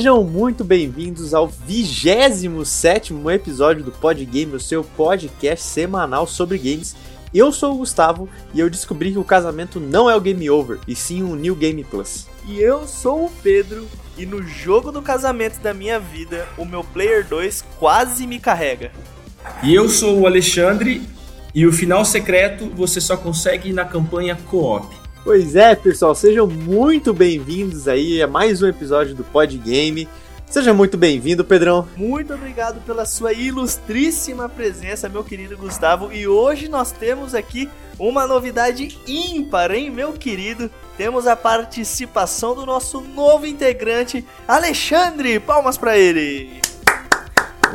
Sejam muito bem-vindos ao 27 episódio do Pod Game, o seu podcast semanal sobre games. Eu sou o Gustavo e eu descobri que o casamento não é o Game Over, e sim um New Game Plus. E eu sou o Pedro e no jogo do casamento da minha vida, o meu Player 2 quase me carrega. E eu sou o Alexandre e o final secreto você só consegue na campanha Co-op. Pois é, pessoal, sejam muito bem-vindos aí a mais um episódio do Pod Game. Seja muito bem-vindo, Pedrão. Muito obrigado pela sua ilustríssima presença, meu querido Gustavo. E hoje nós temos aqui uma novidade ímpar, hein, meu querido? Temos a participação do nosso novo integrante, Alexandre. Palmas para ele.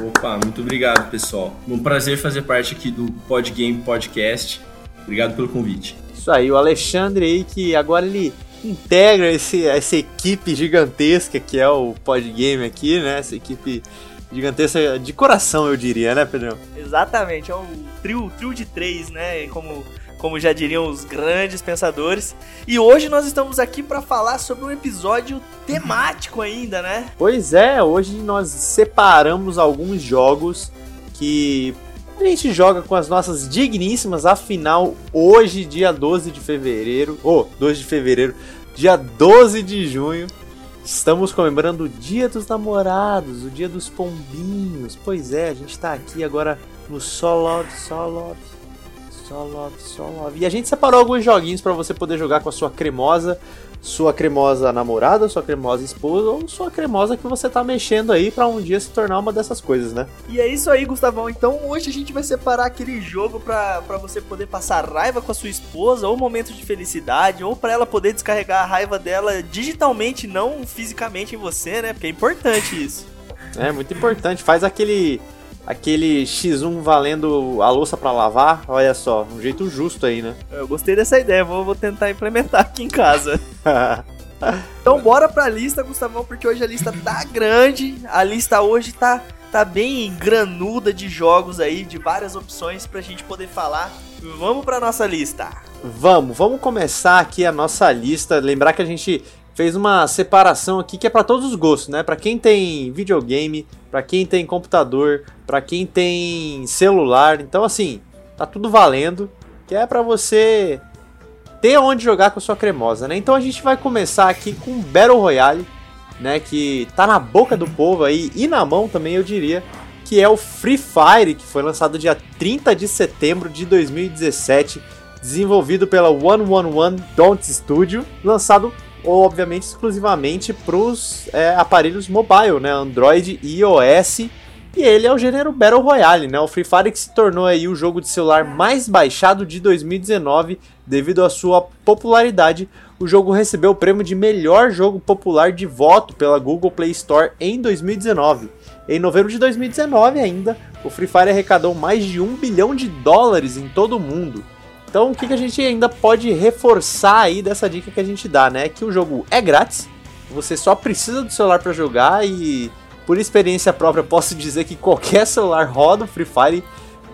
Opa, muito obrigado, pessoal. Um prazer fazer parte aqui do Pod Game Podcast. Obrigado pelo convite. Isso aí, o Alexandre aí que agora ele integra esse, essa equipe gigantesca que é o Podgame aqui, né? Essa equipe gigantesca de coração, eu diria, né, Pedrão? Exatamente, é um trio, trio de três, né? Como, como já diriam os grandes pensadores. E hoje nós estamos aqui para falar sobre um episódio temático ainda, né? Pois é, hoje nós separamos alguns jogos que a gente joga com as nossas digníssimas, afinal, hoje, dia 12 de fevereiro, ou oh, 12 de fevereiro, dia 12 de junho, estamos comemorando o Dia dos Namorados, o Dia dos Pombinhos. Pois é, a gente tá aqui agora no Solove, Solove, Solove, Solove. E a gente separou alguns joguinhos para você poder jogar com a sua cremosa sua cremosa namorada, sua cremosa esposa ou sua cremosa que você tá mexendo aí para um dia se tornar uma dessas coisas, né? E é isso aí, Gustavão. Então hoje a gente vai separar aquele jogo para você poder passar raiva com a sua esposa, ou momentos de felicidade, ou para ela poder descarregar a raiva dela digitalmente, não fisicamente em você, né? Porque é importante isso. É, muito importante. Faz aquele aquele X1 valendo a louça para lavar, olha só, um jeito justo aí, né? Eu gostei dessa ideia, vou, vou tentar implementar aqui em casa. então bora pra lista, Gustavão, porque hoje a lista tá grande, a lista hoje tá, tá bem granuda de jogos aí, de várias opções pra gente poder falar. Vamos pra nossa lista. Vamos, vamos começar aqui a nossa lista. Lembrar que a gente fez uma separação aqui que é para todos os gostos, né? Para quem tem videogame, para quem tem computador, para quem tem celular. Então assim, tá tudo valendo, que é para você ter onde jogar com a sua cremosa, né? Então a gente vai começar aqui com Battle Royale, né, que tá na boca do povo aí e na mão também, eu diria, que é o Free Fire, que foi lançado dia 30 de setembro de 2017, desenvolvido pela 111 Don't Studio, lançado obviamente exclusivamente para os é, aparelhos mobile, né, Android e iOS. E ele é o gênero Battle Royale, né? O Free Fire que se tornou aí o jogo de celular mais baixado de 2019 devido à sua popularidade. O jogo recebeu o prêmio de melhor jogo popular de voto pela Google Play Store em 2019. Em novembro de 2019 ainda, o Free Fire arrecadou mais de um bilhão de dólares em todo o mundo. Então, o que, que a gente ainda pode reforçar aí dessa dica que a gente dá, né? Que o jogo é grátis, você só precisa do celular para jogar e, por experiência própria, posso dizer que qualquer celular roda o Free Fire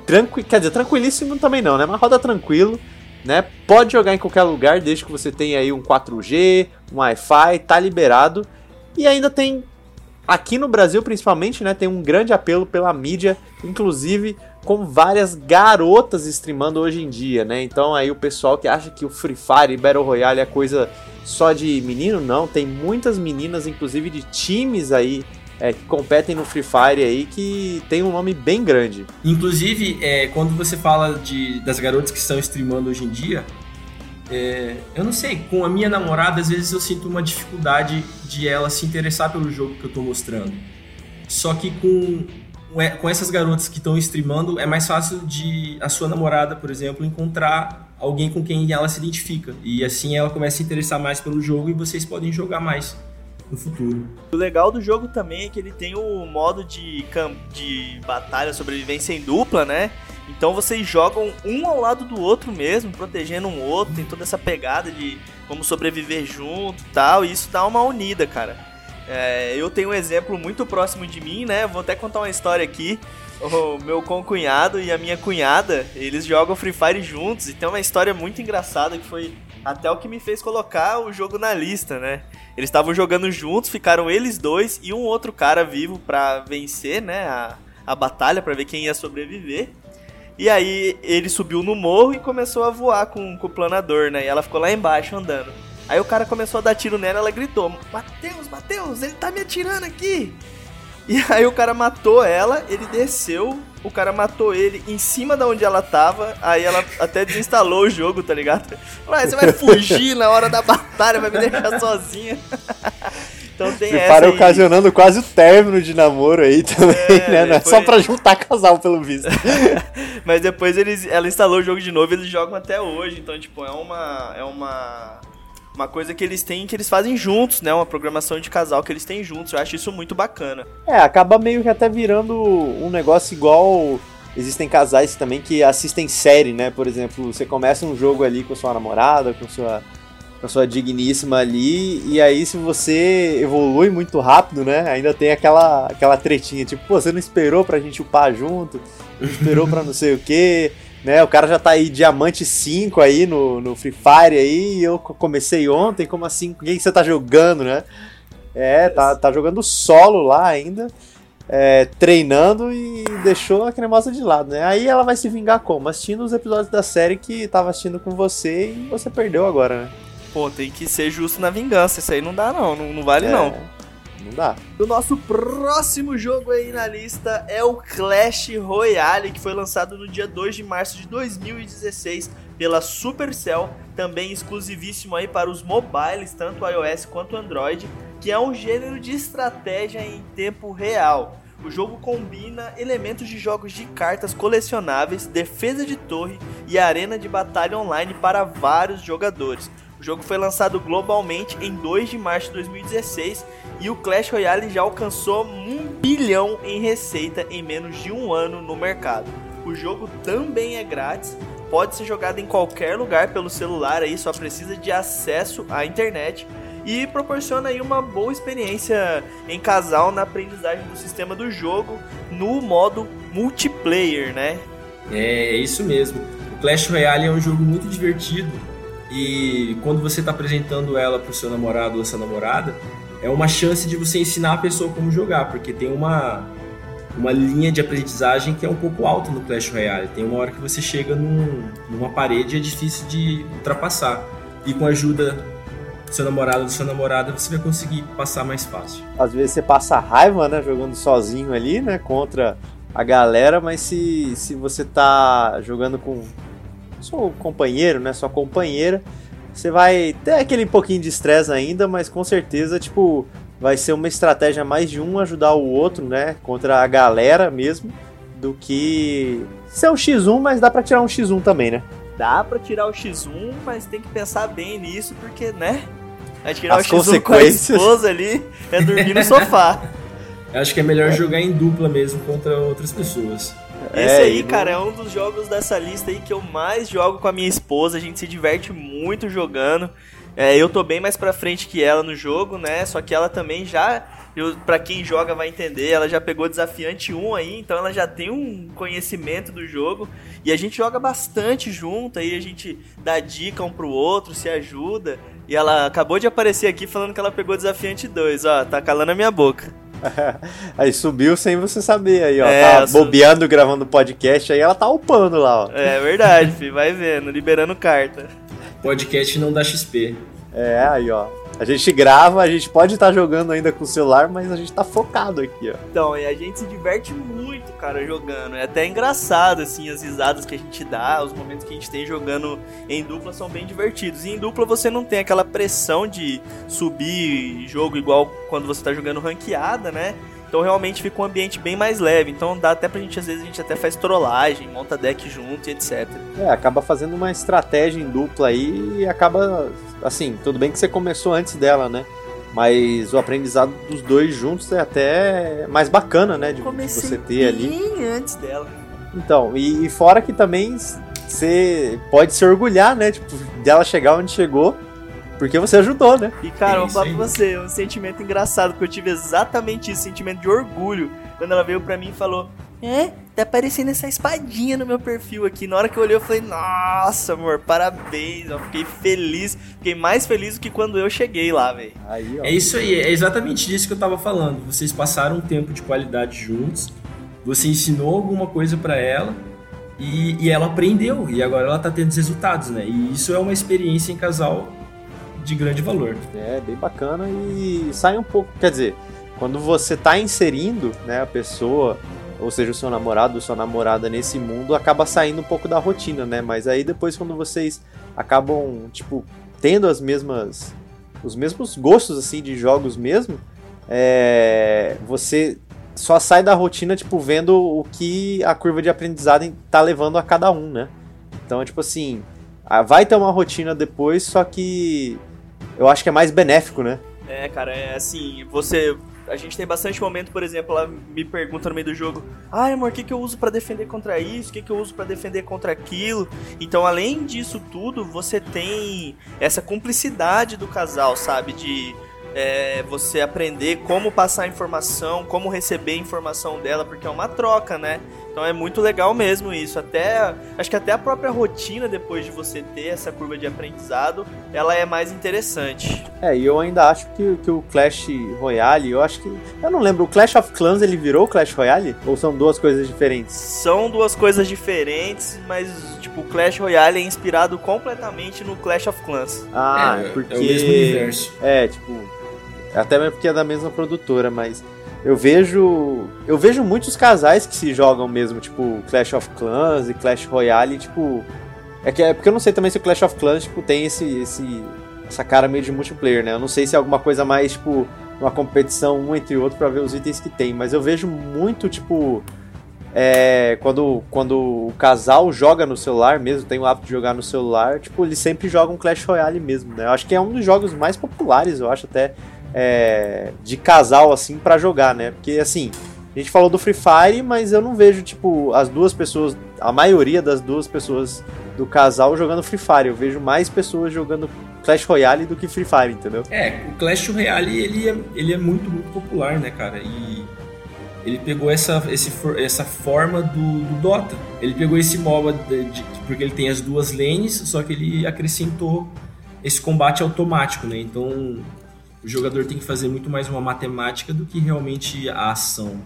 tranquilo, quer dizer, tranquilíssimo também não, né? Mas roda tranquilo, né? Pode jogar em qualquer lugar, desde que você tenha aí um 4G, um Wi-Fi, tá liberado. E ainda tem aqui no Brasil principalmente, né, tem um grande apelo pela mídia, inclusive com várias garotas streamando hoje em dia, né? Então aí o pessoal que acha que o Free Fire e Battle Royale é coisa só de menino, não, tem muitas meninas, inclusive de times aí é, que competem no Free Fire aí que tem um nome bem grande. Inclusive, é, quando você fala de, das garotas que estão streamando hoje em dia, é, eu não sei, com a minha namorada, às vezes eu sinto uma dificuldade de ela se interessar pelo jogo que eu tô mostrando. Só que com com essas garotas que estão streamando, é mais fácil de a sua namorada, por exemplo, encontrar alguém com quem ela se identifica. E assim ela começa a se interessar mais pelo jogo e vocês podem jogar mais no futuro. O legal do jogo também é que ele tem o modo de, de batalha, sobrevivência em dupla, né? Então vocês jogam um ao lado do outro mesmo, protegendo um outro, tem toda essa pegada de como sobreviver junto e tal, e isso dá uma unida, cara. É, eu tenho um exemplo muito próximo de mim, né? Vou até contar uma história aqui. O meu concunhado e a minha cunhada, eles jogam Free Fire juntos e tem uma história muito engraçada que foi Até o que me fez colocar o jogo na lista, né? Eles estavam jogando juntos, ficaram eles dois e um outro cara vivo pra vencer, né? A, a batalha, pra ver quem ia sobreviver. E aí ele subiu no morro e começou a voar com, com o planador, né? E ela ficou lá embaixo andando. Aí o cara começou a dar tiro nela, ela gritou: Mateus, Mateus, ele tá me atirando aqui! E aí o cara matou ela, ele desceu, o cara matou ele em cima da onde ela tava, aí ela até desinstalou o jogo, tá ligado? Mas você vai fugir na hora da batalha, vai me deixar sozinha. Então tem essa. Para ocasionando quase o término de namoro aí também, é, né? Não é só pra juntar casal, pelo visto. Mas depois eles, ela instalou o jogo de novo e eles jogam até hoje. Então, tipo, é uma. É uma uma coisa que eles têm, que eles fazem juntos, né? Uma programação de casal que eles têm juntos. Eu acho isso muito bacana. É, acaba meio que até virando um negócio igual. Existem casais também que assistem série, né? Por exemplo, você começa um jogo ali com sua namorada, com sua, com sua digníssima ali, e aí se você evolui muito rápido, né? Ainda tem aquela, aquela tretinha, tipo, pô, você não esperou pra gente upar junto, não esperou pra não sei o quê né? O cara já tá aí diamante 5 aí no, no Free Fire aí, e eu comecei ontem, como assim? Quem você tá jogando, né? É, tá, tá jogando solo lá ainda, é, treinando e deixou a cremosa de lado, né? Aí ela vai se vingar como? Assistindo os episódios da série que tava assistindo com você e você perdeu agora, né? Pô, tem que ser justo na vingança, isso aí não dá não, não, não vale é. não. Não dá. O nosso próximo jogo aí na lista é o Clash Royale, que foi lançado no dia 2 de março de 2016 pela Supercell, também exclusivíssimo aí para os mobiles, tanto iOS quanto Android, que é um gênero de estratégia em tempo real. O jogo combina elementos de jogos de cartas colecionáveis, defesa de torre e arena de batalha online para vários jogadores. O jogo foi lançado globalmente em 2 de março de 2016 e o Clash Royale já alcançou um bilhão em receita em menos de um ano no mercado. O jogo também é grátis, pode ser jogado em qualquer lugar pelo celular, aí só precisa de acesso à internet e proporciona aí uma boa experiência em casal na aprendizagem do sistema do jogo no modo multiplayer, né? É, é isso mesmo. O Clash Royale é um jogo muito divertido e quando você está apresentando ela para o seu namorado ou sua namorada, é uma chance de você ensinar a pessoa como jogar, porque tem uma, uma linha de aprendizagem que é um pouco alta no Clash Royale. Tem uma hora que você chega num, numa parede e é difícil de ultrapassar. E com a ajuda do seu namorado ou sua namorada, você vai conseguir passar mais fácil. Às vezes você passa raiva, né, jogando sozinho ali, né, contra a galera, mas se, se você tá jogando com seu companheiro, né, sua companheira, você vai ter aquele pouquinho de estresse ainda, mas com certeza, tipo, vai ser uma estratégia mais de um ajudar o outro, né, contra a galera mesmo, do que ser um X1, mas dá para tirar um X1 também, né? Dá para tirar o X1, mas tem que pensar bem nisso, porque, né? Vai tirar As o X1 com a esposa ali, é dormir no sofá. Eu acho que é melhor jogar em dupla mesmo contra outras pessoas. Esse é, aí, cara, é um dos jogos dessa lista aí que eu mais jogo com a minha esposa. A gente se diverte muito jogando. É, eu tô bem mais pra frente que ela no jogo, né? Só que ela também já, eu, pra quem joga vai entender, ela já pegou Desafiante 1 aí, então ela já tem um conhecimento do jogo. E a gente joga bastante junto, aí a gente dá dica um pro outro, se ajuda. E ela acabou de aparecer aqui falando que ela pegou Desafiante 2, ó, tá calando a minha boca. aí subiu sem você saber aí, ó. É, tá bobeando, gravando podcast, aí ela tá upando lá, ó. É verdade, filho, vai vendo, liberando carta. Podcast não dá XP. É, aí, ó. A gente grava, a gente pode estar tá jogando ainda com o celular, mas a gente tá focado aqui, ó. Então, e a gente se diverte muito, cara, jogando. É até engraçado, assim, as risadas que a gente dá, os momentos que a gente tem jogando em dupla são bem divertidos. E em dupla você não tem aquela pressão de subir jogo igual quando você tá jogando ranqueada, né? Então realmente fica um ambiente bem mais leve. Então dá até pra gente, às vezes, a gente até faz trollagem, monta deck junto e etc. É, acaba fazendo uma estratégia em dupla aí e acaba assim, tudo bem que você começou antes dela, né? Mas o aprendizado dos dois juntos é até mais bacana, né? De, Comecei você ter ali. antes dela. Então, e, e, fora que também você pode se orgulhar, né? Tipo, dela chegar onde chegou, porque você ajudou, né? E cara, eu vou falar pra você, um sentimento engraçado, porque eu tive exatamente isso, sentimento de orgulho, quando ela veio pra mim e falou: É, tá aparecendo essa espadinha no meu perfil aqui. Na hora que eu olhei, eu falei, nossa, amor, parabéns. Eu fiquei feliz. Fiquei mais feliz do que quando eu cheguei lá, velho. É isso aí, é exatamente disso que eu tava falando. Vocês passaram um tempo de qualidade juntos. Você ensinou alguma coisa para ela e, e, ela aprendeu. E agora ela tá tendo os resultados, né? E isso é uma experiência em casal de grande valor. É, bem bacana e sai um pouco. Quer dizer, quando você tá inserindo né, a pessoa ou seja, o seu namorado ou sua namorada nesse mundo, acaba saindo um pouco da rotina, né? Mas aí depois quando vocês acabam, tipo, tendo as mesmas os mesmos gostos assim de jogos mesmo, é, você só sai da rotina tipo vendo o que a curva de aprendizado tá levando a cada um, né? Então, tipo assim, vai ter uma rotina depois, só que eu acho que é mais benéfico, né? É, cara, é assim, você a gente tem bastante momento, por exemplo, ela me pergunta no meio do jogo: "Ai, amor, o que que eu uso para defender contra isso? O que que eu uso para defender contra aquilo?". Então, além disso tudo, você tem essa cumplicidade do casal, sabe, de é, você aprender como passar informação, como receber informação dela, porque é uma troca, né? Então é muito legal mesmo isso. Até acho que até a própria rotina depois de você ter essa curva de aprendizado, ela é mais interessante. É, e eu ainda acho que, que o Clash Royale, eu acho que eu não lembro, o Clash of Clans ele virou Clash Royale ou são duas coisas diferentes? São duas coisas diferentes, mas tipo, o Clash Royale é inspirado completamente no Clash of Clans. Ah, é, porque é o mesmo universo. É, tipo, até mesmo porque é da mesma produtora, mas eu vejo. Eu vejo muitos casais que se jogam mesmo, tipo, Clash of Clans e Clash Royale, tipo. É, que, é porque eu não sei também se o Clash of Clans, tipo, tem esse, esse, essa cara meio de multiplayer, né? Eu não sei se é alguma coisa mais, tipo, uma competição um entre outro para ver os itens que tem, mas eu vejo muito, tipo. É, quando, quando o casal joga no celular mesmo, tem o hábito de jogar no celular, tipo, eles sempre jogam Clash Royale mesmo, né? Eu acho que é um dos jogos mais populares, eu acho até é, de casal assim para jogar, né? Porque assim, a gente falou do Free Fire, mas eu não vejo tipo as duas pessoas, a maioria das duas pessoas do casal jogando Free Fire. Eu vejo mais pessoas jogando Clash Royale do que Free Fire, entendeu? É, o Clash Royale ele é, ele é muito muito popular, né, cara? E ele pegou essa, esse, essa forma do, do Dota. Ele pegou esse MOBA de, de, porque ele tem as duas lanes, só que ele acrescentou esse combate automático, né? Então o jogador tem que fazer muito mais uma matemática do que realmente a ação.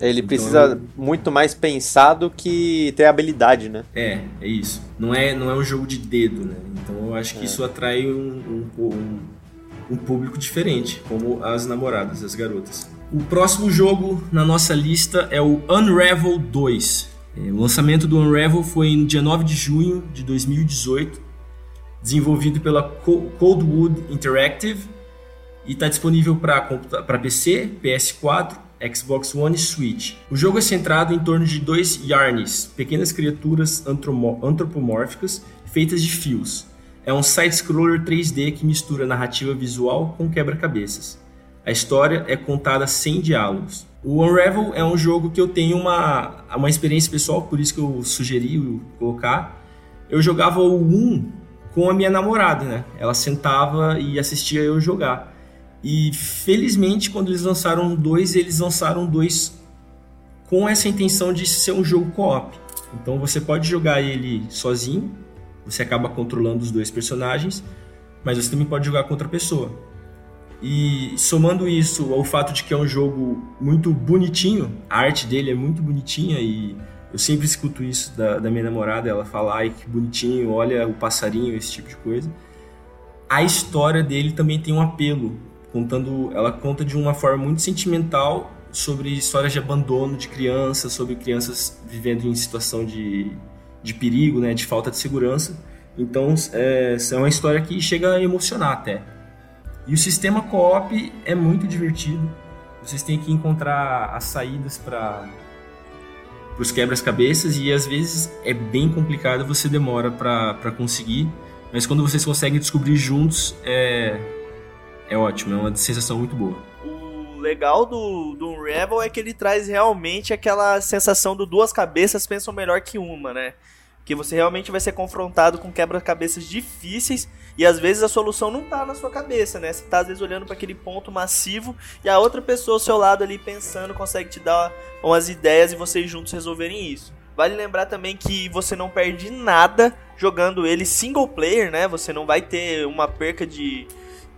Ele então, precisa muito mais pensar do que ter habilidade, né? É, é isso. Não é, não é um jogo de dedo, né? Então eu acho que é. isso atrai um, um, um, um, público diferente, como as namoradas, as garotas. O próximo jogo na nossa lista é o Unravel 2. É, o lançamento do Unravel foi no dia 9 de junho de 2018, desenvolvido pela Coldwood Interactive e está disponível para PC, PS4, Xbox One e Switch. O jogo é centrado em torno de dois Yarns, pequenas criaturas antropomórficas feitas de fios. É um side-scroller 3D que mistura narrativa visual com quebra-cabeças. A história é contada sem diálogos. O Unravel é um jogo que eu tenho uma, uma experiência pessoal, por isso que eu sugeri colocar. Eu jogava o 1 com a minha namorada, né? Ela sentava e assistia eu jogar. E felizmente, quando eles lançaram dois, eles lançaram dois com essa intenção de ser um jogo co-op. Então você pode jogar ele sozinho, você acaba controlando os dois personagens, mas você também pode jogar com outra pessoa. E somando isso ao fato de que é um jogo muito bonitinho, a arte dele é muito bonitinha e eu sempre escuto isso da, da minha namorada, ela fala, ai que bonitinho, olha o passarinho, esse tipo de coisa. A história dele também tem um apelo contando, ela conta de uma forma muito sentimental sobre histórias de abandono de crianças, sobre crianças vivendo em situação de, de perigo, né, de falta de segurança. Então é, é uma história que chega a emocionar até. E o sistema co-op é muito divertido. Vocês têm que encontrar as saídas para os quebras-cabeças e às vezes é bem complicado, você demora para conseguir. Mas quando vocês conseguem descobrir juntos, é, é ótimo, é uma sensação muito boa. O legal do, do Unravel é que ele traz realmente aquela sensação do duas cabeças pensam melhor que uma, né? Porque você realmente vai ser confrontado com quebra-cabeças difíceis e às vezes a solução não tá na sua cabeça, né? Você tá às vezes olhando para aquele ponto massivo e a outra pessoa ao seu lado ali pensando consegue te dar umas ideias e vocês juntos resolverem isso. Vale lembrar também que você não perde nada jogando ele single player, né? Você não vai ter uma perca de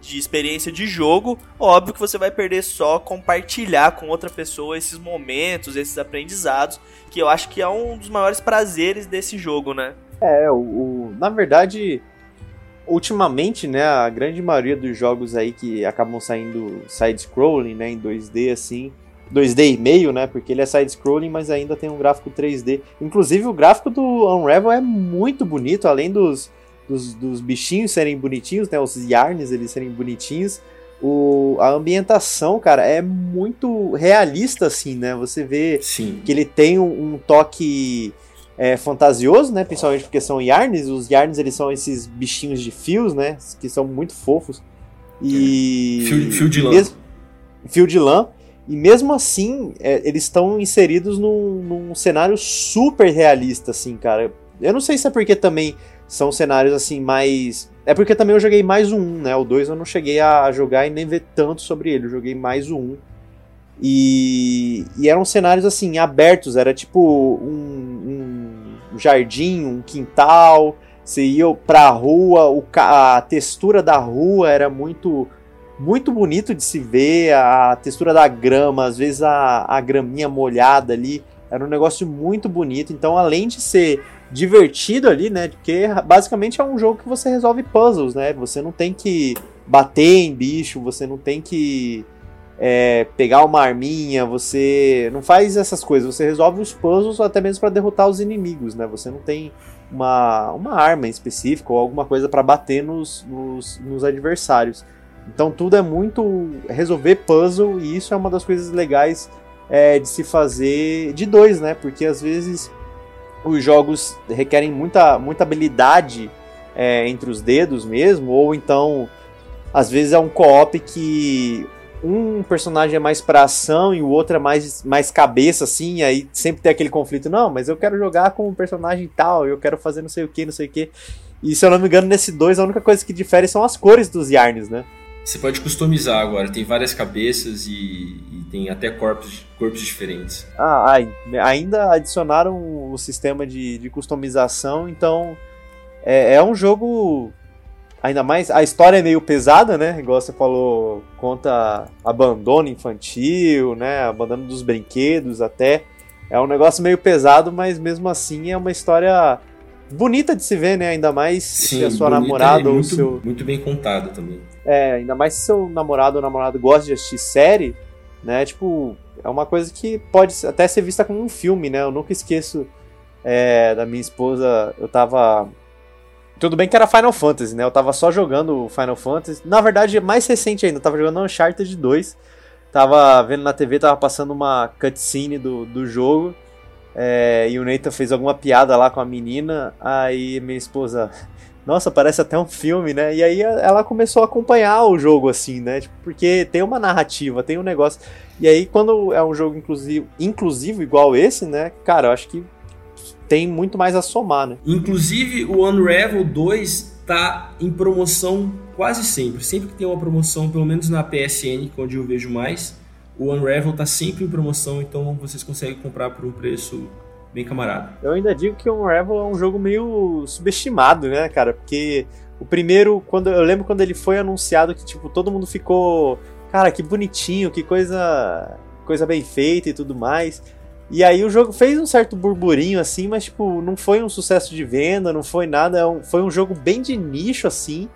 de experiência de jogo, óbvio que você vai perder só compartilhar com outra pessoa esses momentos, esses aprendizados, que eu acho que é um dos maiores prazeres desse jogo, né? É, o, o na verdade, ultimamente, né, a grande maioria dos jogos aí que acabam saindo side-scrolling, né, em 2D assim, 2D e meio, né, porque ele é side-scrolling, mas ainda tem um gráfico 3D. Inclusive o gráfico do Unravel é muito bonito, além dos dos, dos bichinhos serem bonitinhos, né? Os yarns eles serem bonitinhos. O, a ambientação, cara, é muito realista, assim, né? Você vê Sim. que ele tem um, um toque é, fantasioso, né? Principalmente porque são yarns. Os yarns, eles são esses bichinhos de fios, né? Que são muito fofos. E... Fio, fio de lã. Mesmo, fio de lã. E mesmo assim, é, eles estão inseridos num, num cenário super realista, assim, cara. Eu não sei se é porque também são cenários assim mais. É porque também eu joguei mais um, né? O 2 eu não cheguei a jogar e nem ver tanto sobre ele, eu joguei mais 1. E, e eram cenários assim, abertos, era tipo um, um jardim, um quintal, você ia pra rua, o, a textura da rua era muito muito bonito de se ver, a textura da grama, às vezes a, a graminha molhada ali, era um negócio muito bonito. Então, além de ser divertido ali, né? Porque basicamente é um jogo que você resolve puzzles, né? Você não tem que bater em bicho, você não tem que é, pegar uma arminha, você não faz essas coisas, você resolve os puzzles até mesmo para derrotar os inimigos, né? Você não tem uma, uma arma específica ou alguma coisa para bater nos, nos, nos adversários. Então tudo é muito resolver puzzle e isso é uma das coisas legais é, de se fazer de dois, né? Porque às vezes os jogos requerem muita, muita habilidade é, entre os dedos mesmo, ou então às vezes é um co-op que um personagem é mais pra ação e o outro é mais, mais cabeça, assim, aí sempre tem aquele conflito, não, mas eu quero jogar com um personagem tal, eu quero fazer não sei o que, não sei o que. E se eu não me engano, nesse 2 a única coisa que difere são as cores dos yarns, né? Você pode customizar agora, tem várias cabeças e, e tem até corpos, corpos diferentes. Ah, ainda adicionaram o sistema de, de customização, então é, é, um jogo. Ainda mais. A história é meio pesada, né? Igual você falou, conta abandono infantil, né? Abandono dos brinquedos até. É um negócio meio pesado, mas mesmo assim é uma história bonita de se ver, né? Ainda mais Sim, se a sua namorada ou muito, seu. Muito bem contada também. É, ainda mais se seu namorado ou namorado gosta de assistir série, né? Tipo, é uma coisa que pode até ser vista como um filme, né? Eu nunca esqueço é, da minha esposa, eu tava. Tudo bem que era Final Fantasy, né? Eu tava só jogando Final Fantasy. Na verdade, mais recente ainda, eu tava jogando Uncharted 2. Tava vendo na TV, tava passando uma cutscene do, do jogo. É, e o Nathan fez alguma piada lá com a menina. Aí minha esposa, nossa, parece até um filme, né? E aí ela começou a acompanhar o jogo assim, né? Tipo, porque tem uma narrativa, tem um negócio. E aí quando é um jogo inclusivo, inclusivo igual esse, né? Cara, eu acho que tem muito mais a somar, né? Inclusive o Unravel 2 tá em promoção quase sempre. Sempre que tem uma promoção, pelo menos na PSN, é onde eu vejo mais, o Unravel tá sempre em promoção, então vocês conseguem comprar por um preço bem camarada. Eu ainda digo que o Unravel é um jogo meio subestimado, né, cara? Porque o primeiro, quando eu lembro quando ele foi anunciado que tipo todo mundo ficou, cara, que bonitinho, que coisa, coisa bem feita e tudo mais. E aí o jogo fez um certo burburinho assim, mas tipo, não foi um sucesso de venda, não foi nada, é foi um jogo bem de nicho assim.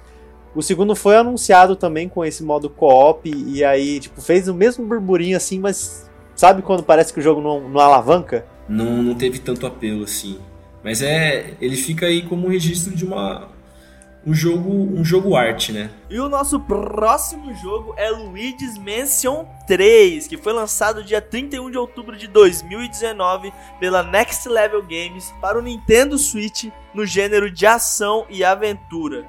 O segundo foi anunciado também com esse modo co-op e aí, tipo, fez o mesmo burburinho assim, mas sabe quando parece que o jogo não, não alavanca? Não, não teve tanto apelo assim. Mas é, ele fica aí como um registro de uma um jogo, um jogo arte, né? E o nosso próximo jogo é Luigi's Mansion 3, que foi lançado dia 31 de outubro de 2019 pela Next Level Games para o Nintendo Switch no gênero de ação e aventura.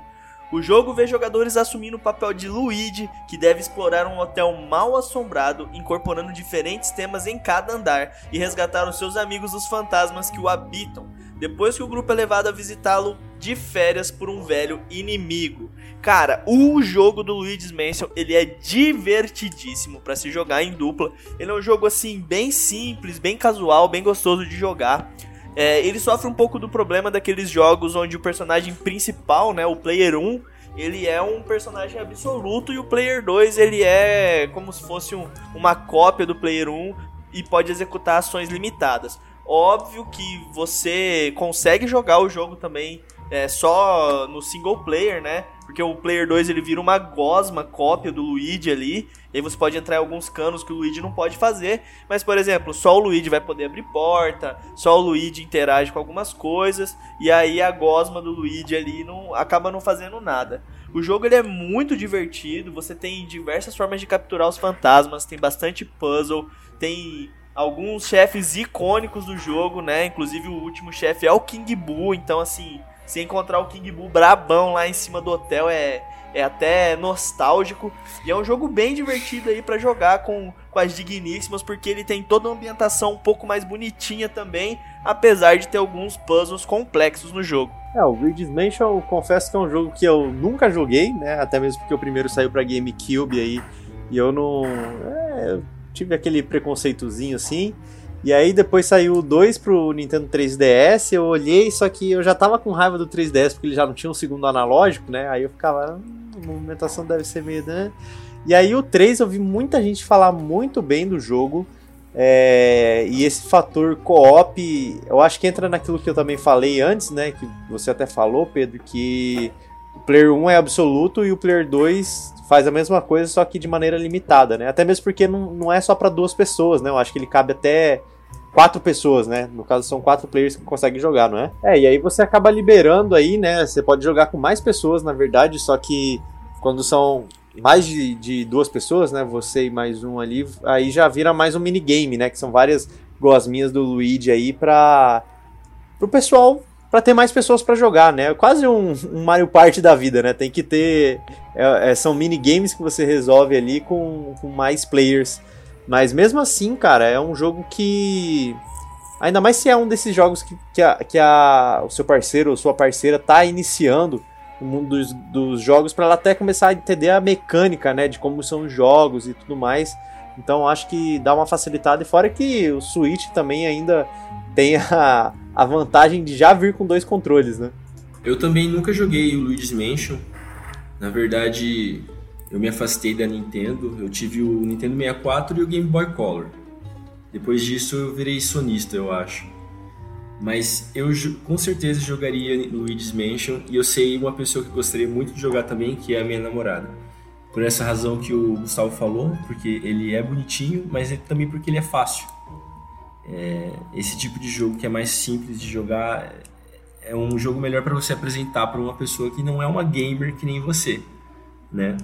O jogo vê jogadores assumindo o papel de Luigi, que deve explorar um hotel mal assombrado, incorporando diferentes temas em cada andar e resgatar os seus amigos os fantasmas que o habitam. depois que o grupo é levado a visitá-lo de férias por um velho inimigo. Cara, o jogo do Luigi's Mansion, ele é divertidíssimo para se jogar em dupla. Ele é um jogo assim bem simples, bem casual, bem gostoso de jogar. É, ele sofre um pouco do problema daqueles jogos onde o personagem principal, né, o player 1, ele é um personagem absoluto e o player 2 ele é como se fosse um, uma cópia do player 1 e pode executar ações limitadas. Óbvio que você consegue jogar o jogo também é, só no single player, né? Porque o player 2 ele vira uma gosma cópia do Luigi ali. E aí você pode entrar em alguns canos que o Luigi não pode fazer. Mas, por exemplo, só o Luigi vai poder abrir porta, só o Luigi interage com algumas coisas. E aí a gosma do Luigi ali não acaba não fazendo nada. O jogo ele é muito divertido, você tem diversas formas de capturar os fantasmas, tem bastante puzzle, tem alguns chefes icônicos do jogo, né? Inclusive o último chefe é o King Boo, então assim, se encontrar o King Boo brabão lá em cima do hotel é, é até nostálgico. E é um jogo bem divertido aí para jogar com, com as digníssimas, porque ele tem toda uma ambientação um pouco mais bonitinha também, apesar de ter alguns puzzles complexos no jogo. É, o Luigi's Mansion, eu confesso que é um jogo que eu nunca joguei, né? Até mesmo porque o primeiro saiu para GameCube aí e eu não. É, eu tive aquele preconceitozinho assim. E aí depois saiu o 2 pro Nintendo 3DS, eu olhei, só que eu já tava com raiva do 3DS porque ele já não tinha um segundo analógico, né? Aí eu ficava, hum, a movimentação deve ser meio, né? E aí o 3 eu vi muita gente falar muito bem do jogo. É, e esse fator co-op, eu acho que entra naquilo que eu também falei antes, né? Que você até falou, Pedro, que o Player 1 é absoluto e o Player 2 faz a mesma coisa, só que de maneira limitada, né? Até mesmo porque não, não é só para duas pessoas, né? Eu acho que ele cabe até quatro pessoas, né? No caso, são quatro players que conseguem jogar, não é? É, e aí você acaba liberando aí, né? Você pode jogar com mais pessoas, na verdade, só que quando são mais de, de duas pessoas, né? Você e mais um ali, aí já vira mais um minigame, né? Que são várias gosminhas do Luigi aí pra. pro pessoal. Pra ter mais pessoas para jogar, né? Quase um, um, Mario Party da vida, né? Tem que ter. É, é, são minigames que você resolve ali com, com mais players. Mas mesmo assim, cara, é um jogo que. Ainda mais se é um desses jogos que, que, a, que a, o seu parceiro ou sua parceira tá iniciando o mundo dos, dos jogos para ela até começar a entender a mecânica, né, de como são os jogos e tudo mais. Então acho que dá uma facilitada e fora que o Switch também ainda tem a, a vantagem de já vir com dois controles, né? Eu também nunca joguei o Luigi's Mansion. Na verdade, eu me afastei da Nintendo. Eu tive o Nintendo 64 e o Game Boy Color. Depois disso eu virei sonista, eu acho. Mas eu com certeza jogaria Luigi's Mansion e eu sei uma pessoa que gostaria muito de jogar também, que é a minha namorada. Por essa razão que o Gustavo falou, porque ele é bonitinho, mas é também porque ele é fácil. É, esse tipo de jogo que é mais simples de jogar é um jogo melhor para você apresentar para uma pessoa que não é uma gamer que nem você, né?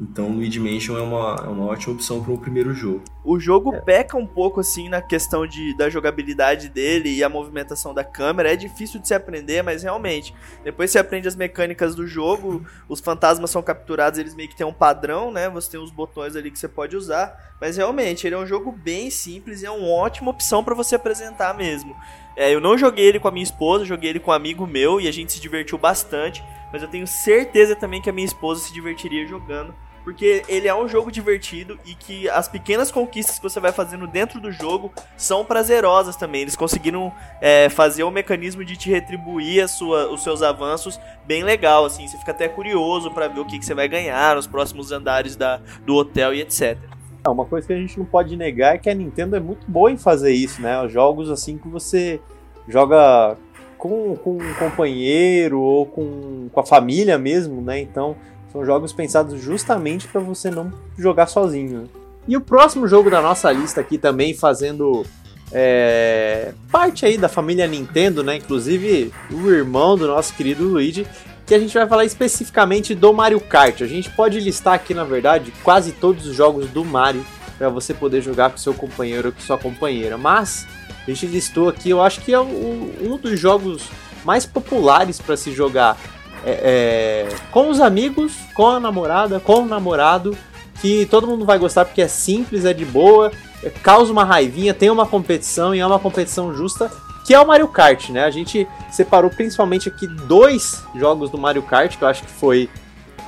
Então, Luigi Mansion é uma, é uma ótima opção para o primeiro jogo. O jogo é. peca um pouco assim na questão de, da jogabilidade dele e a movimentação da câmera. É difícil de se aprender, mas realmente, depois você aprende as mecânicas do jogo, os fantasmas são capturados, eles meio que têm um padrão, né? Você tem os botões ali que você pode usar. Mas realmente, ele é um jogo bem simples e é uma ótima opção para você apresentar mesmo. É, eu não joguei ele com a minha esposa, joguei ele com um amigo meu e a gente se divertiu bastante. Mas eu tenho certeza também que a minha esposa se divertiria jogando porque ele é um jogo divertido e que as pequenas conquistas que você vai fazendo dentro do jogo são prazerosas também. Eles conseguiram é, fazer um mecanismo de te retribuir sua, os seus avanços bem legal, assim. Você fica até curioso para ver o que, que você vai ganhar nos próximos andares da, do hotel e etc. É, uma coisa que a gente não pode negar é que a Nintendo é muito boa em fazer isso, né? Os jogos assim que você joga com, com um companheiro ou com, com a família mesmo, né? Então são jogos pensados justamente para você não jogar sozinho. Né? E o próximo jogo da nossa lista aqui também fazendo é, parte aí da família Nintendo, né? Inclusive o irmão do nosso querido Luigi, que a gente vai falar especificamente do Mario Kart. A gente pode listar aqui, na verdade, quase todos os jogos do Mario para você poder jogar com seu companheiro ou com sua companheira. Mas a gente listou aqui, eu acho que é um dos jogos mais populares para se jogar é, é, com os amigos, com a namorada, com o namorado, que todo mundo vai gostar porque é simples, é de boa, é, causa uma raivinha, tem uma competição e é uma competição justa, que é o Mario Kart, né? A gente separou principalmente aqui dois jogos do Mario Kart, que eu acho que foi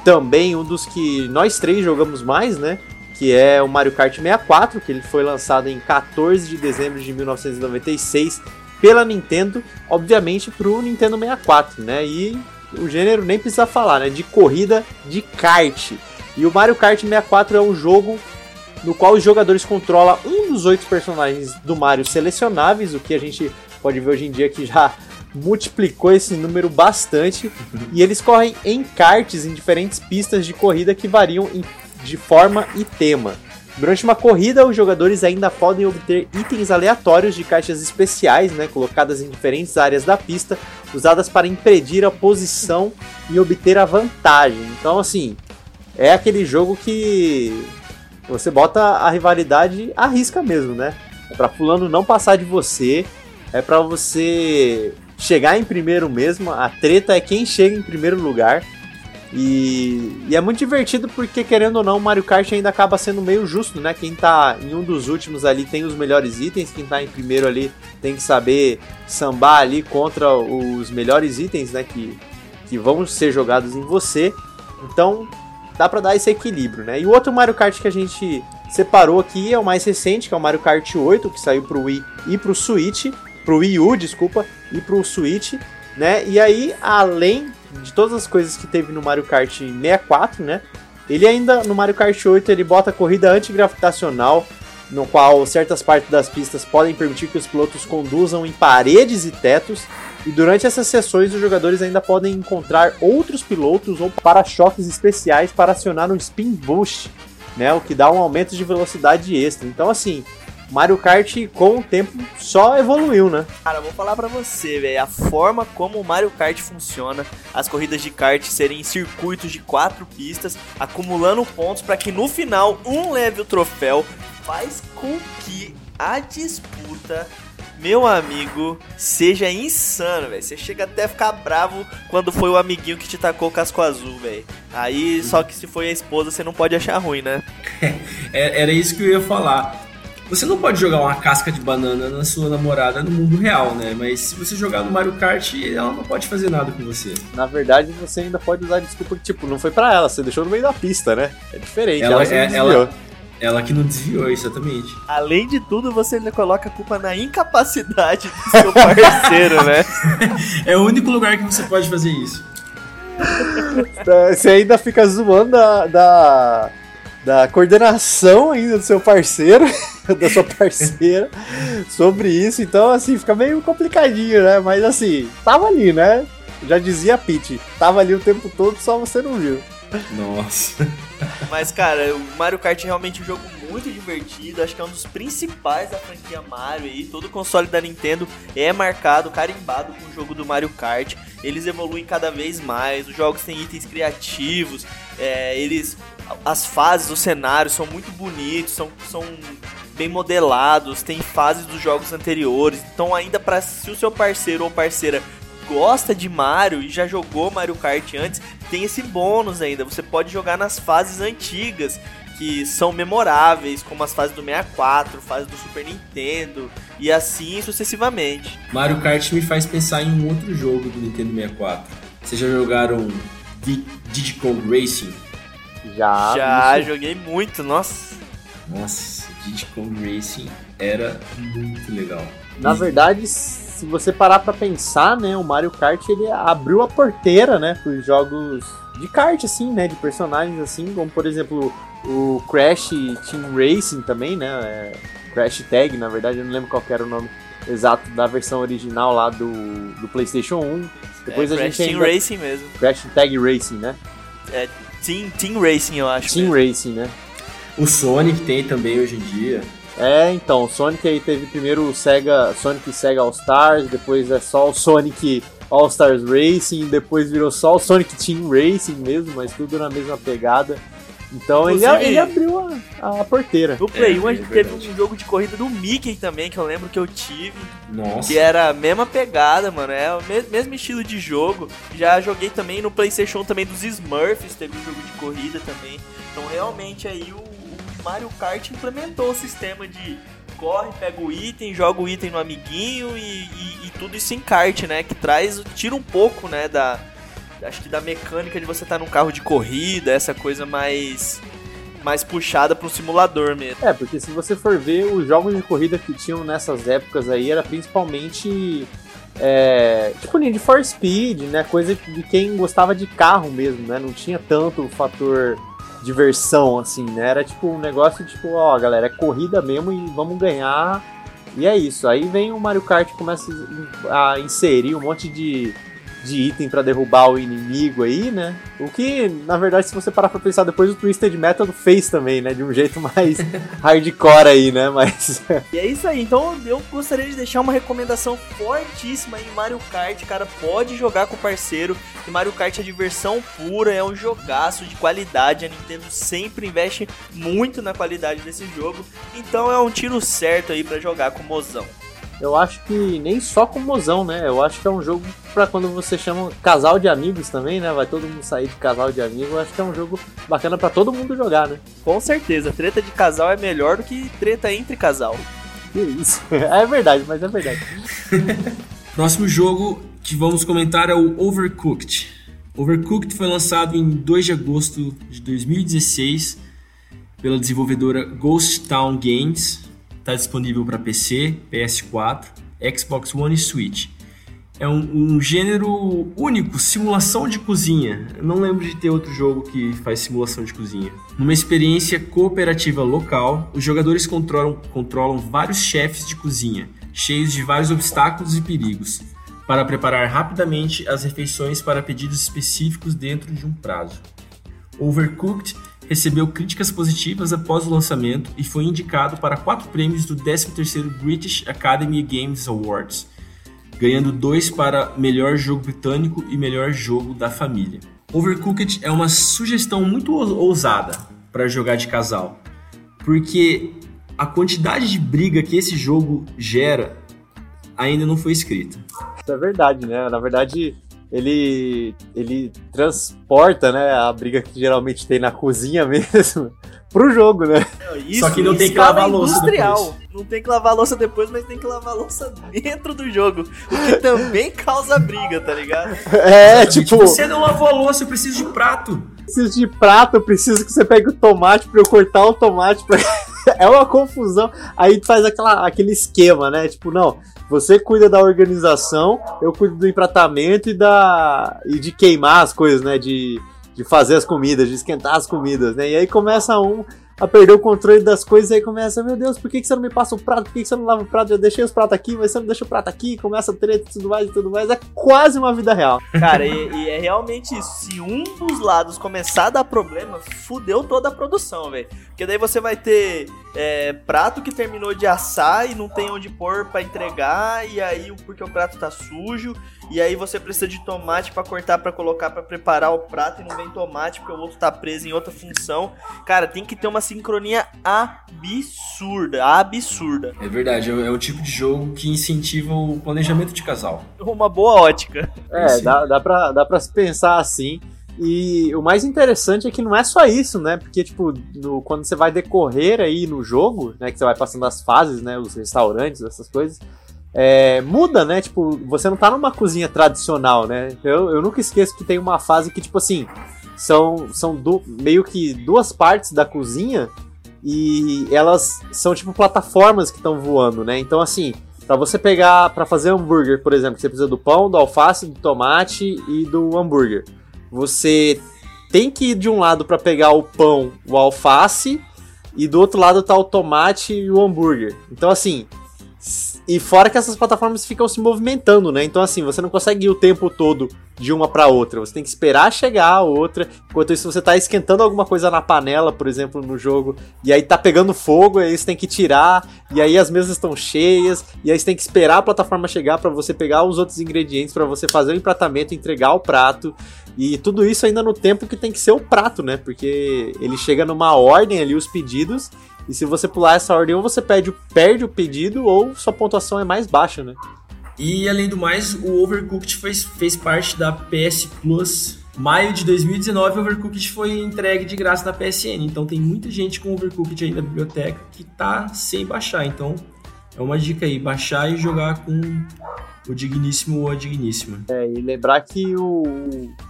também um dos que nós três jogamos mais, né? Que é o Mario Kart 64, que ele foi lançado em 14 de dezembro de 1996 pela Nintendo, obviamente para o Nintendo 64, né? E o gênero nem precisa falar, né? De corrida de kart. E o Mario Kart 64 é um jogo no qual os jogadores controlam um dos oito personagens do Mario selecionáveis, o que a gente pode ver hoje em dia que já multiplicou esse número bastante. e eles correm em karts em diferentes pistas de corrida que variam de forma e tema. Durante uma corrida, os jogadores ainda podem obter itens aleatórios de caixas especiais, né, colocadas em diferentes áreas da pista, usadas para impedir a posição e obter a vantagem. Então, assim, é aquele jogo que você bota a rivalidade à risca mesmo, né? É para fulano não passar de você, é para você chegar em primeiro mesmo. A treta é quem chega em primeiro lugar. E, e, é muito divertido porque, querendo ou não, o Mario Kart ainda acaba sendo meio justo, né? Quem tá em um dos últimos ali tem os melhores itens, quem tá em primeiro ali tem que saber sambar ali contra os melhores itens, né? Que, que vão ser jogados em você. Então, dá pra dar esse equilíbrio, né? E o outro Mario Kart que a gente separou aqui é o mais recente, que é o Mario Kart 8, que saiu pro Wii e pro Switch, pro Wii U, desculpa, e pro Switch, né? E aí, além de todas as coisas que teve no Mario Kart 64, né? Ele ainda, no Mario Kart 8, ele bota corrida antigravitacional, no qual certas partes das pistas podem permitir que os pilotos conduzam em paredes e tetos, e durante essas sessões os jogadores ainda podem encontrar outros pilotos ou para-choques especiais para acionar um Spin Boost, né, o que dá um aumento de velocidade extra. Então assim, Mario Kart com o tempo só evoluiu, né? Cara, vou falar para você, velho, a forma como o Mario Kart funciona, as corridas de kart serem em circuitos de quatro pistas, acumulando pontos para que no final um leve o troféu, faz com que a disputa meu amigo, seja insano, velho. Você chega até a ficar bravo quando foi o amiguinho que te tacou o casco azul, velho. Aí, só que se foi a esposa, você não pode achar ruim, né? É, era isso que eu ia falar. Você não pode jogar uma casca de banana na sua namorada no mundo real, né? Mas se você jogar no Mario Kart, ela não pode fazer nada com você. Na verdade, você ainda pode usar desculpa que, tipo, não foi para ela, você deixou no meio da pista, né? É diferente. Ela, ela, é, ela, ela que não desviou, exatamente. Além de tudo, você ainda coloca a culpa na incapacidade do seu parceiro, né? é o único lugar que você pode fazer isso. Você ainda fica zoando da, da, da coordenação ainda do seu parceiro, da sua parceira, sobre isso. Então, assim, fica meio complicadinho, né? Mas, assim, tava ali, né? Já dizia a Pete, tava ali o tempo todo, só você não viu. Nossa. Mas, cara, o Mario Kart é realmente um jogo muito divertido. Acho que é um dos principais da franquia Mario aí. Todo console da Nintendo é marcado, carimbado com o jogo do Mario Kart. Eles evoluem cada vez mais. Os jogos têm itens criativos. É, eles. As fases, os cenários são muito bonitos, são, são bem modelados, tem fases dos jogos anteriores. Então, ainda para se o seu parceiro ou parceira gosta de Mario e já jogou Mario Kart antes, tem esse bônus ainda. Você pode jogar nas fases antigas, que são memoráveis, como as fases do 64, fases do Super Nintendo e assim sucessivamente. Mario Kart me faz pensar em um outro jogo do Nintendo 64. Vocês já jogaram Kong Racing? Já. Já, joguei muito, nossa. Nossa, Kong Racing era muito legal. Na verdade, se você parar para pensar, né, o Mario Kart ele abriu a porteira, né, para os jogos de kart assim, né, de personagens assim, como por exemplo o Crash Team Racing também, né, é, Crash Tag, na verdade, eu não lembro qual era o nome exato da versão original lá do, do PlayStation 1. Depois é, a Crash gente Team ainda... Racing mesmo. Crash Tag Racing, né? É Team, Team Racing, eu acho. Team mesmo. Racing, né? O Sonic tem também hoje em dia. É, então, Sonic aí teve primeiro o Sega, Sonic Sega All Stars, depois é só o Sonic All Stars Racing, depois virou só o Sonic Team Racing mesmo, mas tudo na mesma pegada. Então ele, ele, abriu a, a, porteira. No Play 1 é, a gente é teve um jogo de corrida do Mickey também, que eu lembro que eu tive. Nossa. Que era a mesma pegada, mano. É o mesmo estilo de jogo. Já joguei também no Playstation também dos Smurfs, teve um jogo de corrida também. Então realmente aí o Mario Kart implementou o sistema de corre, pega o item, joga o item no amiguinho e, e, e tudo isso encarte, né? Que traz, tira um pouco, né, da, acho que da mecânica de você estar tá num carro de corrida, essa coisa mais mais puxada para um simulador mesmo. É, porque se você for ver os jogos de corrida que tinham nessas épocas aí era principalmente é, tipo Need for Speed, né? Coisa de quem gostava de carro mesmo, né? Não tinha tanto o fator diversão assim, né? Era tipo um negócio tipo, ó, galera, é corrida mesmo e vamos ganhar. E é isso. Aí vem o Mario Kart começa a inserir um monte de de item para derrubar o inimigo aí, né? O que, na verdade, se você parar pra pensar depois, o Twisted Metal fez também, né? De um jeito mais hardcore aí, né? Mas. e é isso aí. Então eu gostaria de deixar uma recomendação fortíssima em Mario Kart, cara. Pode jogar com o parceiro. E Mario Kart é diversão pura, é um jogaço de qualidade. A Nintendo sempre investe muito na qualidade desse jogo. Então é um tiro certo aí para jogar com o mozão eu acho que nem só com mozão, né? Eu acho que é um jogo para quando você chama casal de amigos também, né? Vai todo mundo sair de casal de amigos. Eu acho que é um jogo bacana para todo mundo jogar, né? Com certeza, treta de casal é melhor do que treta entre casal. Que isso. É verdade, mas é verdade. Próximo jogo que vamos comentar é o Overcooked. Overcooked foi lançado em 2 de agosto de 2016 pela desenvolvedora Ghost Town Games Está disponível para PC, PS4, Xbox One e Switch. É um, um, gênero único, simulação de cozinha. Eu não lembro de ter outro jogo que faz simulação de cozinha. Numa experiência cooperativa local, os jogadores controlam, controlam vários chefes de cozinha, cheios de vários obstáculos e perigos, para preparar rapidamente as refeições para pedidos específicos dentro de um prazo. Overcooked recebeu críticas positivas após o lançamento e foi indicado para quatro prêmios do 13º British Academy Games Awards, ganhando dois para melhor jogo britânico e melhor jogo da família. Overcooked é uma sugestão muito ousada para jogar de casal, porque a quantidade de briga que esse jogo gera ainda não foi escrita. Isso é verdade, né? Na verdade, ele, ele transporta, né, a briga que geralmente tem na cozinha mesmo pro jogo, né? Isso, Só que não tem que lavar louça industrial. depois. Não tem que lavar louça depois, mas tem que lavar louça dentro do jogo. O que também causa briga, tá ligado? É, tipo... Você não lavou a louça, eu preciso de prato. Preciso de prato, eu preciso que você pegue o tomate pra eu cortar o tomate. Pra... é uma confusão. Aí faz aquela, aquele esquema, né? Tipo, não, você cuida da organização, eu cuido do empratamento e da e de queimar as coisas, né? De, de fazer as comidas, de esquentar as comidas, né? E aí começa um a perder o controle das coisas e aí começa, meu Deus, por que, que você não me passa o prato? Por que, que você não lava o prato? Já deixei os pratos aqui, mas você não deixa o prato aqui, começa a treta e tudo mais e tudo mais. É quase uma vida real. Cara, e, e, é realmente isso. Se um dos lados começar a dar problema, fudeu toda a produção, velho. Porque daí você vai ter é, prato que terminou de assar e não tem onde pôr para entregar, e aí porque o prato tá sujo, e aí você precisa de tomate para cortar para colocar para preparar o prato e não vem tomate porque o outro tá preso em outra função. Cara, tem que ter uma sincronia absurda, absurda. É verdade, é um tipo de jogo que incentiva o planejamento de casal. Uma boa ótica. É, dá, dá, pra, dá pra se pensar assim. E o mais interessante é que não é só isso, né? Porque, tipo, no, quando você vai decorrer aí no jogo, né? Que você vai passando as fases, né? Os restaurantes, essas coisas. É, muda, né? Tipo, você não tá numa cozinha tradicional, né? Eu, eu nunca esqueço que tem uma fase que, tipo assim, são, são meio que duas partes da cozinha e elas são tipo plataformas que estão voando, né? Então, assim, para você pegar, para fazer hambúrguer, por exemplo, você precisa do pão, do alface, do tomate e do hambúrguer. Você tem que ir de um lado para pegar o pão, o alface, e do outro lado tá o tomate e o hambúrguer. Então, assim, e fora que essas plataformas ficam se movimentando, né? Então, assim, você não consegue ir o tempo todo de uma para outra. Você tem que esperar chegar a outra. Enquanto isso, você tá esquentando alguma coisa na panela, por exemplo, no jogo, e aí tá pegando fogo, e aí você tem que tirar, e aí as mesas estão cheias, e aí você tem que esperar a plataforma chegar para você pegar os outros ingredientes, para você fazer o empratamento, entregar o prato. E tudo isso ainda no tempo que tem que ser o prato, né? Porque ele chega numa ordem ali, os pedidos, e se você pular essa ordem, ou você perde, perde o pedido, ou sua pontuação é mais baixa, né? E além do mais, o Overcooked fez, fez parte da PS Plus maio de 2019 o Overcooked foi entregue de graça na PSN. Então tem muita gente com Overcooked aí na biblioteca que tá sem baixar. Então é uma dica aí, baixar e jogar com o digníssimo ou a digníssima. É, e lembrar que o,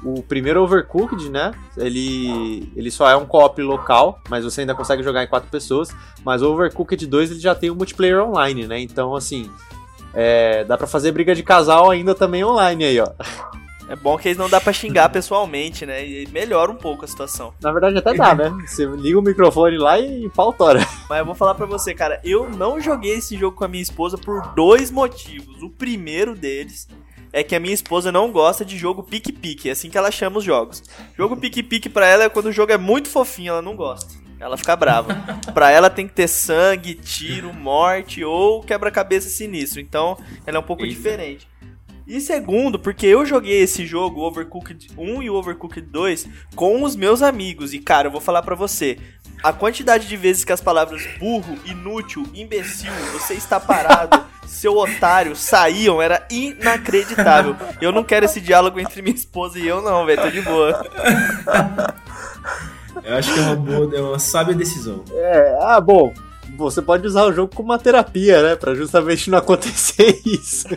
o primeiro Overcooked, né, ele, ele só é um co-op local, mas você ainda consegue jogar em quatro pessoas, mas o Overcooked 2 ele já tem o multiplayer online, né, então assim, é, dá para fazer briga de casal ainda também online aí, ó. É bom que eles não dá pra xingar pessoalmente, né? E melhora um pouco a situação. Na verdade até dá, né? Você liga o microfone lá e pau tora. Mas eu vou falar pra você, cara, eu não joguei esse jogo com a minha esposa por dois motivos. O primeiro deles é que a minha esposa não gosta de jogo pique-pique, é assim que ela chama os jogos. Jogo pique-pique pra ela é quando o jogo é muito fofinho, ela não gosta. Ela fica brava. pra ela tem que ter sangue, tiro, morte ou quebra-cabeça sinistro. Então, ela é um pouco Eita. diferente. E segundo, porque eu joguei esse jogo, o Overcooked 1 e o Overcooked 2, com os meus amigos. E cara, eu vou falar para você, a quantidade de vezes que as palavras burro, inútil, imbecil, você está parado, seu otário, saíam, era inacreditável. Eu não quero esse diálogo entre minha esposa e eu, não, velho, tô de boa. Eu acho que é uma boa, é uma sábia decisão. É, ah, bom você pode usar o jogo como uma terapia, né? Pra justamente não acontecer isso.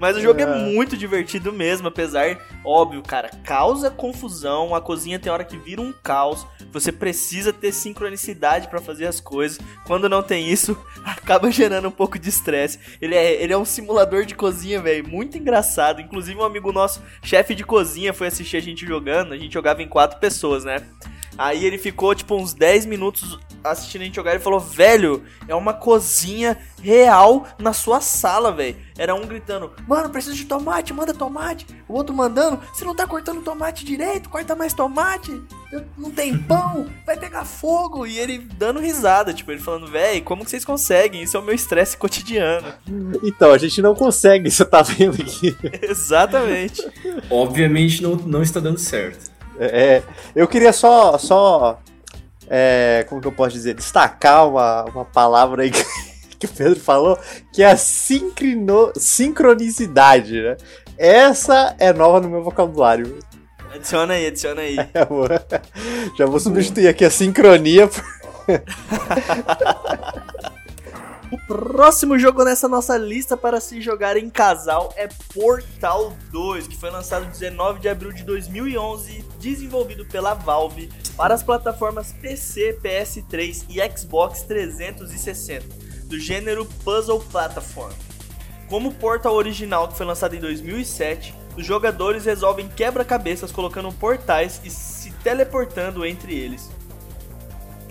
Mas o jogo é. é. muito divertido mesmo, apesar, óbvio, cara, causa confusão, a cozinha tem hora que vira um caos, você precisa ter sincronicidade para fazer as coisas. Quando não tem isso, acaba gerando um pouco de estresse. Ele é, ele é um simulador de cozinha, velho, muito engraçado. Inclusive um amigo nosso, chefe de cozinha, foi assistir a gente jogando, a gente jogava em quatro pessoas, né? Aí ele ficou, tipo, uns 10 minutos assistindo a gente jogar e falou: Velho, é uma cozinha real na sua sala, velho. Era um gritando: Mano, preciso de tomate, manda tomate. O outro mandando: Você não tá cortando tomate direito, corta mais tomate. Não tem pão, vai pegar fogo. E ele dando risada, tipo, ele falando: Velho, como que vocês conseguem? Isso é o meu estresse cotidiano. Então, a gente não consegue, você tá vendo aqui. Exatamente. Obviamente não, não está dando certo. É, eu queria só, só é, como que eu posso dizer, destacar uma, uma palavra aí que, que o Pedro falou, que é a sincrono, sincronicidade, né? Essa é nova no meu vocabulário. Adiciona aí, adiciona aí. É, já vou substituir aqui a sincronia por... O próximo jogo nessa nossa lista para se jogar em casal é Portal 2, que foi lançado 19 de abril de 2011, desenvolvido pela Valve para as plataformas PC, PS3 e Xbox 360, do gênero Puzzle Platform. Como o Portal original que foi lançado em 2007, os jogadores resolvem quebra-cabeças colocando portais e se teleportando entre eles.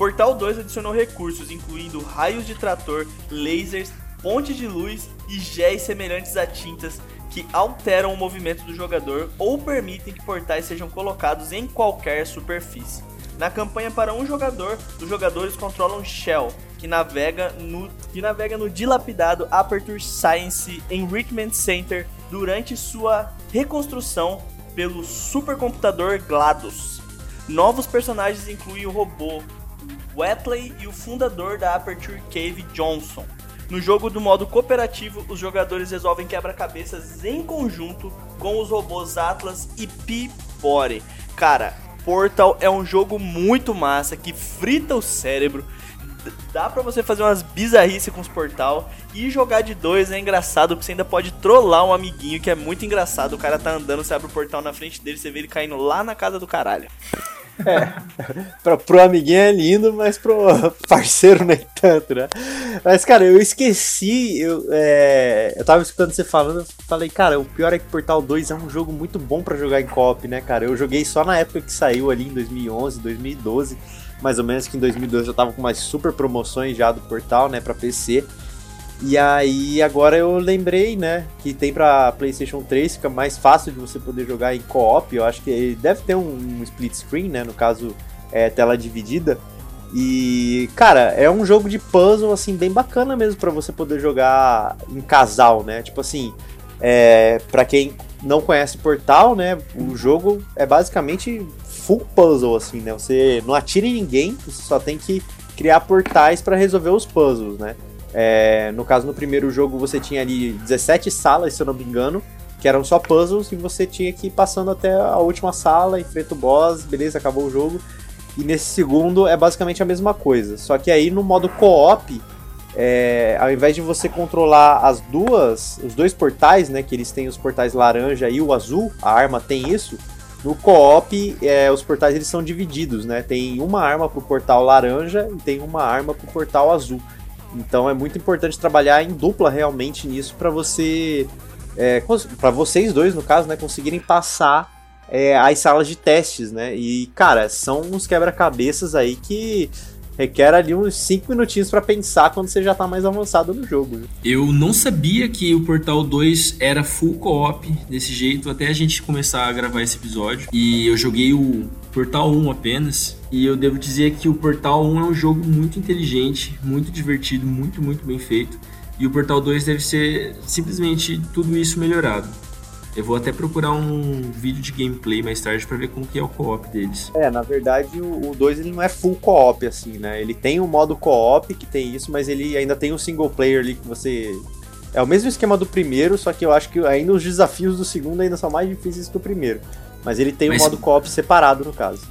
Portal 2 adicionou recursos incluindo raios de trator, lasers, pontes de luz e géis semelhantes a tintas que alteram o movimento do jogador ou permitem que portais sejam colocados em qualquer superfície. Na campanha para um jogador, os jogadores controlam Shell, que navega no, que navega no dilapidado Aperture Science Enrichment Center durante sua reconstrução pelo supercomputador GLaDOS. Novos personagens incluem o robô Wetley e o fundador da Aperture Cave, Johnson. No jogo do modo cooperativo, os jogadores resolvem quebra-cabeças em conjunto com os robôs Atlas e P-Body. Cara, Portal é um jogo muito massa que frita o cérebro. Dá pra você fazer umas bizarrices com os portal e jogar de dois é engraçado porque você ainda pode trollar um amiguinho que é muito engraçado. O cara tá andando, você abre o portal na frente dele, você vê ele caindo lá na casa do caralho. É, pra, pro amiguinho é lindo, mas pro parceiro nem tanto, né? Mas, cara, eu esqueci, eu, é, eu tava escutando você falando, falei, cara, o pior é que Portal 2 é um jogo muito bom para jogar em co-op, né, cara? Eu joguei só na época que saiu ali em 2011, 2012, mais ou menos que em 2012 eu tava com umas super promoções já do Portal, né, pra PC. E aí agora eu lembrei, né, que tem para PlayStation 3, fica mais fácil de você poder jogar em co-op. Eu acho que deve ter um, um, split screen, né, no caso é tela dividida. E cara, é um jogo de puzzle assim bem bacana mesmo para você poder jogar em casal, né? Tipo assim, é, para quem não conhece Portal, né, o jogo é basicamente full puzzle assim, né? Você não atira em ninguém, você só tem que criar portais para resolver os puzzles, né? É, no caso, no primeiro jogo você tinha ali 17 salas, se eu não me engano, que eram só puzzles e você tinha que ir passando até a última sala, enfrenta o boss, beleza, acabou o jogo. E nesse segundo é basicamente a mesma coisa. Só que aí no modo co-op, é, ao invés de você controlar as duas, os dois portais, né, que eles têm os portais laranja e o azul, a arma tem isso. No co-op, é, os portais eles são divididos, né? Tem uma arma pro portal laranja e tem uma arma pro portal azul. Então é muito importante trabalhar em dupla realmente nisso para você, é, para vocês dois no caso, né, conseguirem passar é, as salas de testes, né? E cara, são uns quebra-cabeças aí que requer ali uns 5 minutinhos para pensar quando você já tá mais avançado no jogo. Né? Eu não sabia que o Portal 2 era full co-op desse jeito, até a gente começar a gravar esse episódio. E eu joguei o Portal 1 apenas. E eu devo dizer que o Portal 1 é um jogo muito inteligente, muito divertido, muito, muito bem feito. E o Portal 2 deve ser simplesmente tudo isso melhorado. Eu vou até procurar um vídeo de gameplay mais tarde para ver como que é o co-op deles. É, na verdade o 2 ele não é full co-op assim, né? Ele tem o um modo co-op que tem isso, mas ele ainda tem um single player ali que você é o mesmo esquema do primeiro, só que eu acho que ainda os desafios do segundo ainda são mais difíceis que o primeiro. Mas ele tem o mas... um modo co-op separado no caso.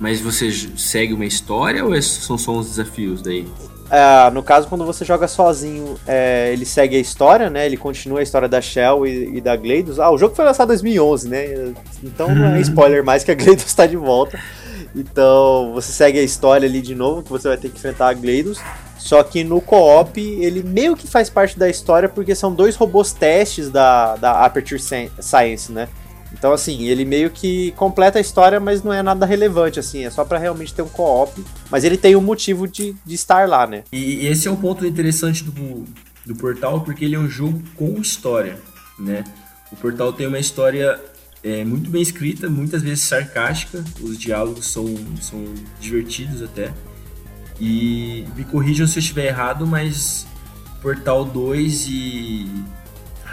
Mas você segue uma história ou é são só os desafios daí? É, no caso, quando você joga sozinho, é, ele segue a história, né? Ele continua a história da Shell e, e, da GLaDOS. Ah, o jogo foi lançado em 2011, né? Então não é spoiler mais que a GLaDOS está de volta. Então você segue a história ali de novo, que você vai ter que enfrentar a GLaDOS. Só que no co-op ele meio que faz parte da história porque são dois robôs testes da, da Aperture Science, né? Então, assim, ele meio que completa a história, mas não é nada relevante, assim, é só para realmente ter um co-op. Mas ele tem um motivo de, de estar lá, né? E, esse é um ponto interessante do, do Portal, porque ele é um jogo com história, né? O Portal tem uma história é, muito bem escrita, muitas vezes sarcástica, os diálogos são, são divertidos até. E me corrijam se eu estiver errado, mas Portal 2 e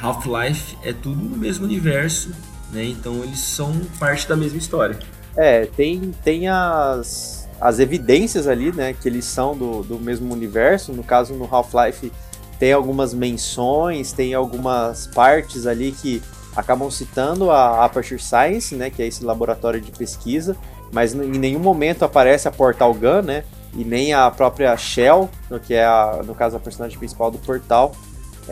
Half-Life é tudo no mesmo universo né? Então eles são parte da mesma história. É, tem, tem as, as evidências ali, né, que eles são do, do mesmo universo. No caso, no Half-Life tem algumas menções, tem algumas partes ali que acabam citando a Aperture Science, né, que é esse laboratório de pesquisa, mas em nenhum momento aparece a Portal Gun, né, e nem a própria Shell, que é a, no caso a personagem principal do Portal.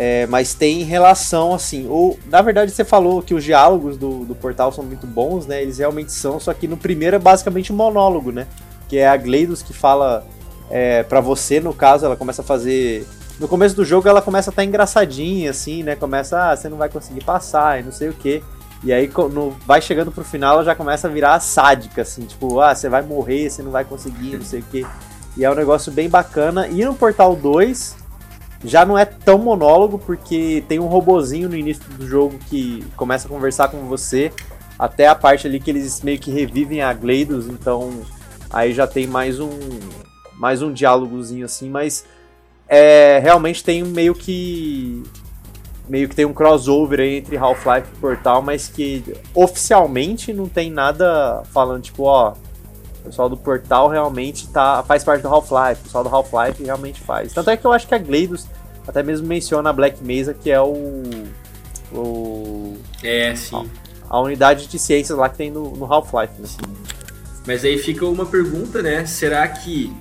É, mas tem relação, assim. Ou, na verdade, você falou que os diálogos do, do portal são muito bons, né? Eles realmente são, só que no primeiro é basicamente um monólogo, né? Que é a Gleidos que fala é, para você, no caso, ela começa a fazer. No começo do jogo ela começa a estar tá engraçadinha, assim, né? Começa, ah, você não vai conseguir passar e não sei o que. E aí, no, vai chegando pro final, ela já começa a virar sádica, assim, tipo, ah, você vai morrer, você não vai conseguir, não sei o que. E é um negócio bem bacana. E no Portal 2, já não é tão monólogo, porque tem um robozinho no início do jogo que começa a conversar com você, até a parte ali que eles meio que revivem a Gleidos, então aí já tem mais um mais um diálogozinho assim, mas é, realmente tem meio que meio que tem um crossover aí entre Half-Life e Portal, mas que oficialmente não tem nada falando tipo, ó, o pessoal do Portal realmente tá, faz parte do Half-Life, o pessoal do Half-Life realmente faz. Tanto é que eu acho que a GLaDOS até mesmo menciona a Black Mesa, que é o. o é, sim. A, a unidade de ciências lá que tem no, no Half-Life, né? Mas aí fica uma pergunta, né? Será que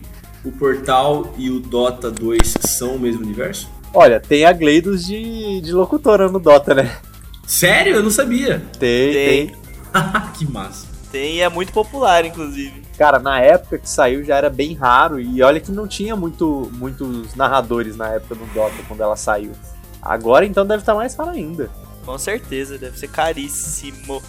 o Portal e o Dota 2 são o mesmo universo? Olha, tem a GLaDOS de, de locutora no Dota, né? Sério? Eu não sabia. Tem, tem. tem. que massa. Tem e é muito popular, inclusive. Cara, na época que saiu já era bem raro e olha que não tinha muito, muitos narradores na época do Dota quando ela saiu. Agora então deve estar mais raro ainda. Com certeza, deve ser caríssimo.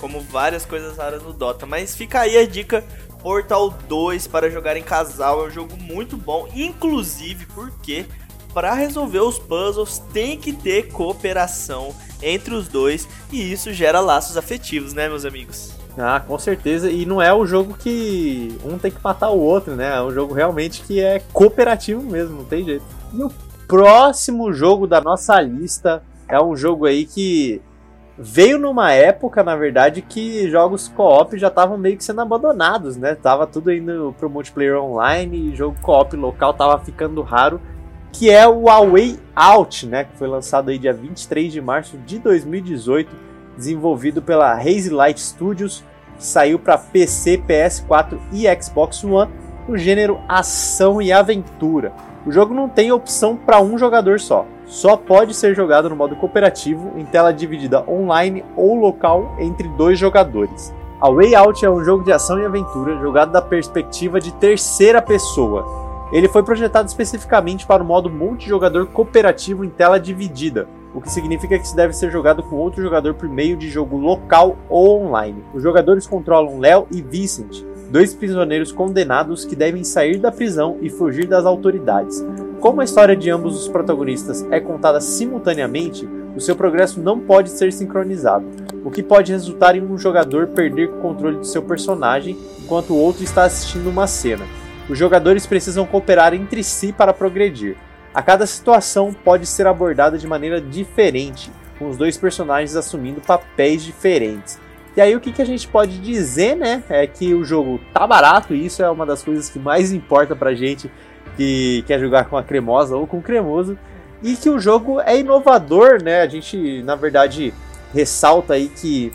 Como várias coisas raras no Dota. Mas fica aí a dica: Portal 2 para jogar em casal. É um jogo muito bom, inclusive porque para resolver os puzzles tem que ter cooperação entre os dois e isso gera laços afetivos, né, meus amigos? Ah, com certeza. E não é o jogo que um tem que matar o outro, né? É um jogo realmente que é cooperativo mesmo, não tem jeito. E o próximo jogo da nossa lista é um jogo aí que veio numa época, na verdade, que jogos co-op já estavam meio que sendo abandonados, né? Tava tudo indo pro multiplayer online e jogo co-op local tava ficando raro, que é o A Way Out, né? Que foi lançado aí dia 23 de março de 2018 desenvolvido pela Hazy Light Studios, que saiu para PC, PS4 e Xbox One, no gênero ação e aventura. O jogo não tem opção para um jogador só. Só pode ser jogado no modo cooperativo, em tela dividida online ou local entre dois jogadores. A Way Out é um jogo de ação e aventura jogado da perspectiva de terceira pessoa. Ele foi projetado especificamente para o modo multijogador cooperativo em tela dividida, o que significa que se deve ser jogado com outro jogador por meio de jogo local ou online. Os jogadores controlam Léo e Vincent, dois prisioneiros condenados que devem sair da prisão e fugir das autoridades. Como a história de ambos os protagonistas é contada simultaneamente, o seu progresso não pode ser sincronizado, o que pode resultar em um jogador perder o controle do seu personagem enquanto o outro está assistindo uma cena. Os jogadores precisam cooperar entre si para progredir. A cada situação pode ser abordada de maneira diferente, com os dois personagens assumindo papéis diferentes. E aí o que, que a gente pode dizer, né? É que o jogo tá barato e isso é uma das coisas que mais importa pra gente que quer jogar com a cremosa ou com cremoso. E que o jogo é inovador, né? A gente, na verdade, ressalta aí que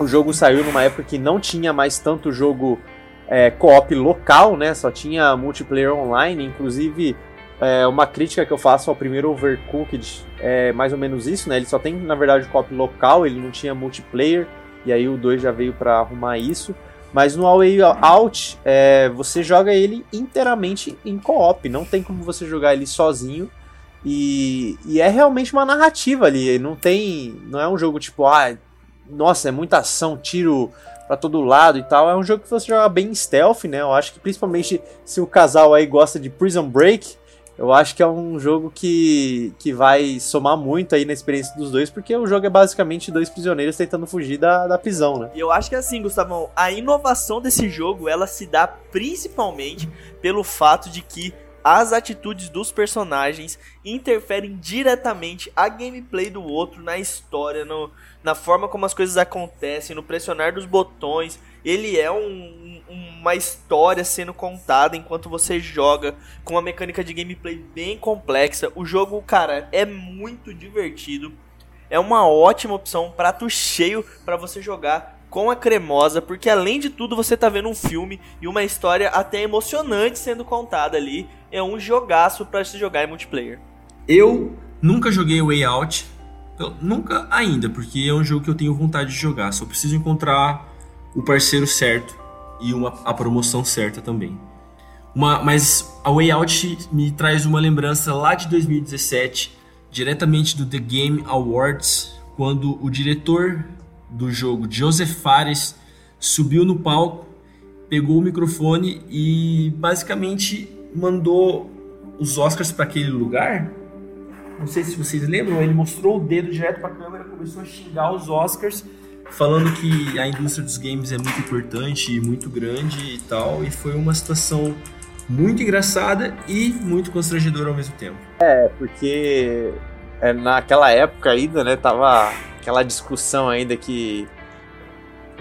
o jogo saiu numa época que não tinha mais tanto jogo é, co-op local, né? Só tinha multiplayer online, inclusive é, uma crítica que eu faço ao primeiro Overcooked é mais ou menos isso, né? Ele só tem, na verdade, co-op local, ele não tinha multiplayer, e aí o 2 já veio para arrumar isso. Mas no Away Out, é, você joga ele inteiramente em co-op, não tem como você jogar ele sozinho. E, e, é realmente uma narrativa ali, não tem. Não é um jogo tipo, ah, nossa, é muita ação, tiro para todo lado e tal. É um jogo que você joga bem stealth, né? Eu acho que principalmente se o casal aí gosta de Prison Break, eu acho que é um jogo que, que vai somar muito aí na experiência dos dois, porque o jogo é basicamente dois prisioneiros tentando fugir da, da prisão, né? E eu acho que assim, Gustavão, a inovação desse jogo, ela se dá principalmente pelo fato de que as atitudes dos personagens interferem diretamente a gameplay do outro na história, no, na forma como as coisas acontecem, no pressionar dos botões. Ele é um, uma história sendo contada enquanto você joga, com uma mecânica de gameplay bem complexa. O jogo, cara, é muito divertido. É uma ótima opção, prato cheio para você jogar com a cremosa, porque além de tudo você tá vendo um filme e uma história até emocionante sendo contada ali. É um jogaço para se jogar em multiplayer. Eu nunca joguei Way Out, eu, nunca ainda, porque é um jogo que eu tenho vontade de jogar. Só preciso encontrar o parceiro certo e uma, a promoção certa também. Uma, mas a Way Out me traz uma lembrança lá de 2017, diretamente do The Game Awards, quando o diretor do jogo, Joseph Fares, subiu no palco, pegou o microfone e basicamente mandou os Oscars para aquele lugar não sei se vocês lembram, ele mostrou o dedo direto para a câmera, começou a xingar os Oscars, falando que a indústria dos games é muito importante e muito grande e tal, e foi uma situação muito engraçada e muito constrangedora ao mesmo tempo. É, porque é, naquela época ainda, né, tava aquela discussão ainda que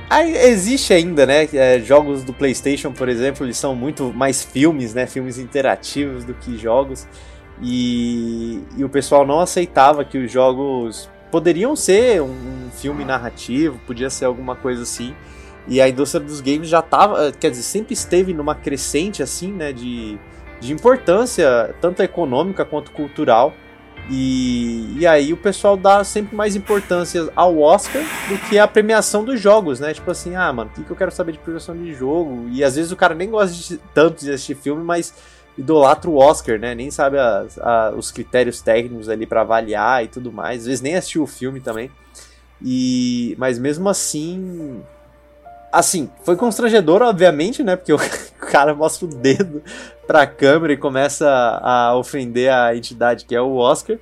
Aí existe ainda, né? É, jogos do PlayStation, por exemplo, eles são muito mais filmes, né? Filmes interativos do que jogos. E, e o pessoal não aceitava que os jogos poderiam ser um, filme narrativo, podia ser alguma coisa assim. E a indústria dos games já estava, quer dizer, sempre esteve numa crescente assim, né, de, de importância, tanto econômica quanto cultural. E, e aí o pessoal dá sempre mais importância ao Oscar do que a premiação dos jogos, né? Tipo assim, ah, mano, o que, que eu quero saber de premiação de jogo? E às vezes o cara nem gosta de, tanto de assistir filme, mas idolatra o Oscar, né? Nem sabe as, a, os critérios técnicos ali para avaliar e tudo mais. Às vezes nem assistiu o filme também. E mas mesmo assim, assim, foi constrangedor, obviamente, né? Porque o cara mostra o dedo pra câmera e começa a ofender a entidade que é o Oscar.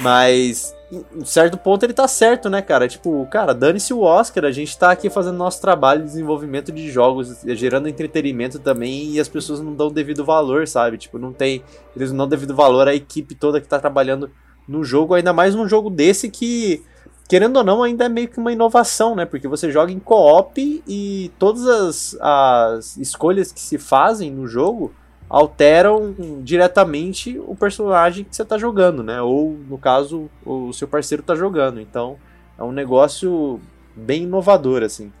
Mas em certo ponto ele tá certo, né, cara? Tipo, cara, dane-se o Oscar, a gente tá aqui fazendo nosso trabalho de desenvolvimento de jogos, gerando entretenimento também, e as pessoas não dão devido valor, sabe? Tipo, não tem. Eles não dão devido valor à equipe toda que tá trabalhando no jogo, ainda mais num jogo desse que, querendo ou não, ainda é meio que uma inovação, né? Porque você joga em co-op e todas as, as escolhas que se fazem no jogo alteram diretamente o personagem que você está jogando, né? Ou, no caso, o seu parceiro está jogando. Então, é um negócio bem inovador, assim.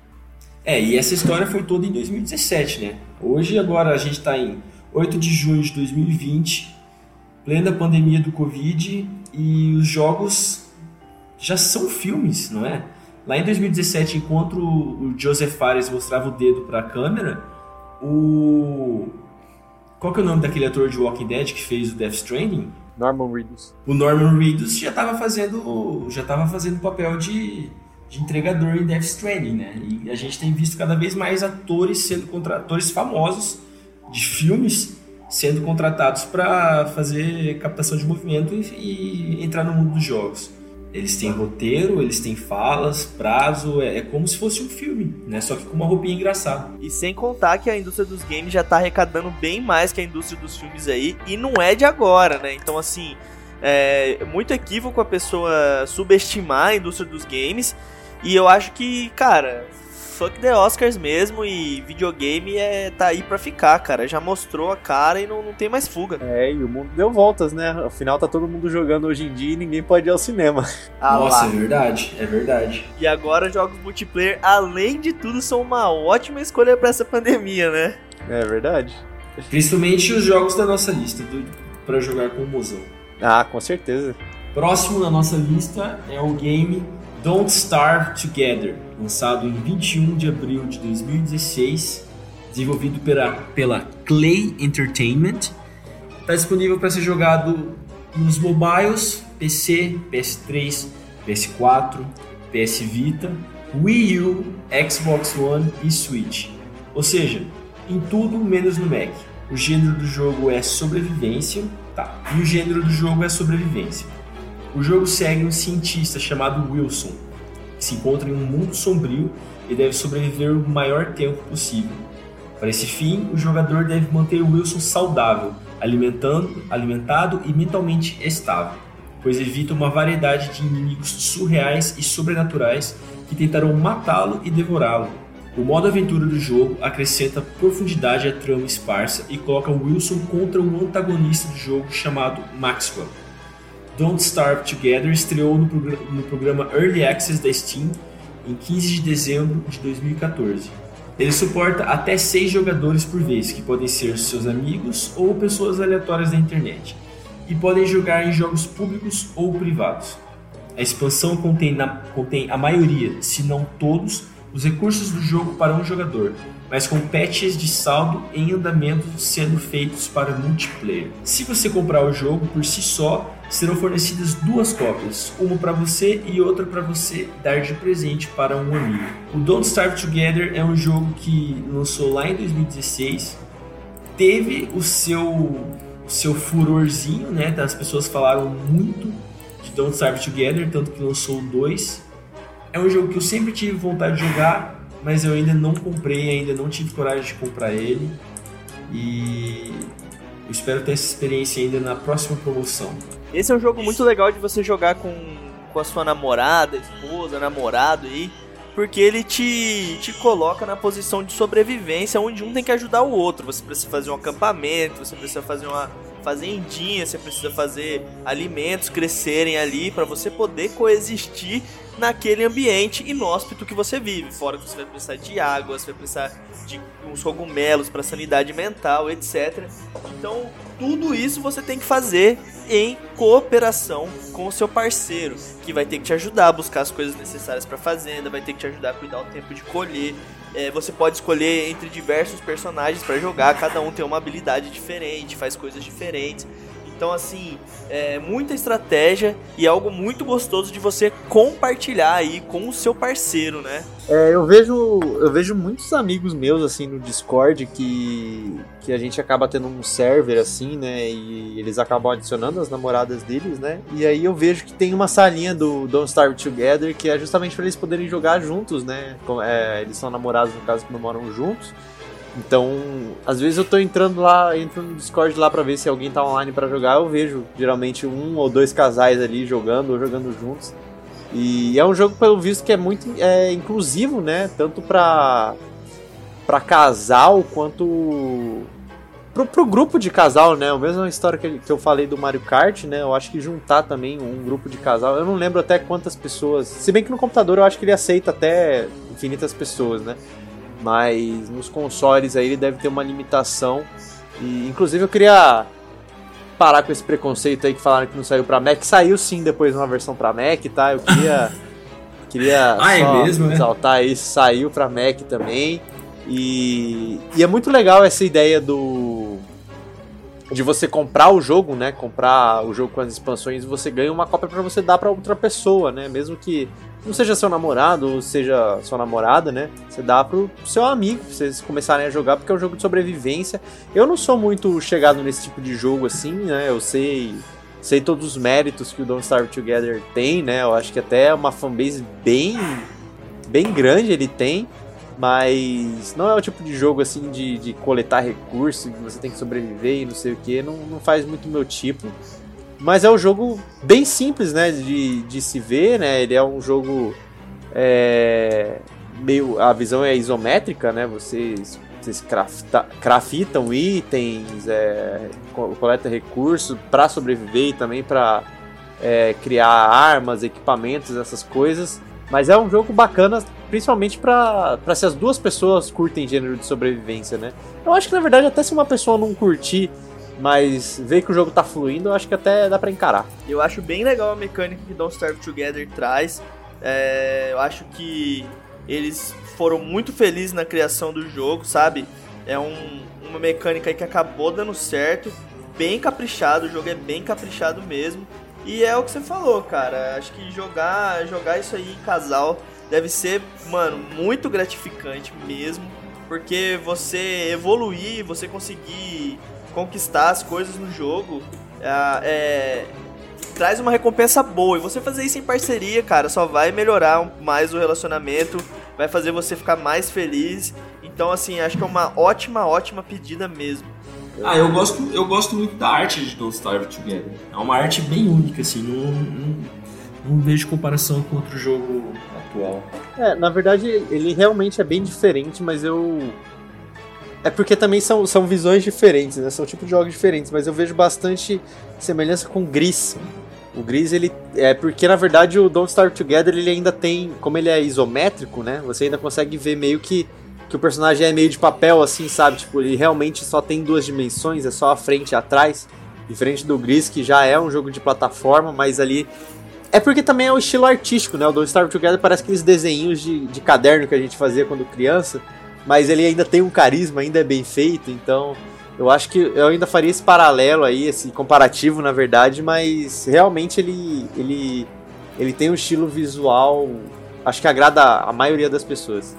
É, e essa história foi toda em 2017, né? Hoje, agora, a gente está em 8 de junho de 2020, plena pandemia do Covid, e os jogos já são filmes, não é? Lá em 2017, enquanto o Joseph Fares mostrava o dedo para a câmera, o qual que é o nome daquele ator de Walking Dead que fez o Death Stranding? Norman Reedus. O Norman Reedus já estava fazendo já estava fazendo papel de, de entregador em Death Stranding, né? E a gente tem visto cada vez mais atores sendo contratores famosos de filmes sendo contratados para fazer captação de movimento e, e entrar no mundo dos jogos. Eles têm roteiro, eles têm falas, prazo, é, é, como se fosse um filme, né? Só que com uma roupinha engraçada. E sem contar que a indústria dos games já tá arrecadando bem mais que a indústria dos filmes aí, e não é de agora, né? Então, assim, é muito equívoco a pessoa subestimar a indústria dos games, e eu acho que, cara, fuck the Oscars mesmo e videogame é tá aí pra ficar, cara. Já mostrou a cara e não, não tem mais fuga. É, e o mundo deu voltas, né? Afinal tá todo mundo jogando hoje em dia e ninguém pode ir ao cinema. Ah, Nossa, lá. é verdade, é verdade. E agora jogos multiplayer, além de tudo, são uma ótima escolha para essa pandemia, né? É verdade. Principalmente os jogos da nossa lista para jogar com o mozão. Ah, com certeza. Próximo na nossa lista é o game Don't Starve Together, lançado em 21 de abril de 2016, desenvolvido pela, pela Clay Entertainment. Está disponível para ser jogado nos mobiles, PC, PS3, PS4, PS Vita, Wii U, Xbox One e Switch. Ou seja, em tudo menos no Mac. O gênero do jogo é sobrevivência, tá? E o gênero do jogo é sobrevivência. O jogo segue um cientista chamado Wilson, que se encontra em um mundo sombrio e deve sobreviver o maior tempo possível. Para esse fim, o jogador deve manter Wilson saudável, alimentando, alimentado e mentalmente estável, pois evita uma variedade de inimigos surreais e sobrenaturais que tentarão matá-lo e devorá-lo. O modo aventura do jogo acrescenta profundidade à trama esparsa e coloca Wilson contra um antagonista do jogo chamado Maxwell Don't Starve Together estreou no, progr no programa Early Access da Steam em 15 de dezembro de 2014. Ele suporta até 6 jogadores por vez, que podem ser seus amigos ou pessoas aleatórias da internet, e podem jogar em jogos públicos ou privados. A expansão contém, na, contém a maioria, se não todos, os recursos do jogo para um jogador, mas com patches de saldo em andamento sendo feitos para multiplayer. Se você comprar o jogo por si só, serão fornecidas duas cópias, uma para você e outra para você dar de presente para um amigo. O Don't Starve Together é um jogo que lançou lá em 2016, teve o seu o seu furorzinho, né? As pessoas falaram muito de Don't Starve Together, tanto que lançou dois. É um jogo que eu sempre tive vontade de jogar, mas eu ainda não comprei, ainda não tive coragem de comprar ele. E eu espero ter essa experiência ainda na próxima promoção. Esse é um jogo muito legal de você jogar com, com a sua namorada, esposa, namorado aí. Porque ele te, te coloca na posição de sobrevivência, onde um tem que ajudar o outro. Você precisa fazer um acampamento, você precisa fazer uma fazendinha, você precisa fazer alimentos crescerem ali para você poder coexistir naquele ambiente inóspito que você vive. Fora que você vai precisar de água, você vai precisar de uns cogumelos para sanidade mental, etc. Então, tudo isso você tem que fazer em cooperação com o seu parceiro, que vai ter que te ajudar a buscar as coisas necessárias para a fazenda, vai ter que te ajudar a cuidar o tempo de colher. É, você pode escolher entre diversos personagens para jogar, cada um tem uma habilidade diferente, faz coisas diferentes. Então, assim, é muita estratégia e algo muito gostoso de você compartilhar aí com o seu parceiro, né? É, eu vejo, eu vejo muitos amigos meus, assim, no Discord que, que a gente acaba tendo um server, assim, né? E eles acabam adicionando as namoradas deles, né? E aí eu vejo que tem uma salinha do Don't Starve Together que é justamente para eles poderem jogar juntos, né? É, eles são namorados, no caso, que moram juntos. Então, às vezes eu tô entrando lá, entro no Discord lá para ver se alguém tá online para jogar, eu vejo geralmente um ou dois casais ali jogando ou jogando juntos. E é um jogo, pelo visto, que é muito é, inclusivo, né? Tanto pra, pra casal quanto pro, pro grupo de casal, né? A mesma história que, que eu falei do Mario Kart, né? Eu acho que juntar também um grupo de casal. Eu não lembro até quantas pessoas. Se bem que no computador eu acho que ele aceita até infinitas pessoas, né? Mas nos consoles aí ele deve ter uma limitação. E inclusive eu queria parar com esse preconceito aí que falaram que não saiu pra Mac. Saiu sim depois uma versão pra Mac, tá? Eu queria. queria ah, é mesmo, exaltar isso. Saiu pra Mac também. E, e é muito legal essa ideia do de você comprar o jogo, né? Comprar o jogo com as expansões, você ganha uma cópia para você dar para outra pessoa, né? Mesmo que não seja seu namorado ou seja sua namorada, né? Você dá pro seu amigo, pra vocês começarem a jogar, porque é um jogo de sobrevivência. Eu não sou muito chegado nesse tipo de jogo assim, né? Eu sei sei todos os méritos que o Don't Starve Together tem, né? Eu acho que até uma fanbase bem bem grande ele tem. Mas não é o tipo de jogo assim de, de coletar recursos, que você tem que sobreviver e não sei o que, não, não faz muito meu tipo. Mas é um jogo bem simples, né, de, de se ver, né, ele é um jogo é, meio, a visão é isométrica, né, vocês, vocês crafta, craftam itens, é, coleta recursos para sobreviver e também para é, criar armas, equipamentos, essas coisas. Mas é um jogo bacana, principalmente para se as duas pessoas curtem gênero de sobrevivência, né? Eu acho que na verdade até se uma pessoa não curtir, mas ver que o jogo tá fluindo, eu acho que até dá para encarar. Eu acho bem legal a mecânica que Don't Starve Together traz. É, eu acho que eles foram muito felizes na criação do jogo, sabe? É um, uma mecânica que acabou dando certo, bem caprichado, o jogo é bem caprichado mesmo. E é o que você falou, cara. Acho que jogar, jogar isso aí em casal deve ser, mano, muito gratificante mesmo. Porque você evoluir, você conseguir conquistar as coisas no jogo é, é, traz uma recompensa boa. E você fazer isso em parceria, cara, só vai melhorar mais o relacionamento, vai fazer você ficar mais feliz. Então, assim, acho que é uma ótima, ótima pedida mesmo. Ah, eu gosto, eu gosto muito da arte de Don't Starve Together. É uma arte bem única, assim, não, não, não vejo comparação com outro jogo atual. É, na verdade, ele realmente é bem diferente, mas eu. É porque também são, são visões diferentes, né? São tipos de jogos diferentes, mas eu vejo bastante semelhança com Gris. O Gris, ele. É porque na verdade o Don't Starve Together ele ainda tem. Como ele é isométrico, né? Você ainda consegue ver meio que que o personagem é meio de papel, assim, sabe? Tipo, ele realmente só tem duas dimensões, é só a frente e atrás. Diferente do Gris, que já é um jogo de plataforma, mas ali. É porque também é o estilo artístico, né? O Don't Starve Together parece aqueles desenhos de, de caderno que a gente fazia quando criança, mas ele ainda tem um carisma, ainda é bem feito, então. Eu acho que eu ainda faria esse paralelo aí, esse comparativo, na verdade, mas realmente ele, ele, ele tem um estilo visual, acho que agrada a maioria das pessoas.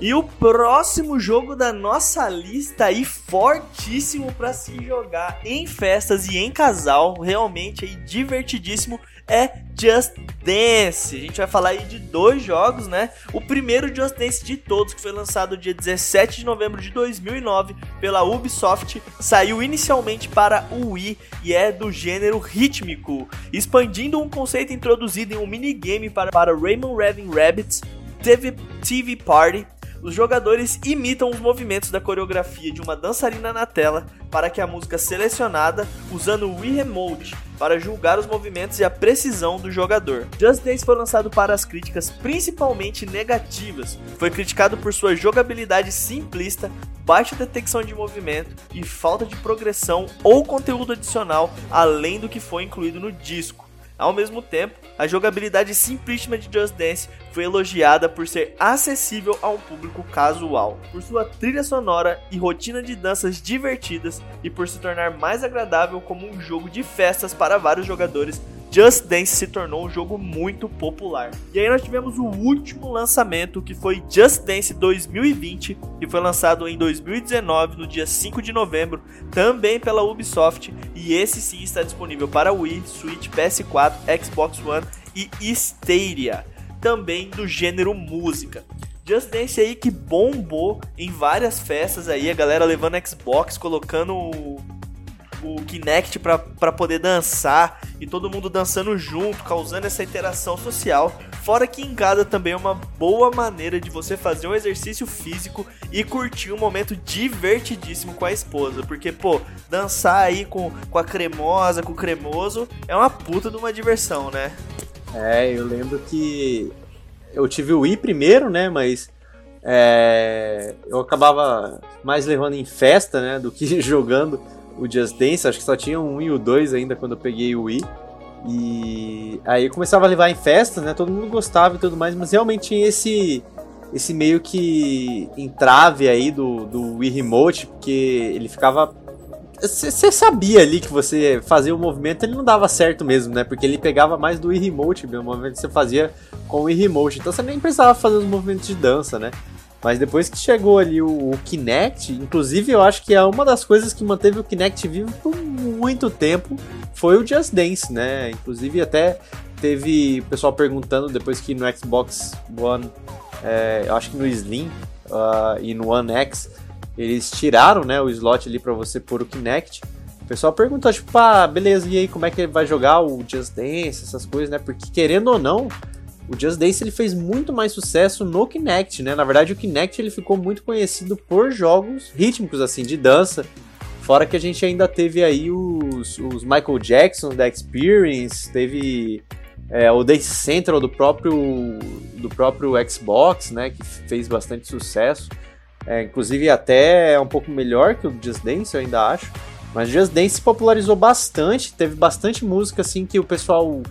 E o próximo jogo da nossa lista aí, fortíssimo para se jogar em festas e em casal, realmente aí divertidíssimo, é Just Dance. A gente vai falar aí de dois jogos, né? O primeiro Just Dance de todos, que foi lançado dia 17 de novembro de 2009 pela Ubisoft, saiu inicialmente para o Wii e é do gênero rítmico, expandindo um conceito introduzido em um minigame para, para Raymond Raven Rabbits, teve TV Party os jogadores imitam os movimentos da coreografia de uma dançarina na tela para que a música selecionada usando o Wii Remote para julgar os movimentos e a precisão do jogador. Just Dance foi lançado para as críticas principalmente negativas. Foi criticado por sua jogabilidade simplista, baixa detecção de movimento e falta de progressão ou conteúdo adicional além do que foi incluído no disco. Ao mesmo tempo, a jogabilidade simplíssima de Just Dance foi elogiada por ser acessível a um público casual, por sua trilha sonora e rotina de danças divertidas e por se tornar mais agradável como um jogo de festas para vários jogadores Just Dance se tornou um jogo muito popular. E aí nós tivemos o último lançamento, que foi Just Dance 2020, que foi lançado em 2019, no dia 5 de novembro, também pela Ubisoft, e esse sim está disponível para Wii, Switch, PS4, Xbox One e Stadia, também do gênero música. Just Dance aí que bombou em várias festas aí, a galera levando Xbox, colocando o Kinect para poder dançar e todo mundo dançando junto, causando essa interação social. Fora que engada também é uma boa maneira de você fazer um exercício físico e curtir um momento divertidíssimo com a esposa. Porque, pô, dançar aí com, com a cremosa, com o cremoso, é uma puta de uma diversão, né? É, eu lembro que eu tive o Wii primeiro, né? Mas é, eu acabava mais levando em festa, né? Do que jogando o Just Dance. Acho que só tinha um e o 2 ainda quando eu peguei o Wii. E aí eu começava a levar em festa, né? Todo mundo gostava e tudo mais, mas realmente tinha esse esse meio que entrave aí do, do Wii Remote, porque ele ficava você sabia ali que você fazia o movimento, ele não dava certo mesmo, né? Porque ele pegava mais do Wii Remote, o movimento que você fazia com o Wii Remote. Então você nem precisava fazer os movimentos de dança, né? Mas depois que chegou ali o, o, Kinect, inclusive eu acho que é uma das coisas que manteve o Kinect vivo por muito tempo foi o Just Dance, né? Inclusive até teve pessoal perguntando depois que no Xbox One, é, eu acho que no Slim uh, e no One X, eles tiraram né, o slot ali para você pôr o Kinect. O pessoal perguntou, tipo, ah, beleza, e aí como é que ele vai jogar o Just Dance, essas coisas, né? Porque querendo ou não, o Just Dance ele fez muito mais sucesso no Kinect, né? Na verdade, o Kinect ele ficou muito conhecido por jogos rítmicos assim de dança. Fora que a gente ainda teve aí os, os Michael Jackson da Experience, teve é, o Dance Central do próprio do próprio Xbox, né? Que fez bastante sucesso. É, inclusive até é um pouco melhor que o Just Dance, eu ainda acho. Mas Just Dance se popularizou bastante, teve bastante música assim que o pessoal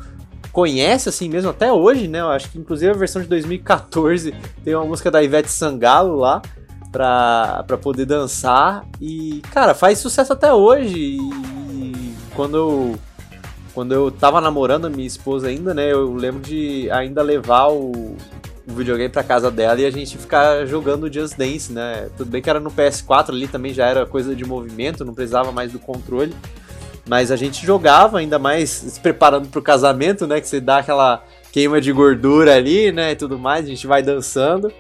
conhece assim mesmo até hoje, né? Eu acho que inclusive a versão de 2014 tem uma música da Ivete Sangalo lá pra, poder dançar e, cara, faz sucesso até hoje. E quando eu, quando eu tava namorando a minha esposa ainda, né? Eu lembro de ainda levar o, o videogame pra casa dela e a gente ficar jogando Just Dance, né? Tudo bem que era no PS4 ali também já era coisa de movimento, não precisava mais do controle. Mas a gente jogava ainda mais se preparando pro casamento, né? Que você dá aquela queima de gordura ali, né? E tudo mais, a gente vai dançando.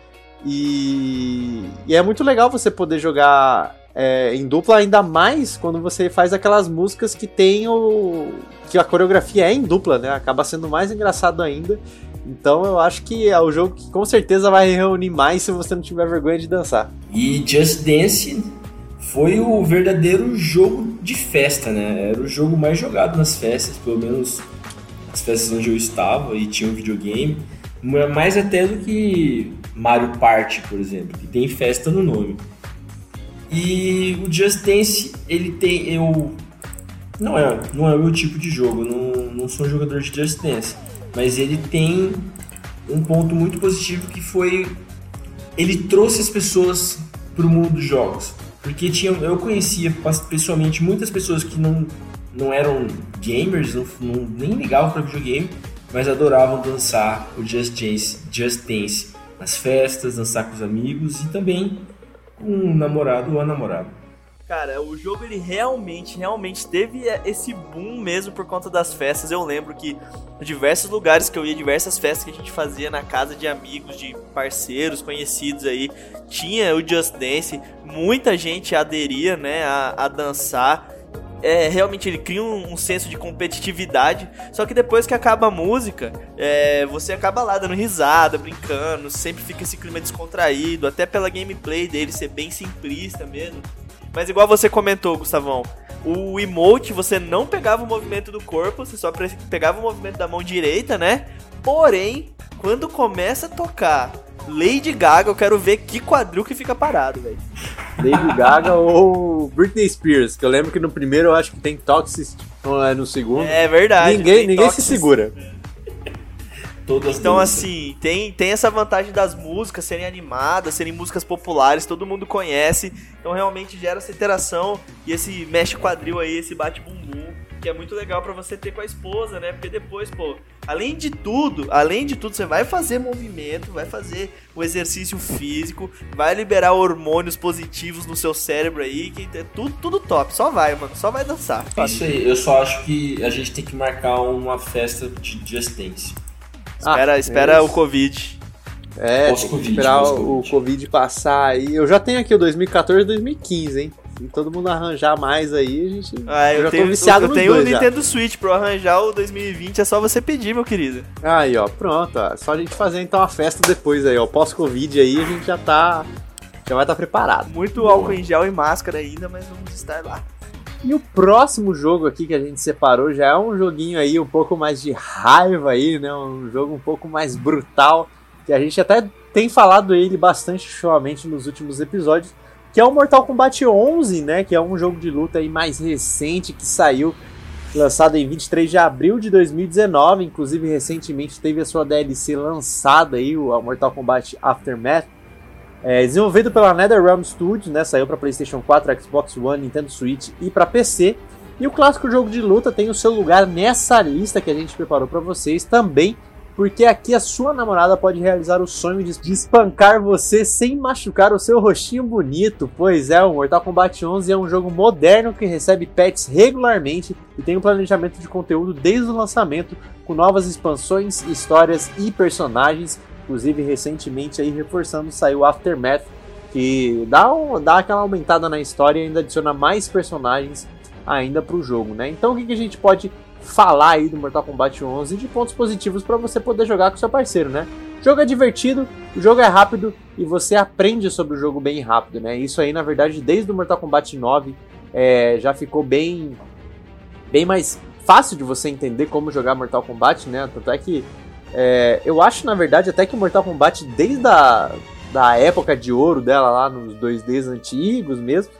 E, e é muito legal você poder jogar é, em dupla, ainda mais quando você faz aquelas músicas que tem o. que a coreografia é em dupla, né? Acaba sendo mais engraçado ainda. Então eu acho que é o jogo que com certeza vai reunir mais se você não tiver vergonha de dançar. E Just Dance foi o verdadeiro jogo de festa, né? Era o jogo mais jogado nas festas, pelo menos as festas onde eu estava e tinha um videogame. Mais até do que Mario Party, por exemplo, que tem festa no nome. E o Just Dance, ele tem. Eu. Não é, não é o meu tipo de jogo, não, não sou um jogador de Just Dance. Mas ele tem um ponto muito positivo que foi. Ele trouxe as pessoas para o mundo dos jogos. Porque tinha, eu conhecia pessoalmente muitas pessoas que não, não eram gamers, não, não nem ligavam para videogame, mas adoravam dançar o Just Dance, Just Dance nas festas, dançar com os amigos e também com um namorado ou a namorada. Cara, o jogo ele realmente, realmente teve esse boom mesmo por conta das festas. Eu lembro que diversos lugares que eu ia, diversas festas que a gente fazia na casa de amigos, de parceiros, conhecidos aí, tinha o Just Dance. Muita gente aderia, né, a, a dançar. É, realmente ele cria um, um, senso de competitividade. Só que depois que acaba a música, é, você acaba lá dando risada, brincando, sempre fica esse clima descontraído, até pela gameplay dele ser bem simplista mesmo. Mas igual você comentou, Gustavão, o emote você não pegava o movimento do corpo, você só pegava o movimento da mão direita, né? Porém, quando começa a tocar Lady Gaga, eu quero ver que quadril que fica parado, velho. Lady Gaga ou Britney Spears, que eu lembro que no primeiro eu acho que tem Toxic, é no segundo. É verdade. Ninguém, ninguém se segura. Todas então, assim, tem, tem essa vantagem das músicas serem animadas, serem músicas populares, todo mundo conhece. Então, realmente gera essa interação e esse mexe quadril aí, esse bate-bumbum, que é muito legal para você ter com a esposa, né? Porque depois, pô, além de tudo, além de tudo, você vai fazer movimento, vai fazer o exercício físico, vai liberar hormônios positivos no seu cérebro aí, que é tudo, tudo top. Só vai, mano, só vai dançar. Isso aí, eu só acho que a gente tem que marcar uma festa de Just Dance. Espera, ah, espera é o Covid. É, tem que esperar o, o Covid passar aí. Eu já tenho aqui o 2014 e 2015, hein? E todo mundo arranjar mais aí, a gente. Ah, eu, já tenho, tô viciado eu tenho o dois já. Nintendo Switch pra eu arranjar o 2020, é só você pedir, meu querido. Aí, ó, pronto. Ó. Só a gente fazer então a festa depois aí, ó. Pós-Covid aí, a gente já tá. Já vai estar preparado. Muito álcool em gel e máscara ainda, mas vamos estar lá. E o próximo jogo aqui que a gente separou já é um joguinho aí um pouco mais de raiva aí, né? Um jogo um pouco mais brutal, que a gente até tem falado ele bastante suavemente nos últimos episódios, que é o Mortal Kombat 11, né? Que é um jogo de luta aí mais recente que saiu, lançado em 23 de abril de 2019, inclusive recentemente teve a sua DLC lançada aí, o Mortal Kombat Aftermath. É, desenvolvido pela NetherRealm Studios, né, saiu para PlayStation 4, Xbox One, Nintendo Switch e para PC. E o clássico jogo de luta tem o seu lugar nessa lista que a gente preparou para vocês também, porque aqui a sua namorada pode realizar o sonho de espancar você sem machucar o seu rostinho bonito. Pois é, o Mortal Kombat 11 é um jogo moderno que recebe patches regularmente e tem um planejamento de conteúdo desde o lançamento, com novas expansões, histórias e personagens. Inclusive, recentemente, aí reforçando, saiu Aftermath, que dá, um, dá aquela aumentada na história e ainda adiciona mais personagens ainda para o jogo, né? Então, o que, que a gente pode falar aí do Mortal Kombat 11 de pontos positivos para você poder jogar com seu parceiro, né? O jogo é divertido, o jogo é rápido e você aprende sobre o jogo bem rápido, né? Isso aí, na verdade, desde o Mortal Kombat 9 é, já ficou bem, bem mais fácil de você entender como jogar Mortal Kombat, né? Tanto é que é, eu acho, na verdade, até que o Mortal Kombat, desde a da época de ouro dela lá nos 2Ds antigos mesmo,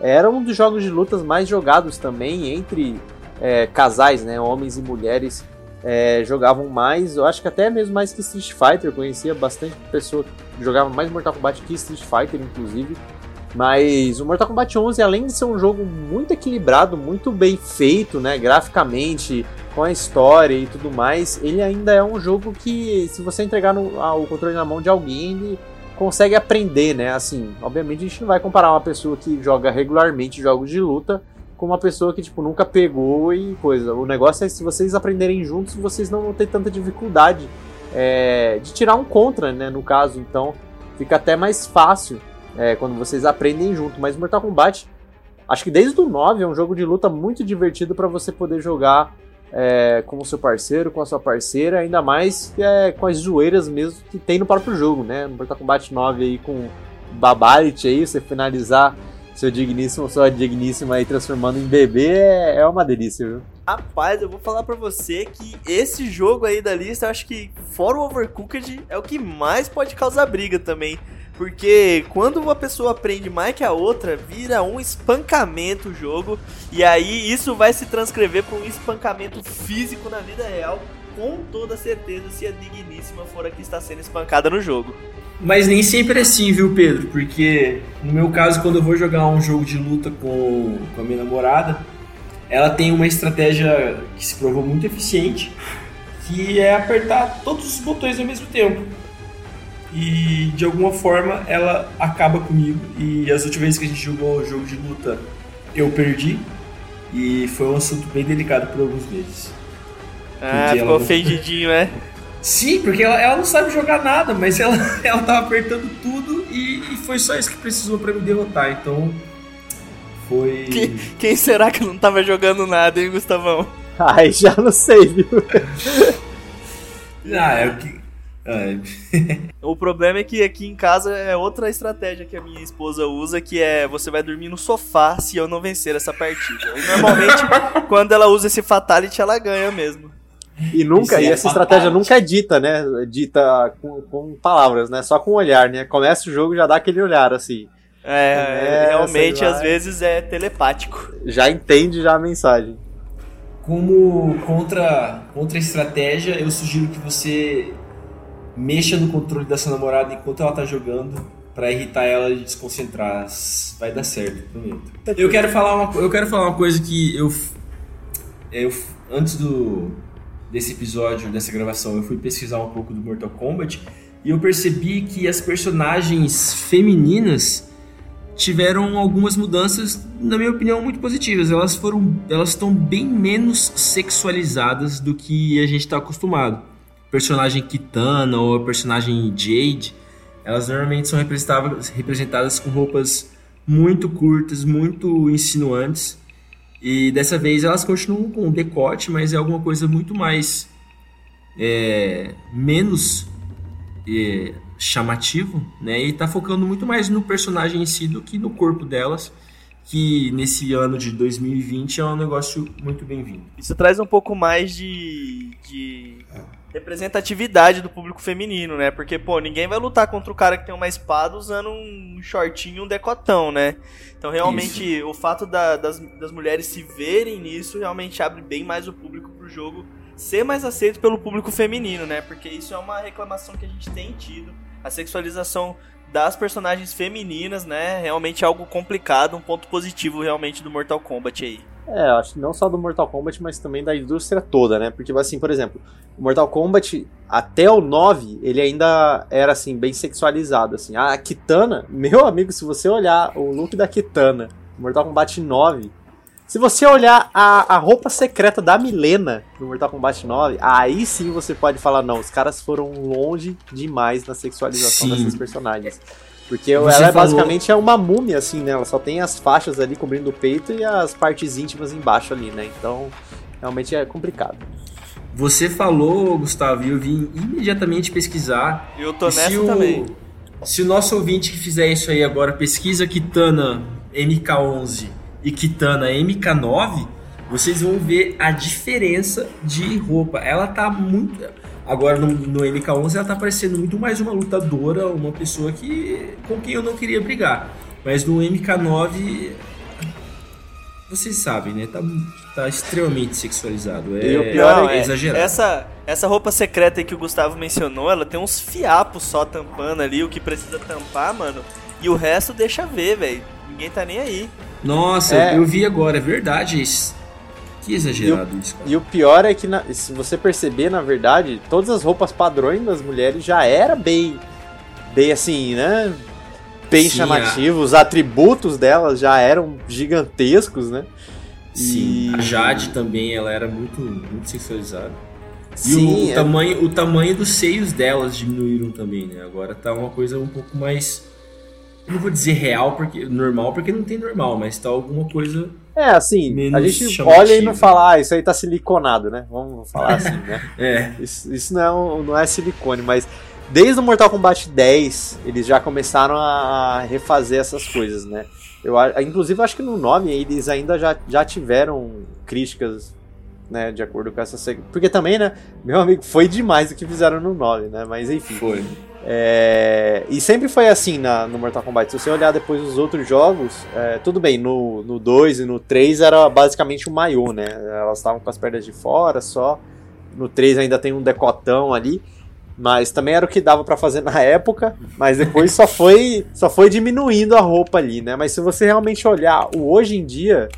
era um dos jogos de lutas mais jogados também entre é, casais, né? Homens e mulheres é, jogavam mais, eu acho que até mesmo mais que Street Fighter, eu conhecia bastante pessoa que jogava mais Mortal Kombat que Street Fighter, inclusive. Mas o Mortal Kombat 11, além de ser um jogo muito equilibrado, muito bem feito, né, graficamente, com a história e tudo mais, ele ainda é um jogo que, se você entregar no, o controle na mão de alguém, ele consegue aprender, né? Assim, obviamente a gente não vai comparar uma pessoa que joga regularmente jogos de luta com uma pessoa que, tipo, nunca pegou e coisa. O negócio é se vocês aprenderem juntos, vocês não vão ter tanta dificuldade é, de tirar um contra, né? No caso, então fica até mais fácil é, quando vocês aprendem junto. Mas Mortal Kombat, acho que desde o 9 é um jogo de luta muito divertido para você poder jogar é, com o seu parceiro, com a sua parceira, ainda mais é, com as zoeiras mesmo que tem no próprio jogo, né? No Mortal Kombat 9 aí com Babalit aí, você finalizar seu digníssimo, sua digníssima aí transformando em bebê é, é uma delícia, viu? Rapaz, eu vou falar pra você que esse jogo aí da lista, eu acho que fora o Overcooked, é o que mais pode causar briga também. Porque quando uma pessoa aprende mais que a outra, vira um espancamento o jogo. E aí isso vai se transcrever para um espancamento físico na vida real. Com toda certeza, se a digníssima for a que está sendo espancada no jogo. Mas nem sempre é assim, viu, Pedro? Porque no meu caso, quando eu vou jogar um jogo de luta com, com a minha namorada, ela tem uma estratégia que se provou muito eficiente, que é apertar todos os botões ao mesmo tempo. E de alguma forma ela acaba comigo. E as últimas vezes que a gente jogou jogo de luta, eu perdi. E foi um assunto bem delicado por alguns meses. Ah, ficou ela- ofendidinho, né? Sim, porque ela, ela não sabe jogar nada, mas ela, ela tava apertando tudo e, e foi só isso que precisou pra me derrotar. Então foi. Que- Quem será que não tava jogando nada, hein, Gustavão? Ai, já não sei, viu? Ah, é o que. O problema é que aqui em casa é outra estratégia que a minha esposa usa, que é você vai dormir no sofá se eu não vencer essa partida. E normalmente, quando ela usa esse fatality, ela ganha mesmo. E nunca, Isso e é essa estratégia fatality. nunca é dita, né? Dita com, com palavras, né? Só com o olhar, né? Começa o jogo já dá aquele olhar, assim. É, Começa, realmente, às vezes é telepático. Já entende já a mensagem. como contra, contra estratégia, eu sugiro que você mexa no controle da sua namorada enquanto ela tá jogando pra irritar ela e desconcentrar. Vai dar certo, prometo. Eu quero falar uma, eu quero falar uma coisa que eu, f- eu antes do desse episódio, dessa gravação, eu fui pesquisar um pouco do Mortal Kombat e eu percebi que as personagens femininas tiveram algumas mudanças, na minha opinião, muito positivas. Elas foram, elas estão bem menos sexualizadas do que a gente está acostumado. Personagem Kitana ou a personagem Jade, elas normalmente são representadas, representadas com roupas muito curtas, muito insinuantes. E dessa vez elas continuam com decote, mas é alguma coisa muito mais. É, menos é, chamativo, né? E tá focando muito mais no personagem em si do que no corpo delas, que nesse ano de 2020 é um negócio muito bem-vindo. Isso traz um pouco mais de, de representatividade do público feminino, né? Porque, pô, ninguém vai lutar contra o cara que tem uma espada usando um shortinho, um decotão, né? Então, realmente, Isso. o fato da, das, das mulheres se verem nisso realmente abre bem mais o público pro jogo ser mais aceito pelo público feminino, né? Porque isso é uma reclamação que a gente tem tido. A sexualização das personagens femininas, né? Realmente algo complicado, um ponto positivo realmente do Mortal Kombat aí. É, acho que não só do Mortal Kombat, mas também da indústria toda, né? Porque, assim, por exemplo, Mortal Kombat, até o 9, ele ainda era, assim, bem sexualizado, assim. A Kitana, meu amigo, se você olhar o look da Kitana, Mortal Kombat 9, se você olhar a, a roupa secreta da Milena no Mortal Kombat 9, aí sim você pode falar, não, os caras foram longe demais na sexualização sim. dessas personagens. Porque Você ela é falou... basicamente é uma múmia, assim, né? Ela só tem as faixas ali cobrindo o peito e as partes íntimas embaixo ali, né? Então, realmente é complicado. Você falou, Gustavo, e eu vim imediatamente pesquisar. Eu tô nessa o, também. Se o nosso ouvinte que fizer isso aí agora pesquisa Kitana MK11 e Kitana MK9, vocês vão ver a diferença de roupa. Ela tá muito Agora no, no MK11 ela tá parecendo muito mais uma lutadora, uma pessoa que com quem eu não queria brigar. Mas no MK9 vocês sabem, né? Tá, tá extremamente sexualizado. É, e o pior é, é exagerado. Essa, essa roupa secreta aí que o Gustavo mencionou, ela tem uns fiapos só tampando ali, o que precisa tampar, mano. E o resto deixa ver, velho. Ninguém tá nem aí. Nossa, é. eu vi agora, é verdade. Que exagerado e o, isso, cara. E o pior é que, na, se você perceber, na verdade, todas as roupas padrões das mulheres já era bem, bem assim, né? Bem Sim, chamativo. A... Os atributos delas já eram gigantescos, né? Sim, e... a Jade também, ela era muito, muito sexualizada. E Sim, o, é... tamanho, o tamanho dos seios delas diminuíram também, né? Agora tá uma coisa um pouco mais não vou dizer real, porque normal, porque não tem normal, mas tá alguma coisa. É, assim, a gente olha e não fala, ah, isso aí tá siliconado, né? Vamos falar assim, né? é. Isso, isso não, é não é silicone, mas desde o Mortal Kombat 10, eles já começaram a refazer essas coisas, né? Eu, inclusive, acho que no nome eles ainda já, já tiveram críticas, né, de acordo com essa... Porque também, né, meu amigo, foi demais o que fizeram no 9, né? Mas enfim. Foi. É, e sempre foi assim na, no Mortal Kombat. Se você olhar depois os outros jogos, é, tudo bem, no, no 2 e no 3 era basicamente um maiô, né? Elas estavam com as pernas de fora só. No 3 ainda tem um decotão ali. Mas também era o que dava para fazer na época, mas depois só foi só foi diminuindo a roupa ali, né? Mas se você realmente olhar o hoje em dia,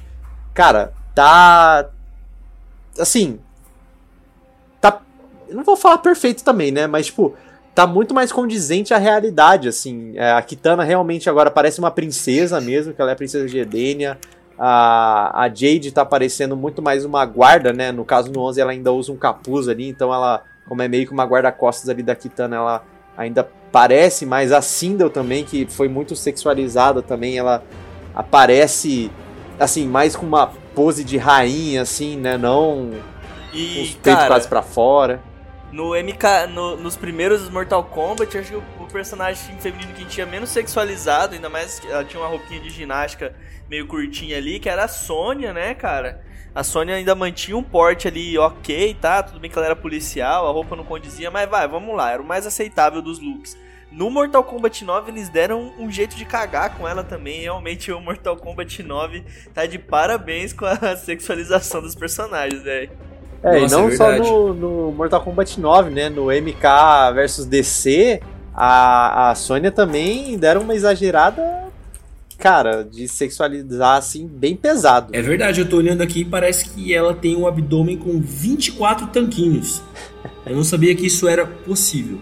cara, tá assim, tá, eu não vou falar perfeito também, né? Mas tipo, tá muito mais condizente à realidade, assim. É, a Kitana realmente agora parece uma princesa mesmo, que ela é a princesa de Edenia. A, a Jade tá parecendo muito mais uma guarda, né? No caso, no 11 ela ainda usa um capuz ali, então ela, como é meio que uma guarda-costas ali da Kitana, ela ainda parece mais a Sindel também, que foi muito sexualizada também, ela aparece, assim, mais com uma pose de rainha, assim, né? Não e, os peitos quase pra fora. No MK, no, nos primeiros Mortal Kombat, acho que o, o, personagem feminino que tinha menos sexualizado, ainda mais ela tinha uma roupinha de ginástica meio curtinha ali, que era a Sônia, né, cara? A Sônia ainda mantinha um porte ali ok, tá? Tudo bem que ela era policial, a roupa não condizia, mas vai, vamos lá, era o mais aceitável dos looks. No Mortal Kombat 9 eles deram um jeito de cagar com ela também. Realmente o Mortal Kombat 9 tá de parabéns com a sexualização dos personagens, velho. É, Nossa, e não é só no, no, Mortal Kombat 9, né? No MK versus DC, a, a Sônia também deram uma exagerada, cara, de sexualizar assim, bem pesado. É verdade, eu tô olhando aqui e parece que ela tem um abdômen com 24 tanquinhos. Eu não sabia que isso era possível.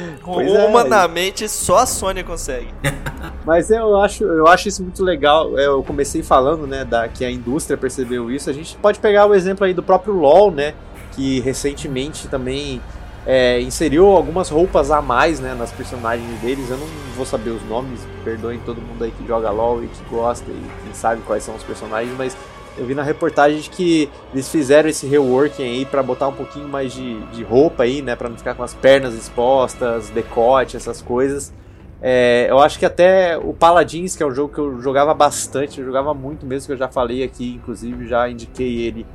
Humanamente, é. só a Sony consegue. Mas eu acho, eu acho isso muito legal. É, eu comecei falando, né, da, que a indústria percebeu isso. A gente pode pegar o exemplo aí do próprio LoL, né, que recentemente também é, inseriu algumas roupas a mais né, nas personagens deles. Eu não vou saber os nomes, perdoem todo mundo aí que joga LOL e que gosta e quem sabe quais são os personagens, mas eu vi na reportagem que eles fizeram esse reworking aí para botar um pouquinho mais de, de roupa aí, né, para não ficar com as pernas expostas, decote, essas coisas. É, eu acho que até o Paladins, que é um jogo que eu jogava bastante, eu jogava muito mesmo, que eu já falei aqui, inclusive já indiquei ele.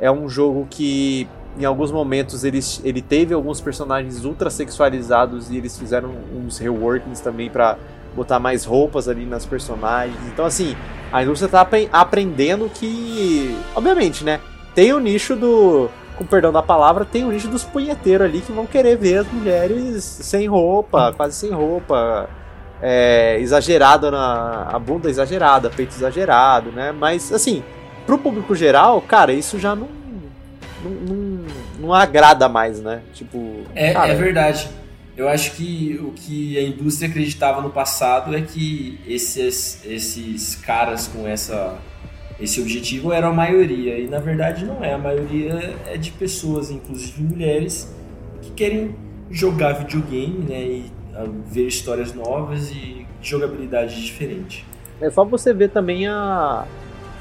É um jogo que em alguns momentos ele, ele teve alguns personagens ultra sexualizados e eles fizeram uns reworkings também para botar mais roupas ali nas personagens. Então, assim, a indústria tá aprendendo que, obviamente, né? Tem o nicho do. Com perdão da palavra, tem o nicho dos punheteiros ali que vão querer ver as mulheres sem roupa, quase sem roupa, é, exagerada na. a bunda exagerada, peito exagerado, né? Mas, assim, pro público geral, cara, isso já não não, não, não agrada mais, né? Tipo. É, cara, é verdade. Eu acho que o que a indústria acreditava no passado é que esses, esses caras com essa, esse objetivo eram a maioria. E na verdade não é. A maioria é de pessoas, inclusive mulheres, que querem jogar videogame né, e ah, ver histórias novas e jogabilidade diferente. É só você ver também a,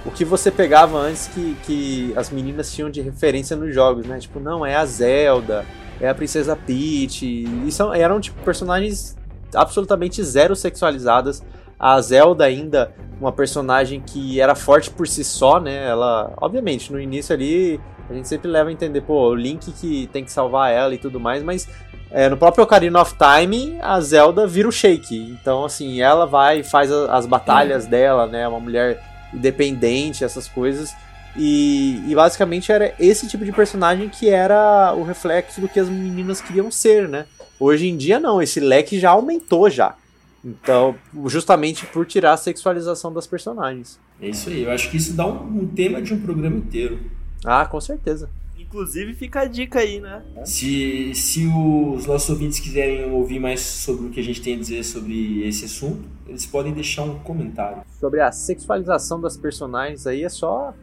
o que você pegava antes que, que as meninas tinham de referência nos jogos, né? Tipo, não, é a Zelda, é a Princesa Peach, e são, eram tipo personagens absolutamente zero sexualizadas. A Zelda ainda uma personagem que era forte por si só, né? Ela, obviamente, no início ali a gente sempre leva a entender, pô, o Link que tem que salvar ela e tudo mais, mas é, no próprio Ocarina of Time, a Zelda vira o Shake. Então, assim, ela vai e faz as batalhas dela, né? Uma mulher independente, essas coisas. E, e, basicamente era esse tipo de personagem que era o reflexo do que as meninas queriam ser, né? Hoje em dia não, esse leque já aumentou já. Então, justamente por tirar a sexualização das personagens. É isso aí, eu acho que isso dá um, um tema de um programa inteiro. Ah, com certeza. Inclusive fica a dica aí, né? Se, se os nossos ouvintes quiserem ouvir mais sobre o que a gente tem a dizer sobre esse assunto, eles podem deixar um comentário. Sobre a sexualização das personagens aí é só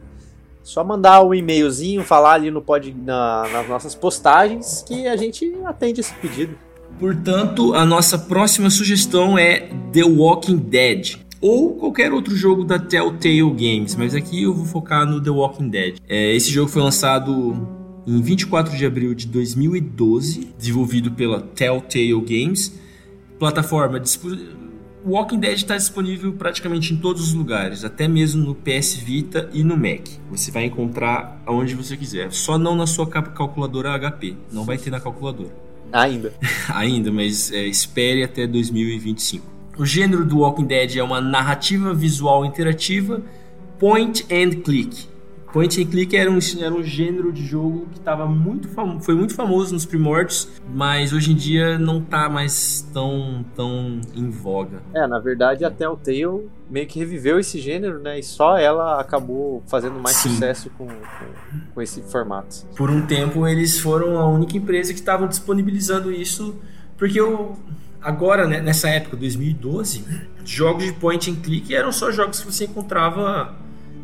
só mandar um e-mailzinho, falar ali no pod, na, nas nossas postagens que a gente atende esse pedido. Portanto, a nossa próxima sugestão é The Walking Dead ou qualquer outro jogo da Telltale Games, mas aqui eu vou focar no The Walking Dead. É, esse jogo foi lançado em 24 de abril de 2012, desenvolvido pela Telltale Games. Plataforma Walking Dead está disponível praticamente em todos os lugares, até mesmo no PS Vita e no Mac. Você vai encontrar aonde você quiser, só não na sua calculadora HP. Não vai ter na calculadora. Ainda. Ainda, mas é, espere até 2025. O gênero do Walking Dead é uma narrativa visual interativa point and click. Point and click era um, era um gênero de jogo que tava muito foi muito famoso nos primórdios, mas hoje em dia não tá mais tão, tão em voga. É, na verdade até o Telltale meio que reviveu esse gênero, né? E só ela acabou fazendo mais Sim. sucesso com, com, com, esse formato. Por um tempo eles foram a única empresa que estavam disponibilizando isso, porque o agora, né, nessa época, 2012, jogos de point and click eram só jogos que você encontrava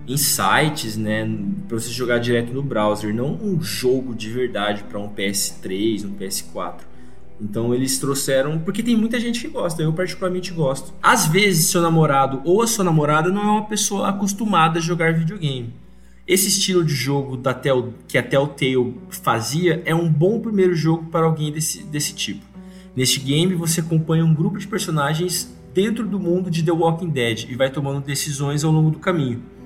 em sites, né, para você jogar direto no browser, não um jogo de verdade para um PS3, um PS4. Então eles trouxeram, porque tem muita gente que gosta, eu particularmente gosto. Às vezes seu namorado ou a sua namorada não é uma pessoa acostumada a jogar videogame. Esse estilo de jogo da Tel, que a Telltale fazia é um bom primeiro jogo para alguém desse, desse tipo. Neste game, você acompanha um grupo de personagens dentro do mundo de The Walking Dead e vai tomando decisões ao longo do caminho.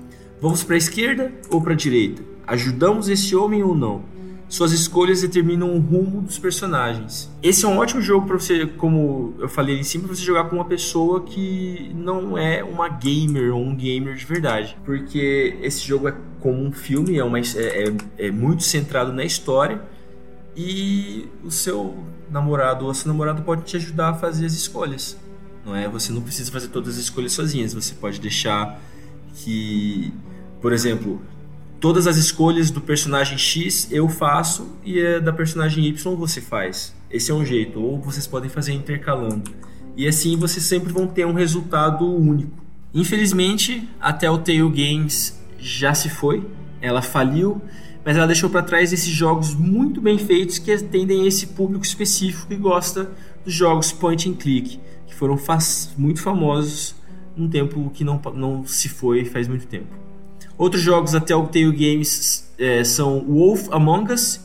Vamos para a esquerda ou para a direita? Ajudamos esse homem ou não? Suas escolhas determinam o rumo dos personagens. Esse é um ótimo jogo para você, como eu falei em cima, para você jogar com uma pessoa que não é uma gamer ou um gamer de verdade, porque esse jogo é como um filme, é, uma, é, é, é muito centrado na história e o seu namorado ou a sua namorada pode te ajudar a fazer as escolhas. Não é? Você não precisa fazer todas as escolhas sozinhas. Você pode deixar que, por exemplo, todas as escolhas do personagem X eu faço e da personagem Y você faz. Esse é um jeito. Ou vocês podem fazer intercalando. E assim vocês sempre vão ter um resultado único. Infelizmente, até o Telltale Games já se foi. Ela faliu mas ela deixou para trás esses jogos muito bem feitos que atendem esse público específico que gosta dos jogos point and click, que foram muito famosos num tempo que não, não se foi faz muito tempo. Outros jogos da Telltale Games é, são Wolf Among Us,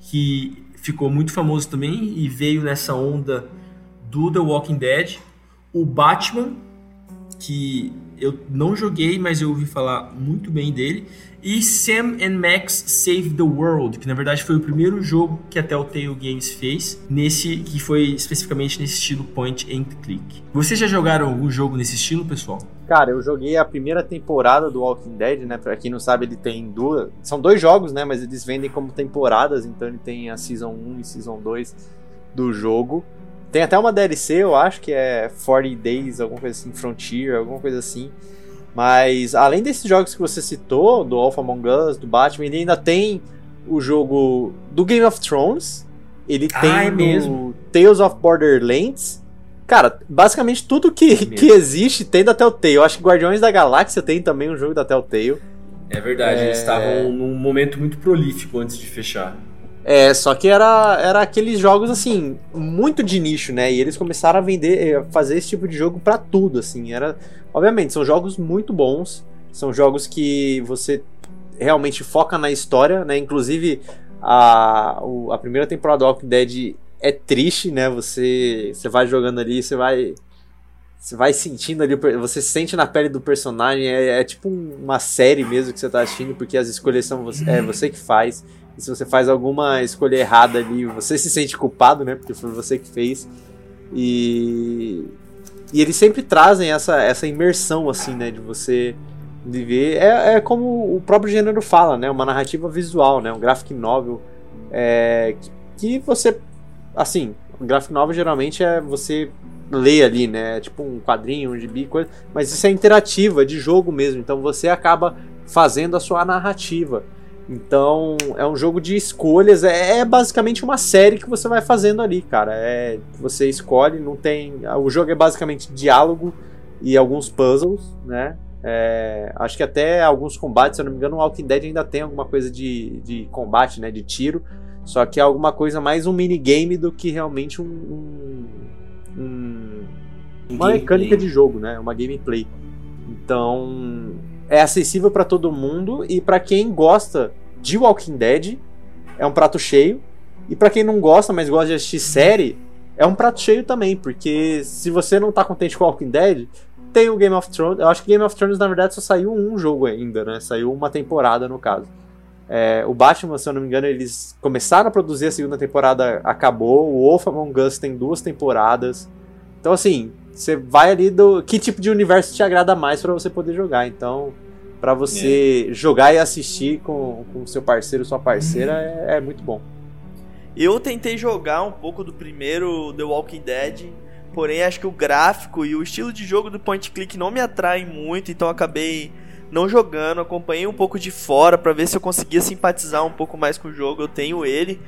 que ficou muito famoso também e veio nessa onda do The Walking Dead. O Batman, que eu não joguei, mas eu ouvi falar muito bem dele. E Sam and Max Save the World, que na verdade foi o primeiro jogo que a Telltale Games fez, nesse que foi especificamente nesse estilo point and click. Vocês já jogaram algum jogo nesse estilo, pessoal? Cara, eu joguei a primeira temporada do Walking Dead, né? Pra quem não sabe, ele tem duas. São dois jogos, né? Mas eles vendem como temporadas, então ele tem a Season 1 e Season 2 do jogo. Tem até uma DLC, eu acho, que é 40 Days, alguma coisa assim, Frontier, alguma coisa assim. Mas além desses jogos que você citou, do Alpha Among Us, do Batman, ele ainda tem o jogo do Game of Thrones. Ele ah, tem ah, é mesmo? Tales of Borderlands. Cara, basicamente tudo que, é que existe tem da Telltale. Eu acho que Guardiões da Galáxia tem também um jogo da Telltale. É verdade, é... eles estavam num momento muito prolífico antes de fechar. É, só que era, era aqueles jogos, assim, muito de nicho, né? E eles começaram a vender, eh, fazer esse tipo de jogo para tudo, assim. Era, obviamente, são jogos muito bons, são jogos que você realmente foca na história, né? Inclusive, a, a primeira temporada do Walking Dead é triste, né? Você, você vai jogando ali, você vai você vai sentindo ali, você sente na pele do personagem, é, é tipo uma série mesmo que você tá assistindo, porque as escolhas são você, é você que faz. E se você faz alguma escolha errada ali, você se sente culpado, né? Porque foi você que fez. E, e eles sempre trazem essa, essa imersão, assim, né? De você viver. É, é como o próprio gênero fala, né? Uma narrativa visual, né? Um graphic novel. É, que, que você. Assim, um graphic novel geralmente é você ler ali, né? Tipo um quadrinho, um gibi, coisa. Mas isso é interativa, de jogo mesmo. Então você acaba fazendo a sua narrativa. Então, é um jogo de escolhas, é, é, basicamente uma série que você vai fazendo ali, cara. É, você escolhe, não tem. O jogo é basicamente diálogo e alguns puzzles, né? É, acho que até alguns combates, se eu não me engano, o Walking Dead ainda tem alguma coisa de, de combate, né? De tiro. Só que é alguma coisa mais um minigame do que realmente um, um, um uma mecânica de jogo, né? Uma gameplay. Então, é acessível para todo mundo e para quem gosta de Walking Dead é um prato cheio e para quem não gosta, mas gosta de assistir série, é um prato cheio também, porque se você não tá contente com Walking Dead, tem o Game of Thrones. Eu acho que Game of Thrones na verdade só saiu um jogo ainda, né? Saiu uma temporada no caso. É, o Batman, se eu não me engano, eles começaram a produzir a segunda temporada, acabou. O Wolf Among Us tem duas temporadas. Então, assim, você vai ali do. Que tipo de universo te agrada mais para você poder jogar. Então, para você é. jogar e assistir com o seu parceiro, sua parceira, uhum. é, é muito bom. Eu tentei jogar um pouco do primeiro The Walking Dead, porém acho que o gráfico e o estilo de jogo do point click não me atraem muito, então acabei não jogando, acompanhei um pouco de fora para ver se eu conseguia simpatizar um pouco mais com o jogo. Eu tenho ele,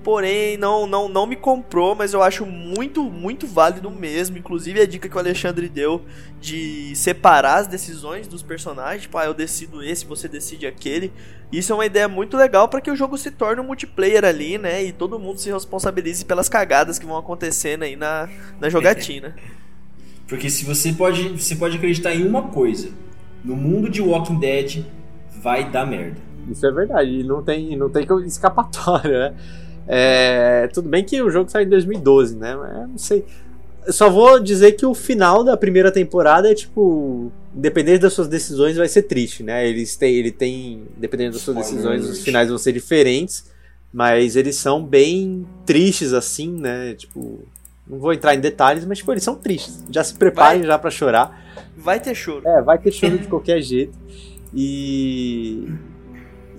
porém não, não, não me comprou, mas eu acho muito, muito válido mesmo. Inclusive a dica que o Alexandre deu de separar as decisões dos personagens, tipo, ah, eu decido esse, você decide aquele. Isso é uma ideia muito legal para que o jogo se torne um multiplayer ali, né? E todo mundo se responsabilize pelas cagadas que vão acontecendo aí na, na jogatina. Porque se você pode, você pode acreditar em uma coisa, no mundo de Walking Dead vai dar merda. Isso é verdade, não tem, não tem escapatória, né? É, tudo bem que o jogo saiu em 2012, né? Mas não sei. Eu só vou dizer que o final da primeira temporada é tipo. Independente das suas decisões, vai ser triste, né? Eles têm, ele tem. Dependendo das suas decisões, os finais vão ser diferentes. Mas eles são bem tristes, assim, né? Tipo. Não vou entrar em detalhes, mas tipo, eles são tristes. Já se preparem vai, já para chorar. Vai ter choro. É, vai ter choro de qualquer jeito. E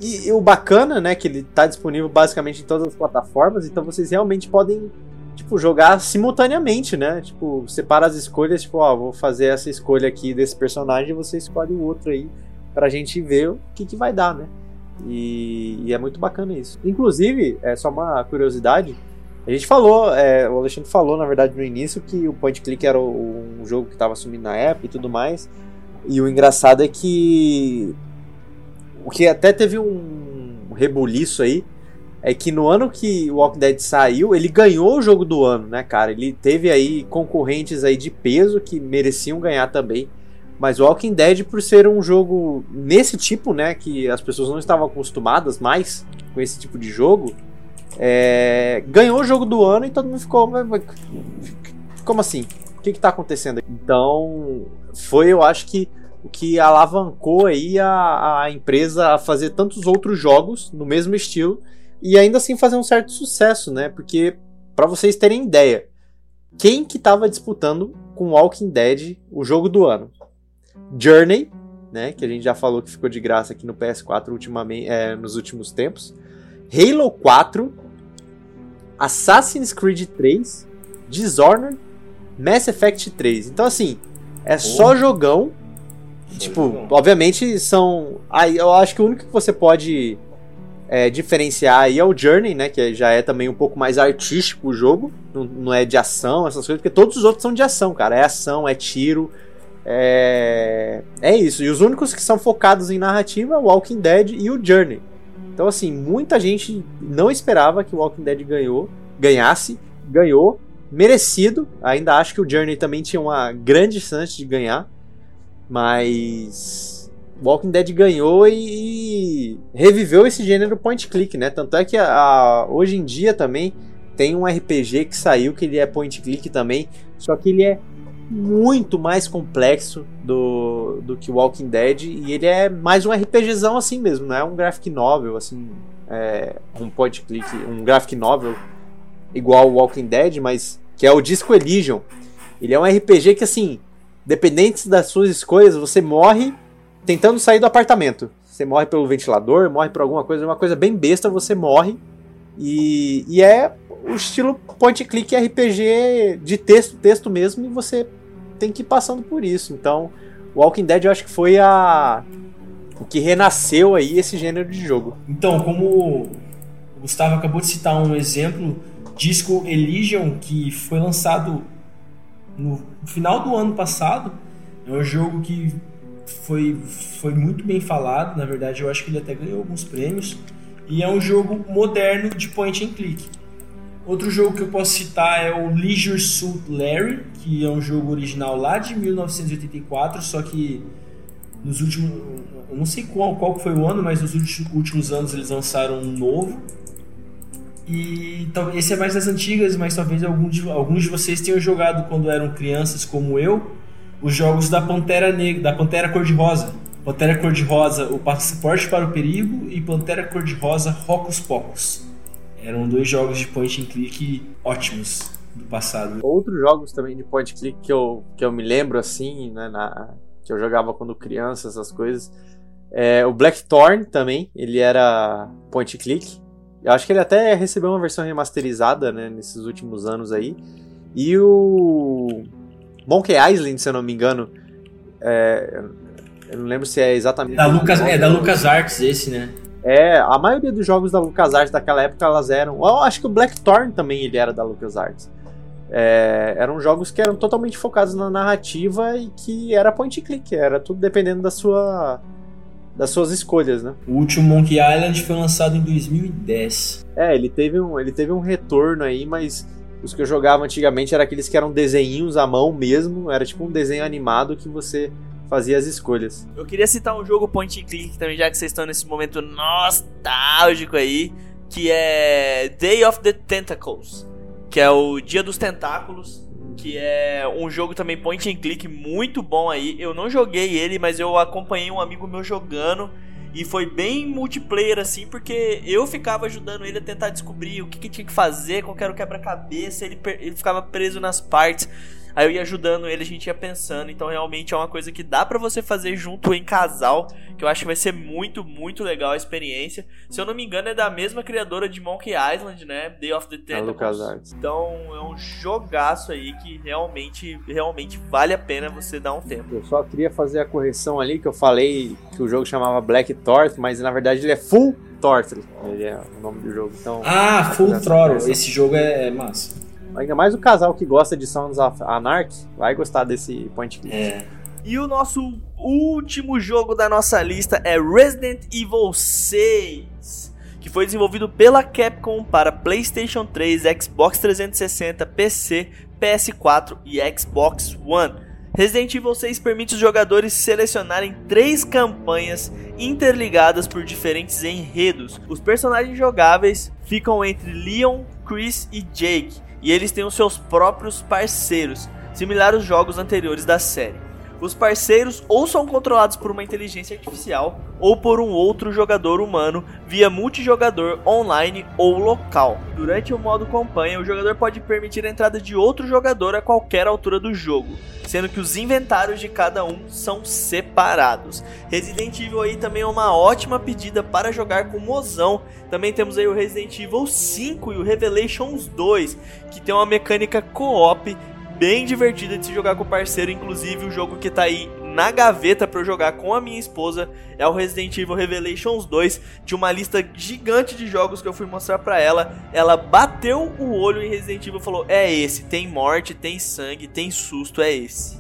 e, e, o bacana, né, que ele tá disponível basicamente em todas as plataformas, então vocês realmente podem, tipo, jogar simultaneamente, né? Tipo, separa as escolhas, tipo, ó, vou fazer essa escolha aqui desse personagem e você escolhe o outro aí pra gente ver o que que vai dar, né? E, e é muito bacana isso. Inclusive, é só uma curiosidade, a gente falou, é, o Alexandre falou, na verdade, no início, que o Point Click era o, um jogo que estava assumindo na época e tudo mais. E o engraçado é que o que até teve um rebuliço aí é que no ano que o Walking Dead saiu, ele ganhou o jogo do ano, né, cara? Ele teve aí concorrentes aí de peso que mereciam ganhar também. Mas o Walking Dead, por ser um jogo nesse tipo, né, que as pessoas não estavam acostumadas mais com esse tipo de jogo, é, ganhou o jogo do ano e todo mundo ficou. Como assim? O que, está acontecendo? Então, foi, eu acho que o que alavancou aí a, a empresa a fazer tantos outros jogos no mesmo estilo e ainda assim fazer um certo sucesso, né? Porque, para vocês terem ideia, quem que estava disputando com Walking Dead o jogo do ano? Journey, né? Que a gente já falou que ficou de graça aqui no PS4 ultimamente, é, nos últimos tempos. Halo 4, Assassin's Creed 3, Dishonored, Mass Effect 3. Então, assim, é só jogão. Tipo, obviamente são. Aí eu acho que o único que você pode é, diferenciar aí é o Journey, né? Que já é também um pouco mais artístico o jogo. Não, não é de ação, essas coisas, porque todos os outros são de ação, cara. É ação, é tiro. É, é isso. E os únicos que são focados em narrativa é o Walking Dead e o Journey. Então, assim, muita gente não esperava que o Walking Dead ganhou, ganhasse, ganhou, merecido. Ainda acho que o Journey também tinha uma grande chance de ganhar, mas Walking Dead ganhou e reviveu esse gênero point click, né? Tanto é que a, a, hoje em dia também tem um RPG que saiu que ele é point click também, só que ele é muito mais complexo do, do que Walking Dead e ele é mais um RPGzão assim mesmo, não é um graphic novel assim, é um point click, um graphic novel igual Walking Dead, mas que é o Disco Elysium. Ele é um RPG que assim, dependente das suas escolhas, você morre tentando sair do apartamento. Você morre pelo ventilador, morre por alguma coisa, uma coisa bem besta, você morre. E, e é o estilo point click RPG de texto, texto mesmo, e você tem que ir passando por isso. Então, Walking Dead eu acho que foi a o que renasceu aí esse gênero de jogo. Então, como o Gustavo acabou de citar um exemplo, Disco Elysium, que foi lançado no final do ano passado, é um jogo que foi, foi muito bem falado, na verdade eu acho que ele até ganhou alguns prêmios. E é um jogo moderno de point and click. Outro jogo que eu posso citar é o Leisure Suit Larry, que é um jogo original lá de 1984, só que nos últimos. Eu não sei qual, qual foi o ano, mas nos últimos anos eles lançaram um novo. E esse é mais das antigas, mas talvez alguns de, alguns de vocês tenham jogado quando eram crianças, como eu os jogos da Pantera Negra, da Pantera Cor-de-Rosa. Pantera Cor-de-Rosa, o Passaporte para o Perigo e Pantera Cor-de-Rosa, Rocos Pocos. Eram dois jogos de point and click ótimos do passado. Outros jogos também de point and click que eu, que eu me lembro assim, né, na, que eu jogava quando criança, essas coisas. É, o Blackthorn também, ele era point and click. Eu acho que ele até recebeu uma versão remasterizada né, nesses últimos anos aí. E o Monkey Island, se eu não me engano. É, eu não lembro se é exatamente. Da Lucas, é da Lucas Arts esse, né? É, a maioria dos jogos da LucasArts daquela época elas eram. Eu acho que o Blackthorn também ele era da LucasArts. É, eram jogos que eram totalmente focados na narrativa e que era point and click, era tudo dependendo da sua das suas escolhas, né? O último Monkey Island foi lançado em 2010. É, ele teve um, ele teve um retorno aí, mas os que eu jogava antigamente eram aqueles que eram desenhinhos à mão mesmo, era tipo um desenho animado que você fazia as escolhas. Eu queria citar um jogo point and click também, já que vocês estão nesse momento nostálgico aí, que é Day of the Tentacles, que é o Dia dos Tentáculos, que é um jogo também point and click muito bom aí. Eu não joguei ele, mas eu acompanhei um amigo meu jogando e foi bem multiplayer assim, porque eu ficava ajudando ele a tentar descobrir o que, que tinha que fazer, qual era o quebra-cabeça, ele, ele ficava preso nas partes. Aí eu ia ajudando ele, a gente ia pensando. Então realmente é uma coisa que dá para você fazer junto em casal, que eu acho que vai ser muito, muito legal a experiência. Se eu não me engano, é da mesma criadora de Monkey Island, né? Day of the Tentacles. Então é um jogaço aí que realmente, realmente vale a pena você dar um tempo. Eu só queria fazer a correção ali que eu falei que o jogo chamava Black Torch, mas na verdade ele é Full Throttle. Ele é o nome do jogo. Então, ah, Full Throttle. Esse jogo é massa. Ainda mais o casal que gosta de Sons of Anarchy vai gostar desse point click. É. E o nosso último jogo da nossa lista é Resident Evil 6. que foi desenvolvido pela Capcom para PlayStation 3, Xbox 360, PC, PS4 e Xbox One. Resident Evil 6 permite os jogadores selecionarem três campanhas interligadas por diferentes enredos. Os personagens jogáveis ficam entre Leon, Chris e Jake, e eles têm os seus próprios parceiros, similar aos jogos anteriores da série. Os parceiros ou são controlados por uma inteligência artificial ou por um outro jogador humano via multijogador online ou local. Durante o modo campanha, o jogador pode permitir a entrada de outro jogador a qualquer altura do jogo, sendo que os inventários de cada um são separados. Resident Evil aí também é uma ótima pedida para jogar com mozão. Também temos aí o Resident Evil 5 e o Revelations 2, que tem uma mecânica co-op bem divertida de se jogar com o parceiro. Inclusive, o jogo que tá aí na gaveta para eu jogar com a minha esposa é o Resident Evil Revelations 2, de uma lista gigante de jogos que eu fui mostrar para ela. Ela bateu o olho em Resident Evil e falou: "É esse, tem morte, tem sangue, tem susto, é esse".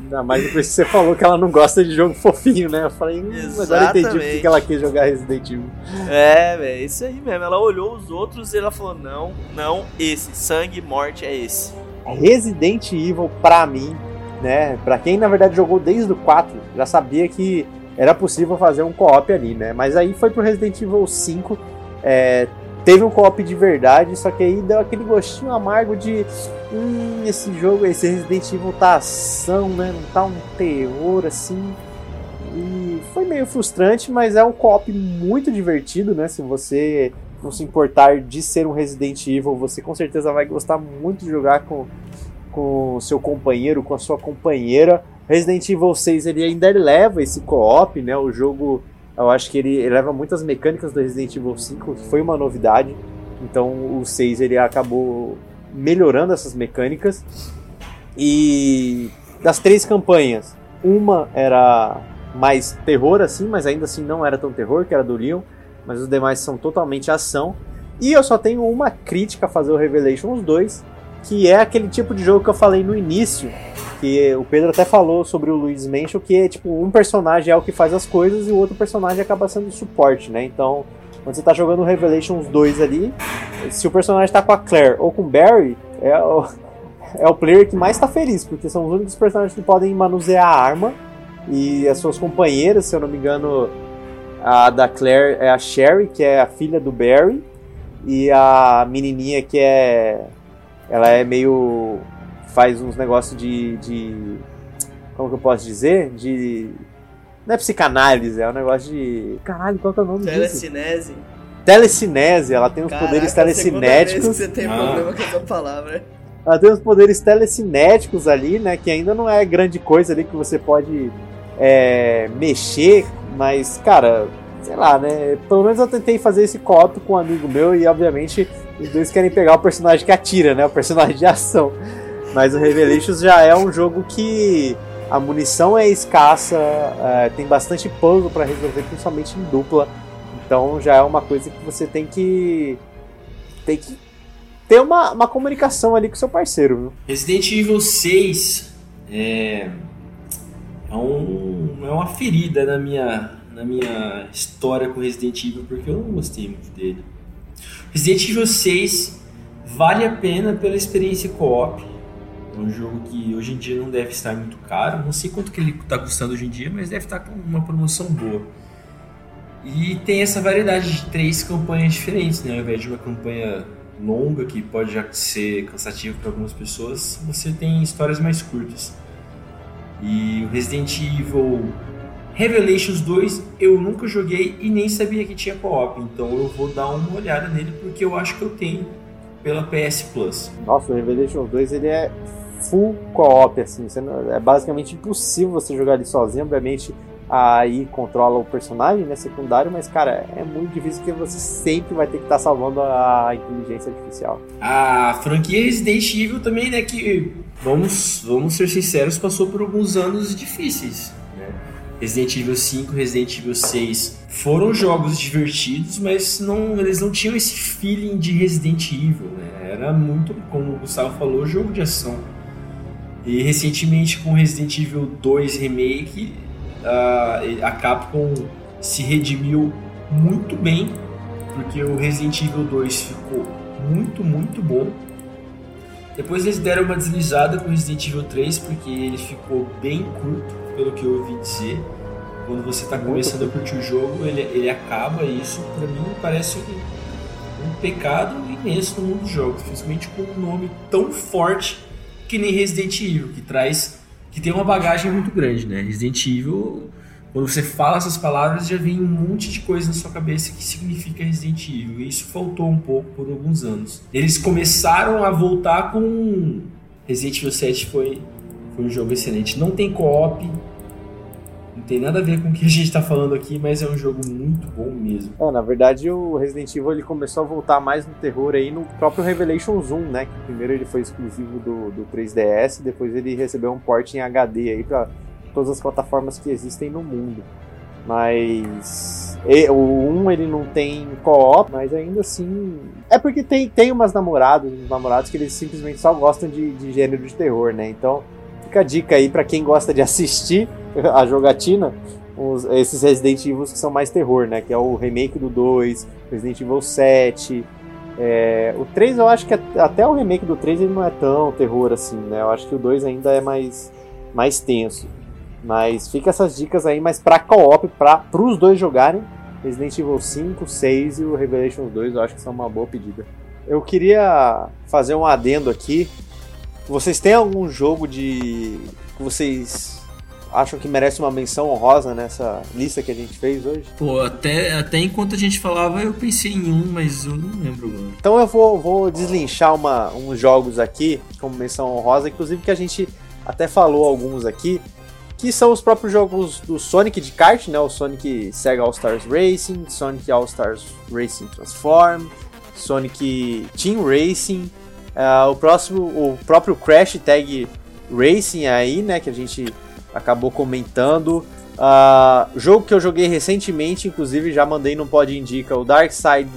Ainda mais depois que você falou que ela não gosta de jogo fofinho, né? Eu falei, hum, agora entendi porque que ela quis jogar Resident Evil. É, velho, isso aí mesmo. Ela olhou os outros e ela falou: não, não, esse. Sangue, morte é esse. Resident Evil, pra mim, né? Pra quem na verdade jogou desde o 4, já sabia que era possível fazer um co-op ali, né? Mas aí foi pro Resident Evil 5, é, teve um co-op de verdade, só que aí deu aquele gostinho amargo de hum, esse jogo, esse Resident Evil tá ação, né? Não tá um terror assim. E foi meio frustrante, mas é um co-op muito divertido, né? Se você não se importar de ser um Resident Evil, você com certeza vai gostar muito de jogar com com seu companheiro, com a sua companheira. Resident Evil 6 ele ainda leva esse co-op, né? O jogo, eu acho que ele, leva muitas mecânicas do Resident Evil 5, que foi uma novidade. Então o 6 ele acabou melhorando essas mecânicas. E das três campanhas, uma era mais terror assim, mas ainda assim não era tão terror, que era do Leon mas os demais são totalmente ação. E eu só tenho uma crítica a fazer o Revelations 2, que é aquele tipo de jogo que eu falei no início, que o Pedro até falou sobre o Luiz Mansion, que é tipo, um personagem é o que faz as coisas e o outro personagem acaba sendo suporte, né? Então, quando você tá jogando o Revelations 2 ali, se o personagem tá com a Claire ou com o Barry, é o, é o player que mais tá feliz, porque são os únicos personagens que podem manusear a arma e as suas companheiras, se eu não me engano, a da Claire é a Sherry, que é a filha do Barry. E a menininha que é. Ela é meio. faz uns negócios de, de. Como que eu posso dizer? De. Não é psicanálise, é um negócio de. Caralho, qual que é o nome Telecinese. disso? Telecinese. Ela tem uns Caraca, poderes telecinéticos. você tem ah. problema com essa palavra. Ela tem uns poderes telecinéticos ali, né? Que ainda não é grande coisa ali que você pode é, mexer mas, cara, sei lá, né? Pelo menos eu tentei fazer esse copo com um amigo meu e, obviamente, os dois querem pegar o personagem que atira, né? O personagem de ação. Mas o Revelations já é um jogo que a munição é escassa, é, tem bastante puzzle para resolver, principalmente em dupla. Então já é uma coisa que você tem que. tem que ter uma, uma comunicação ali com seu parceiro. Viu? Resident Evil 6 é é, um, é uma ferida na minha, na minha história com Resident Evil, porque eu não gostei muito dele. Resident Evil 6 vale a pena pela experiência co-op. É um jogo que hoje em dia não deve estar muito caro. Não sei quanto que ele está custando hoje em dia, mas deve estar com uma promoção boa. E tem essa variedade de três campanhas diferentes, né? Ao invés de uma campanha longa, que pode já ser cansativa para algumas pessoas, você tem histórias mais curtas. E o Resident Evil Revelations 2 eu nunca joguei e nem sabia que tinha co-op, então eu vou dar uma olhada nele porque eu acho que eu tenho pela PS Plus. Nossa, o Revelations 2 ele é full co-op, assim, é basicamente impossível você jogar ele sozinho, obviamente aí controla o personagem, né, secundário, mas cara, é muito difícil porque você sempre vai ter que estar tá salvando a inteligência artificial. A franquia Resident Evil também, né, que vamos, vamos ser sinceros, passou por alguns anos difíceis. Né? Resident Evil 5, Resident Evil 6 foram jogos divertidos, mas não, eles não tinham esse feeling de Resident Evil. Né? Era muito, como o Gustavo falou, jogo de ação. E recentemente com Resident Evil 2 Remake, a, a Capcom se redimiu muito bem porque o Resident Evil 2 ficou muito, muito bom. Depois eles deram uma deslizada com o Resident Evil 3, porque ele ficou bem curto, pelo que eu ouvi dizer. Quando você está começando a curtir o jogo, ele, ele acaba, e isso para mim parece um, um pecado imenso no mundo dos jogos, principalmente com um nome tão forte que nem Resident Evil, que traz que tem uma bagagem muito grande, né? Resident Evil, quando você fala essas palavras, já vem um monte de coisa na sua cabeça que significa Resident Evil. E isso faltou um pouco por alguns anos. Eles começaram a voltar com Resident Evil 7 foi, foi um jogo excelente. Não tem co-op, tem nada a ver com o que a gente está falando aqui, mas é um jogo muito bom mesmo. É, na verdade, o Resident Evil ele começou a voltar mais no terror aí no próprio Revelations 1, né? Que primeiro ele foi exclusivo do, do 3DS, depois ele recebeu um port em HD aí para todas as plataformas que existem no mundo. Mas o 1 ele não tem co-op, mas ainda assim. É porque tem, tem umas namoradas, uns namorados que eles simplesmente só gostam de, de gênero de terror, né? Então fica a dica aí para quem gosta de assistir a jogatina, os, esses Resident Evil que são mais terror, né? Que é o remake do 2, Resident Evil 7. É, o 3 eu acho que até o remake do 3 ele não é tão terror assim, né? Eu acho que o 2 ainda é mais, mais tenso. Mas fica essas dicas aí, mas pra co-op, pra, os dois jogarem, Resident Evil 5, 6 e o Revelations 2, eu acho que são uma boa pedida. Eu queria fazer um adendo aqui. Vocês têm algum jogo de. que vocês acham que merece uma menção honrosa nessa lista que a gente fez hoje? Pô, até, até enquanto a gente falava, eu pensei em um, mas eu não lembro agora. Então eu vou, vou deslinchar uma, uns jogos aqui como menção honrosa, inclusive que a gente até falou alguns aqui, que são os próprios jogos do Sonic de kart, né? O Sonic Sega All Stars Racing, Sonic All Stars Racing Transform, Sonic Team Racing, uh, o próximo, o próprio Crash Tag Racing aí, né? Que a gente acabou comentando. Uh, jogo que eu joguei recentemente, inclusive já mandei no Pod Indica, o Dark Side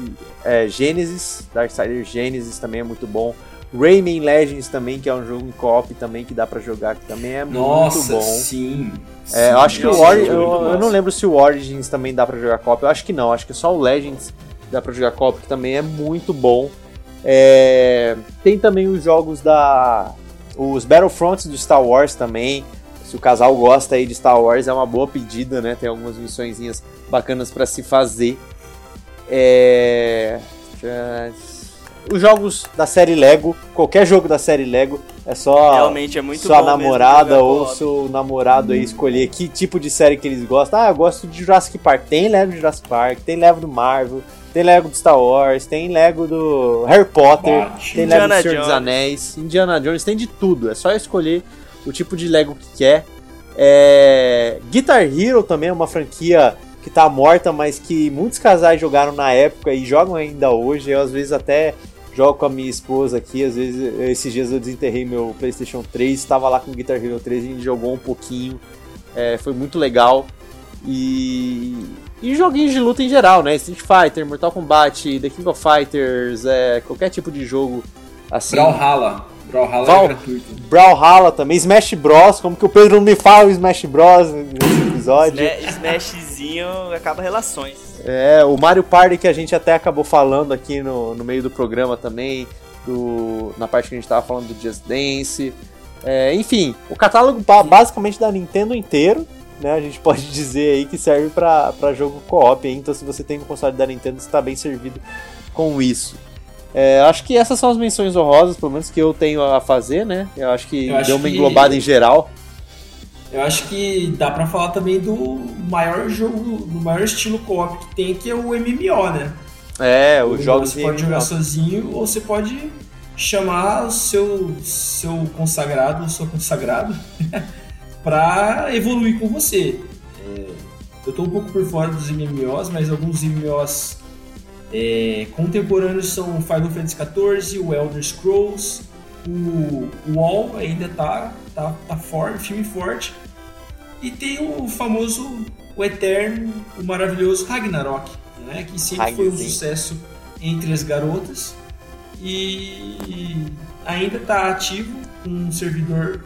é, Genesis. Darksider Genesis também é muito bom. Rayman Legends também, que é um jogo em co-op também que dá para jogar, que também é Nossa, muito bom. sim. É, eu acho que o Origins, eu, eu, não lembro se o Origins também dá para jogar co-op. Eu acho que não, acho que só o Legends dá para jogar co-op, que também é muito bom. É, tem também os jogos da os Battlefronts do Star Wars também se o casal gosta aí de Star Wars, é uma boa pedida, né? Tem algumas missõezinhas bacanas para se fazer. É... Os jogos da série Lego, qualquer jogo da série Lego, é só Realmente é muito sua namorada ou seu namorado aí escolher que tipo de série que eles gostam. Ah, eu gosto de Jurassic Park. Tem Lego do Jurassic Park, tem Lego do Marvel, tem Lego do Star Wars, tem Lego do Harry Potter, tem Lego do Senhor dos Anéis, Indiana Jones, tem de tudo. É só escolher o tipo de Lego que quer. É... Guitar Hero também é uma franquia que tá morta, mas que muitos casais jogaram na época e jogam ainda hoje. Eu às vezes até jogo com a minha esposa aqui, às vezes esses dias eu desenterrei meu PlayStation 3, estava lá com o Guitar Hero 3 e a gente jogou um pouquinho. É, foi muito legal. E, e joguinhos de luta em geral, né? Street Fighter, Mortal Kombat, The King of Fighters, é, qualquer tipo de jogo assim. Brawlhalla. Brawlhalla Val, é gratuito. Brawlhalla também, Smash Bros, como que o Pedro não me fala o Smash Bros nesse episódio. Smashzinho acaba relações. É, o Mario Party que a gente até acabou falando aqui no, no meio do programa também, do, na parte que a gente tava falando do Just Dance. É, enfim, o catálogo basicamente da Nintendo inteiro, né? A gente pode dizer aí que serve para jogo co-op, então se você tem um console da Nintendo, você está bem servido com isso. É, acho que essas são as menções honrosas, pelo menos que eu tenho a fazer, né? Eu acho que eu deu uma englobada em geral. Eu acho que dá para falar também do maior jogo, do maior estilo co-op que tem, que é o MMO, né? É, os jogos Você pode jogar sozinho ou você pode chamar o seu, seu consagrado, o seu consagrado, para evoluir com você. É, eu tô um pouco por fora dos MMOs, mas alguns MMOs é, contemporâneos são Final Fantasy XIV, o Elder Scrolls, o WoW ainda tá, tá, tá forte, filme forte. E tem o famoso, o eterno, o maravilhoso Ragnarok, né, que sempre foi um sucesso entre as garotas e ainda está ativo com um servidor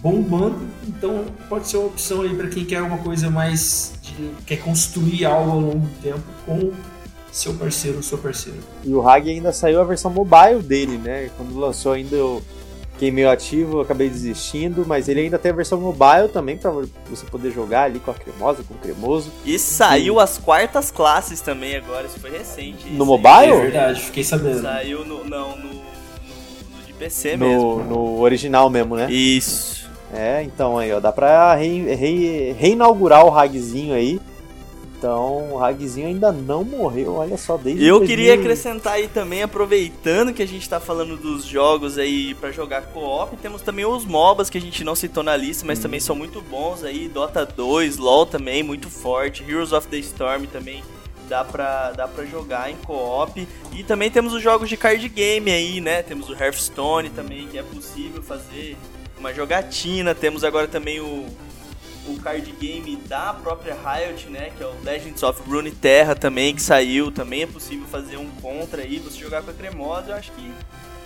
bombando, então pode ser uma opção aí para quem quer alguma coisa mais de, quer construir algo ao longo do tempo com seu parceiro, seu parceiro. E o Hag ainda saiu a versão mobile dele, né? Quando lançou ainda eu fiquei meio ativo, eu acabei desistindo, mas ele ainda tem a versão mobile também para você poder jogar ali com a cremosa, com o cremoso. E saiu e... as quartas classes também agora, isso foi recente. No mobile? É verdade, fiquei sabendo. Saiu no não, no, no, no de PC no, mesmo. No original mesmo, né? Isso. É, então aí, ó, dá pra re, re, reinaugurar o Hagzinho aí. Então, o Hagzinho ainda não morreu, olha só, desde Eu 2000... queria acrescentar aí também, aproveitando que a gente tá falando dos jogos aí para jogar co-op, temos também os MOBAs que a gente não citou na lista, mas hum. também são muito bons aí, Dota 2, LoL também, muito forte, Heroes of the Storm também dá pra, dá pra jogar em co-op. E também temos os jogos de card game aí, né? Temos o Hearthstone também, que é possível fazer uma jogatina. Temos agora também o, o card game da própria Riot, né? Que é o Legends of Runeterra também, que saiu. Também é possível fazer um contra aí, você jogar com a cremosa. Eu acho que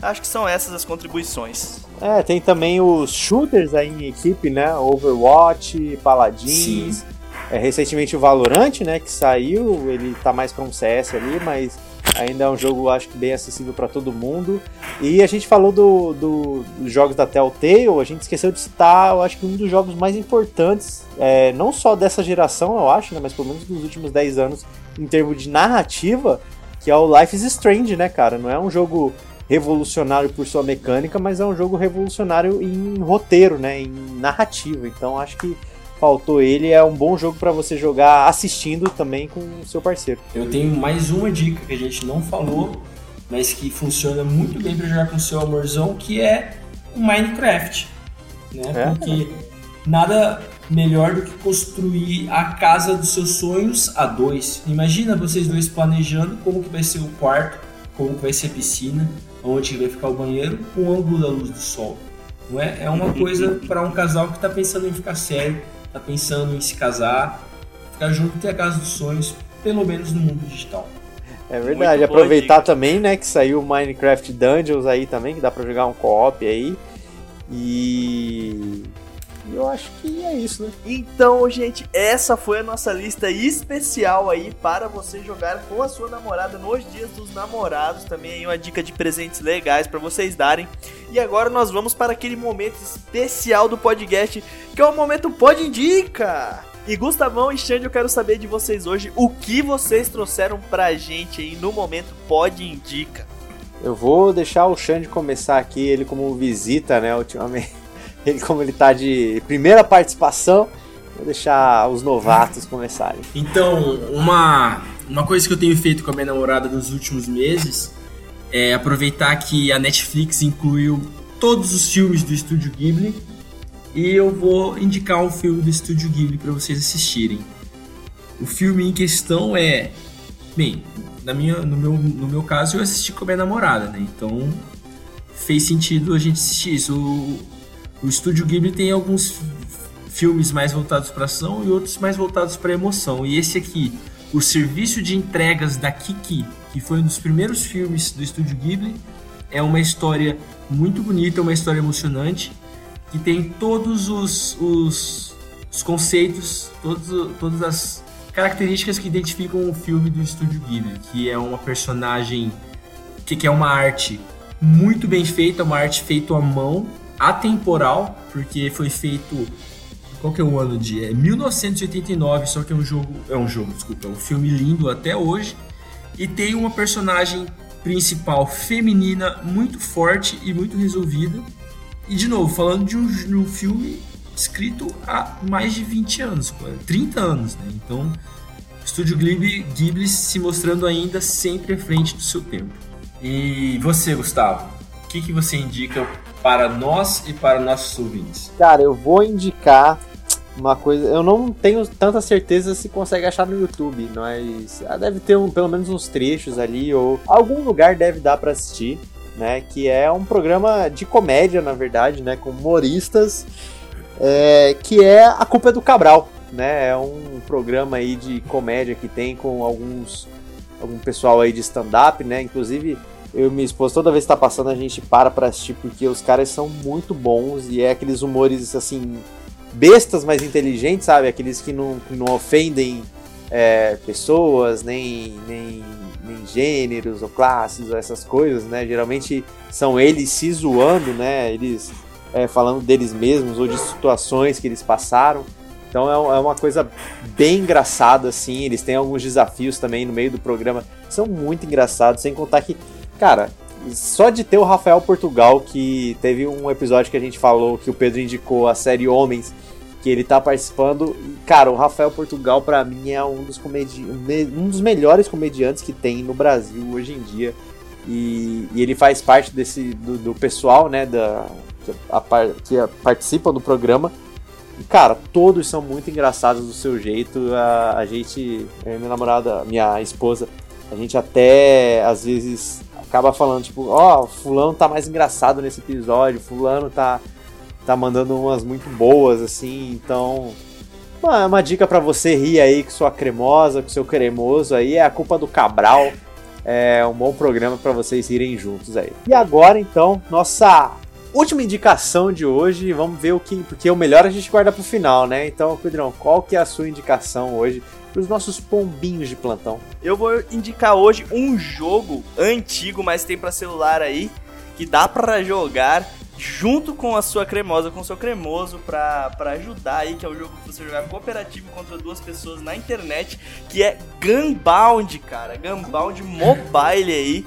acho que são essas as contribuições. É, tem também os shooters aí em equipe, né? Overwatch, Paladins. É, recentemente o Valorant, né? Que saiu, ele tá mais para um CS ali, mas Ainda é um jogo, acho que bem acessível para todo mundo. E a gente falou do, do, dos jogos da Telltale, a gente esqueceu de citar, eu acho que um dos jogos mais importantes, é, não só dessa geração, eu acho, né, mas pelo menos dos últimos 10 anos, em termos de narrativa, que é o Life is Strange, né, cara? Não é um jogo revolucionário por sua mecânica, mas é um jogo revolucionário em roteiro, né, em narrativa. Então acho que faltou ele, é um bom jogo para você jogar assistindo também com o seu parceiro. Eu tenho mais uma dica que a gente não falou, mas que funciona muito bem para jogar com o seu amorzão, que é o Minecraft. Né? É? Porque nada melhor do que construir a casa dos seus sonhos a dois. Imagina vocês dois planejando como que vai ser o quarto, como que vai ser a piscina, onde vai ficar o banheiro, com o ângulo da luz do sol. Não é? é uma coisa para um casal que está pensando em ficar sério tá pensando em se casar, ficar junto e ter a casa dos sonhos, pelo menos no mundo digital. É verdade, Muito aproveitar também, né, que saiu o Minecraft Dungeons aí também, que dá pra jogar um co-op aí. E eu acho que é isso, né? Então, gente, essa foi a nossa lista especial aí para você jogar com a sua namorada nos dias dos namorados. Também aí uma dica de presentes legais para vocês darem. E agora nós vamos para aquele momento especial do podcast, que é o momento Pode Indica. E Gustavão e Xande, eu quero saber de vocês hoje o que vocês trouxeram pra gente aí no momento Pode Indica. Eu vou deixar o Xande começar aqui, ele como visita, né, ultimamente ele como ele tá de primeira participação, vou deixar os novatos começarem. Então, uma, uma coisa que eu tenho feito com a minha namorada nos últimos meses é aproveitar que a Netflix incluiu todos os filmes do Estúdio Ghibli e eu vou indicar um filme do Estúdio Ghibli para vocês assistirem. O filme em questão é, bem, na minha, no, meu, no meu caso eu assisti com a minha namorada, né? Então fez sentido a gente assistir isso. O, o estúdio Ghibli tem alguns filmes mais voltados para ação e outros mais voltados para emoção. E esse aqui, o serviço de entregas da Kiki, que foi um dos primeiros filmes do estúdio Ghibli, é uma história muito bonita, uma história emocionante, que tem todos os, os, os conceitos, todos, todas as características que identificam o filme do estúdio Ghibli, que é uma personagem que, que é uma arte muito bem feita, uma arte feita à mão, atemporal, porque foi feito. Qual que é o ano de? É 1989, só que é um jogo. É um jogo, desculpa, é um filme lindo até hoje. E tem uma personagem principal feminina muito forte e muito resolvida. E de novo, falando de um, de um filme escrito há mais de 20 anos, 30 anos, né? Então, Estúdio Ghibli, Ghibli se mostrando ainda sempre à frente do seu tempo. E você, Gustavo, o que, que você indica para nós e para nossos ouvintes? Cara, eu vou indicar uma coisa. Eu não tenho tanta certeza se consegue achar no YouTube, mas ah, deve ter um, pelo menos uns trechos ali, ou algum lugar deve dar para assistir, né? Que é um programa de comédia, na verdade, né? Com humoristas, é, que é A Culpa é do Cabral, né? É um programa aí de comédia que tem com alguns. algum pessoal aí de stand-up, né? Inclusive eu e minha esposa, toda vez que tá passando, a gente para pra assistir, porque os caras são muito bons e é aqueles humores, assim, bestas, mas inteligentes, sabe? Aqueles que não, que não ofendem é, pessoas, nem, nem nem gêneros ou classes ou essas coisas, né? Geralmente são eles se zoando, né? Eles é, falando deles mesmos ou de situações que eles passaram. Então é, é uma coisa bem engraçada, assim. Eles têm alguns desafios também no meio do programa. São muito engraçados, sem contar que, cara, só de ter o Rafael Portugal, que teve um episódio que a gente falou que o Pedro indicou a série Homens, que ele tá participando. Cara, o Rafael Portugal, para mim, é um dos, comedi um dos melhores comediantes que tem no Brasil hoje em dia. E, e ele faz parte desse do, do pessoal, né, da, que, a, que a, participa do programa. E, cara, todos são muito engraçados do seu jeito. A, a gente, minha namorada, minha esposa, a gente até às vezes acaba falando, tipo, ó, oh, fulano tá mais engraçado nesse episódio, fulano tá, tá mandando umas muito boas, assim, então. Uma, uma dica para você rir aí com sua cremosa, com seu cremoso aí, é a culpa do Cabral. É um bom programa para vocês irem juntos aí. E agora, então, nossa última indicação de hoje. Vamos ver o que. Porque o melhor a gente guarda pro final, né? Então, Pedrão, qual que é a sua indicação hoje os nossos pombinhos de plantão? Eu vou indicar hoje um jogo antigo, mas tem para celular aí, que dá para jogar junto com a sua cremosa, com o seu cremoso, pra, pra ajudar aí, que é o jogo que você jogar cooperativo contra duas pessoas na internet, que é Gunbound, cara. Gunbound Mobile aí.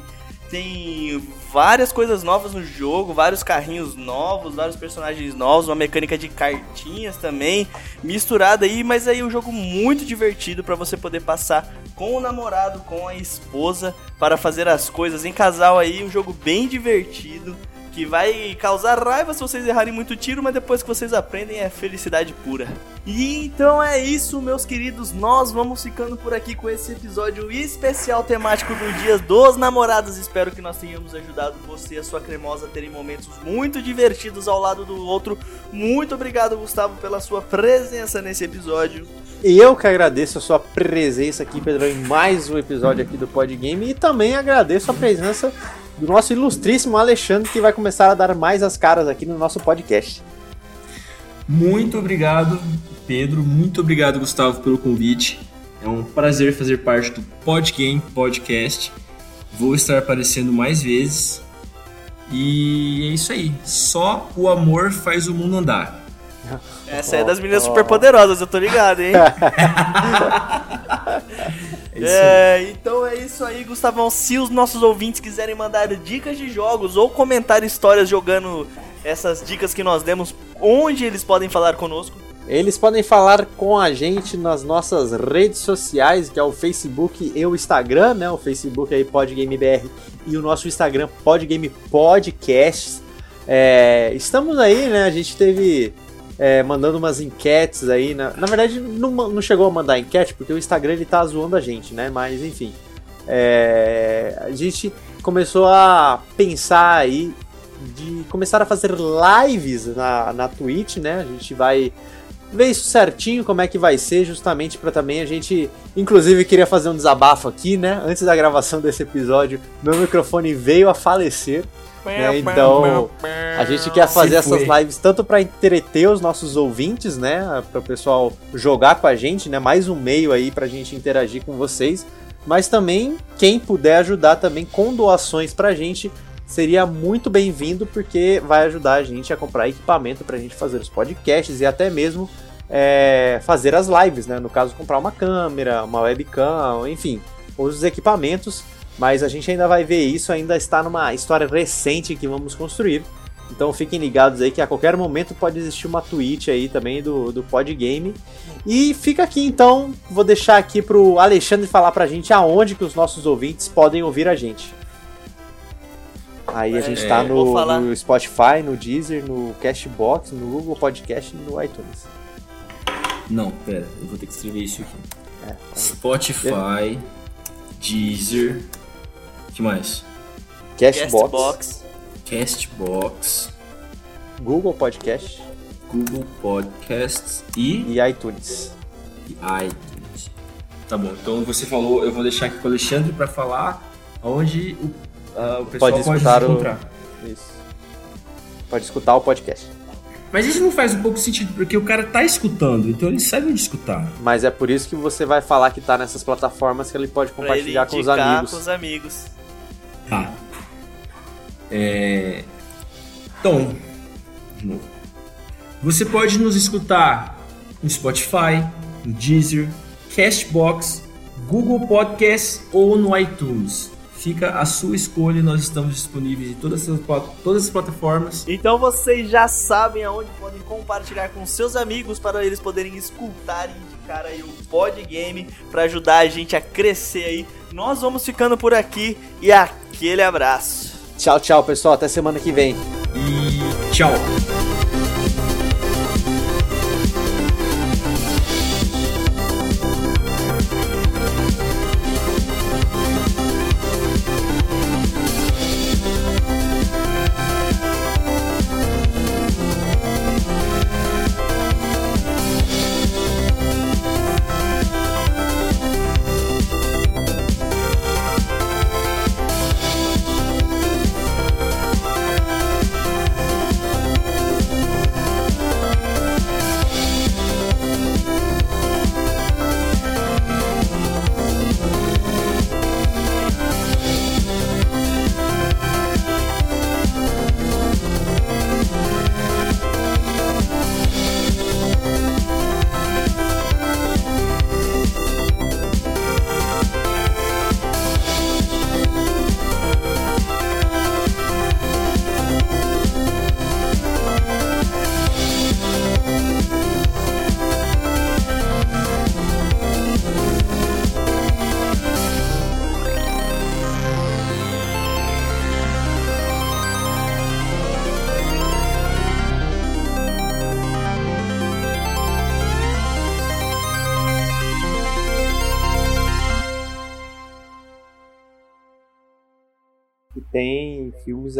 Tem várias coisas novas no jogo, vários carrinhos novos, vários personagens novos, uma mecânica de cartinhas também, misturada aí, mas aí um jogo muito divertido para você poder passar com o namorado, com a esposa, para fazer as coisas em casal aí, um jogo bem divertido que vai causar raiva se vocês errarem muito tiro, mas depois que vocês aprendem é felicidade pura. E então é isso, meus queridos, nós vamos ficando por aqui com esse episódio especial temático do Dia dos Namorados. Espero que nós tenhamos ajudado você e a sua cremosa a terem momentos muito divertidos ao lado do outro. Muito obrigado, Gustavo, pela sua presença nesse episódio. E eu que agradeço a sua presença aqui, Pedro, em mais um episódio aqui do Podgame e também agradeço a presença do nosso ilustríssimo Alexandre, que vai começar a dar mais as caras aqui no nosso podcast. Muito obrigado, Pedro. Muito obrigado, Gustavo, pelo convite. É um prazer fazer parte do Podgame Podcast. Vou estar aparecendo mais vezes. E é isso aí. Só o amor faz o mundo andar. Essa é das meninas super poderosas, eu tô ligado, hein? É, é, então é isso aí, Gustavão. Se os nossos ouvintes quiserem mandar dicas de jogos ou comentar histórias jogando essas dicas que nós demos, onde eles podem falar conosco? Eles podem falar com a gente nas nossas redes sociais, que é o Facebook e o Instagram, né? O Facebook aí PodGameBR e o nosso Instagram Podgame Podcasts. É, estamos aí, né? A gente teve é, mandando umas enquetes aí. Na, na verdade, não, não chegou a mandar enquete, porque o Instagram ele tá zoando a gente, né? Mas enfim. É, a gente começou a pensar aí de começar a fazer lives na, na Twitch, né? A gente vai ver isso certinho, como é que vai ser, justamente para também a gente. Inclusive, queria fazer um desabafo aqui, né? Antes da gravação desse episódio, meu microfone veio a falecer. Né? Então, a gente quer fazer essas lives tanto para entreter os nossos ouvintes, né? Para o pessoal jogar com a gente, né? Mais um meio aí para a gente interagir com vocês. Mas também, quem puder ajudar também com doações para a gente, seria muito bem-vindo, porque vai ajudar a gente a comprar equipamento para a gente fazer os podcasts e até mesmo é, fazer as lives, né? No caso, comprar uma câmera, uma webcam, enfim, os equipamentos mas a gente ainda vai ver isso, ainda está numa história recente que vamos construir. Então fiquem ligados aí que a qualquer momento pode existir uma tweet aí também do, do Podgame. E fica aqui então, vou deixar aqui pro Alexandre falar pra gente aonde que os nossos ouvintes podem ouvir a gente. Aí a gente está é, no, no, Spotify, no Deezer, no Cashbox, no Google Podcast e no iTunes. Não, pera, eu vou ter que escrever isso aqui. É, Spotify, Deezer, que mais? Castbox. Castbox. Google Podcast. Google Podcasts e... E iTunes. E iTunes. Tá bom, então você falou, eu vou deixar aqui com o Alexandre para falar onde o, uh, o pessoal pode, pode encontrar. O... Isso. Pode escutar o podcast. Mas isso não faz um pouco sentido, porque o cara tá escutando, então ele sabe onde escutar. Mas é por isso que você vai falar que tá nessas plataformas que ele pode Pra compartilhar ele com os amigos. com os amigos. Tá. É... Novo. Você pode nos escutar no Spotify, no Deezer, Castbox, Google Podcasts ou no iTunes. Fica a sua escolha, nós estamos disponíveis em todas as, todas as plataformas. Então vocês já sabem aonde podem compartilhar com seus amigos para eles poderem escutar e indicar aí o Pod Game para ajudar a gente a crescer aí. Nós vamos ficando por aqui e aquele abraço. Tchau, tchau, pessoal. Até semana que vem. E tchau!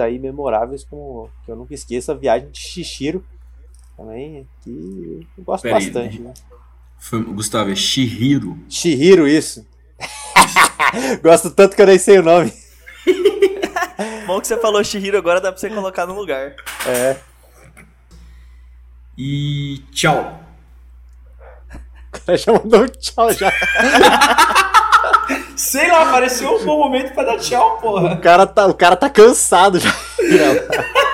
Aí memoráveis como que eu nunca esqueço, a Viagem de Shishiro. Também, que eu gosto Pera aí, bastante. Né? Foi, Gustavo, é Shihiro. Shihiro, isso. gosto tanto que eu nem sei o nome. Bom que você falou Shihiro, agora dá pra você colocar no lugar. É. E tchau! O cara já mandou um tchau já. Sei lá, pareceu um bom momento pra dar tchau, porra! O cara tá, o cara tá cansado já.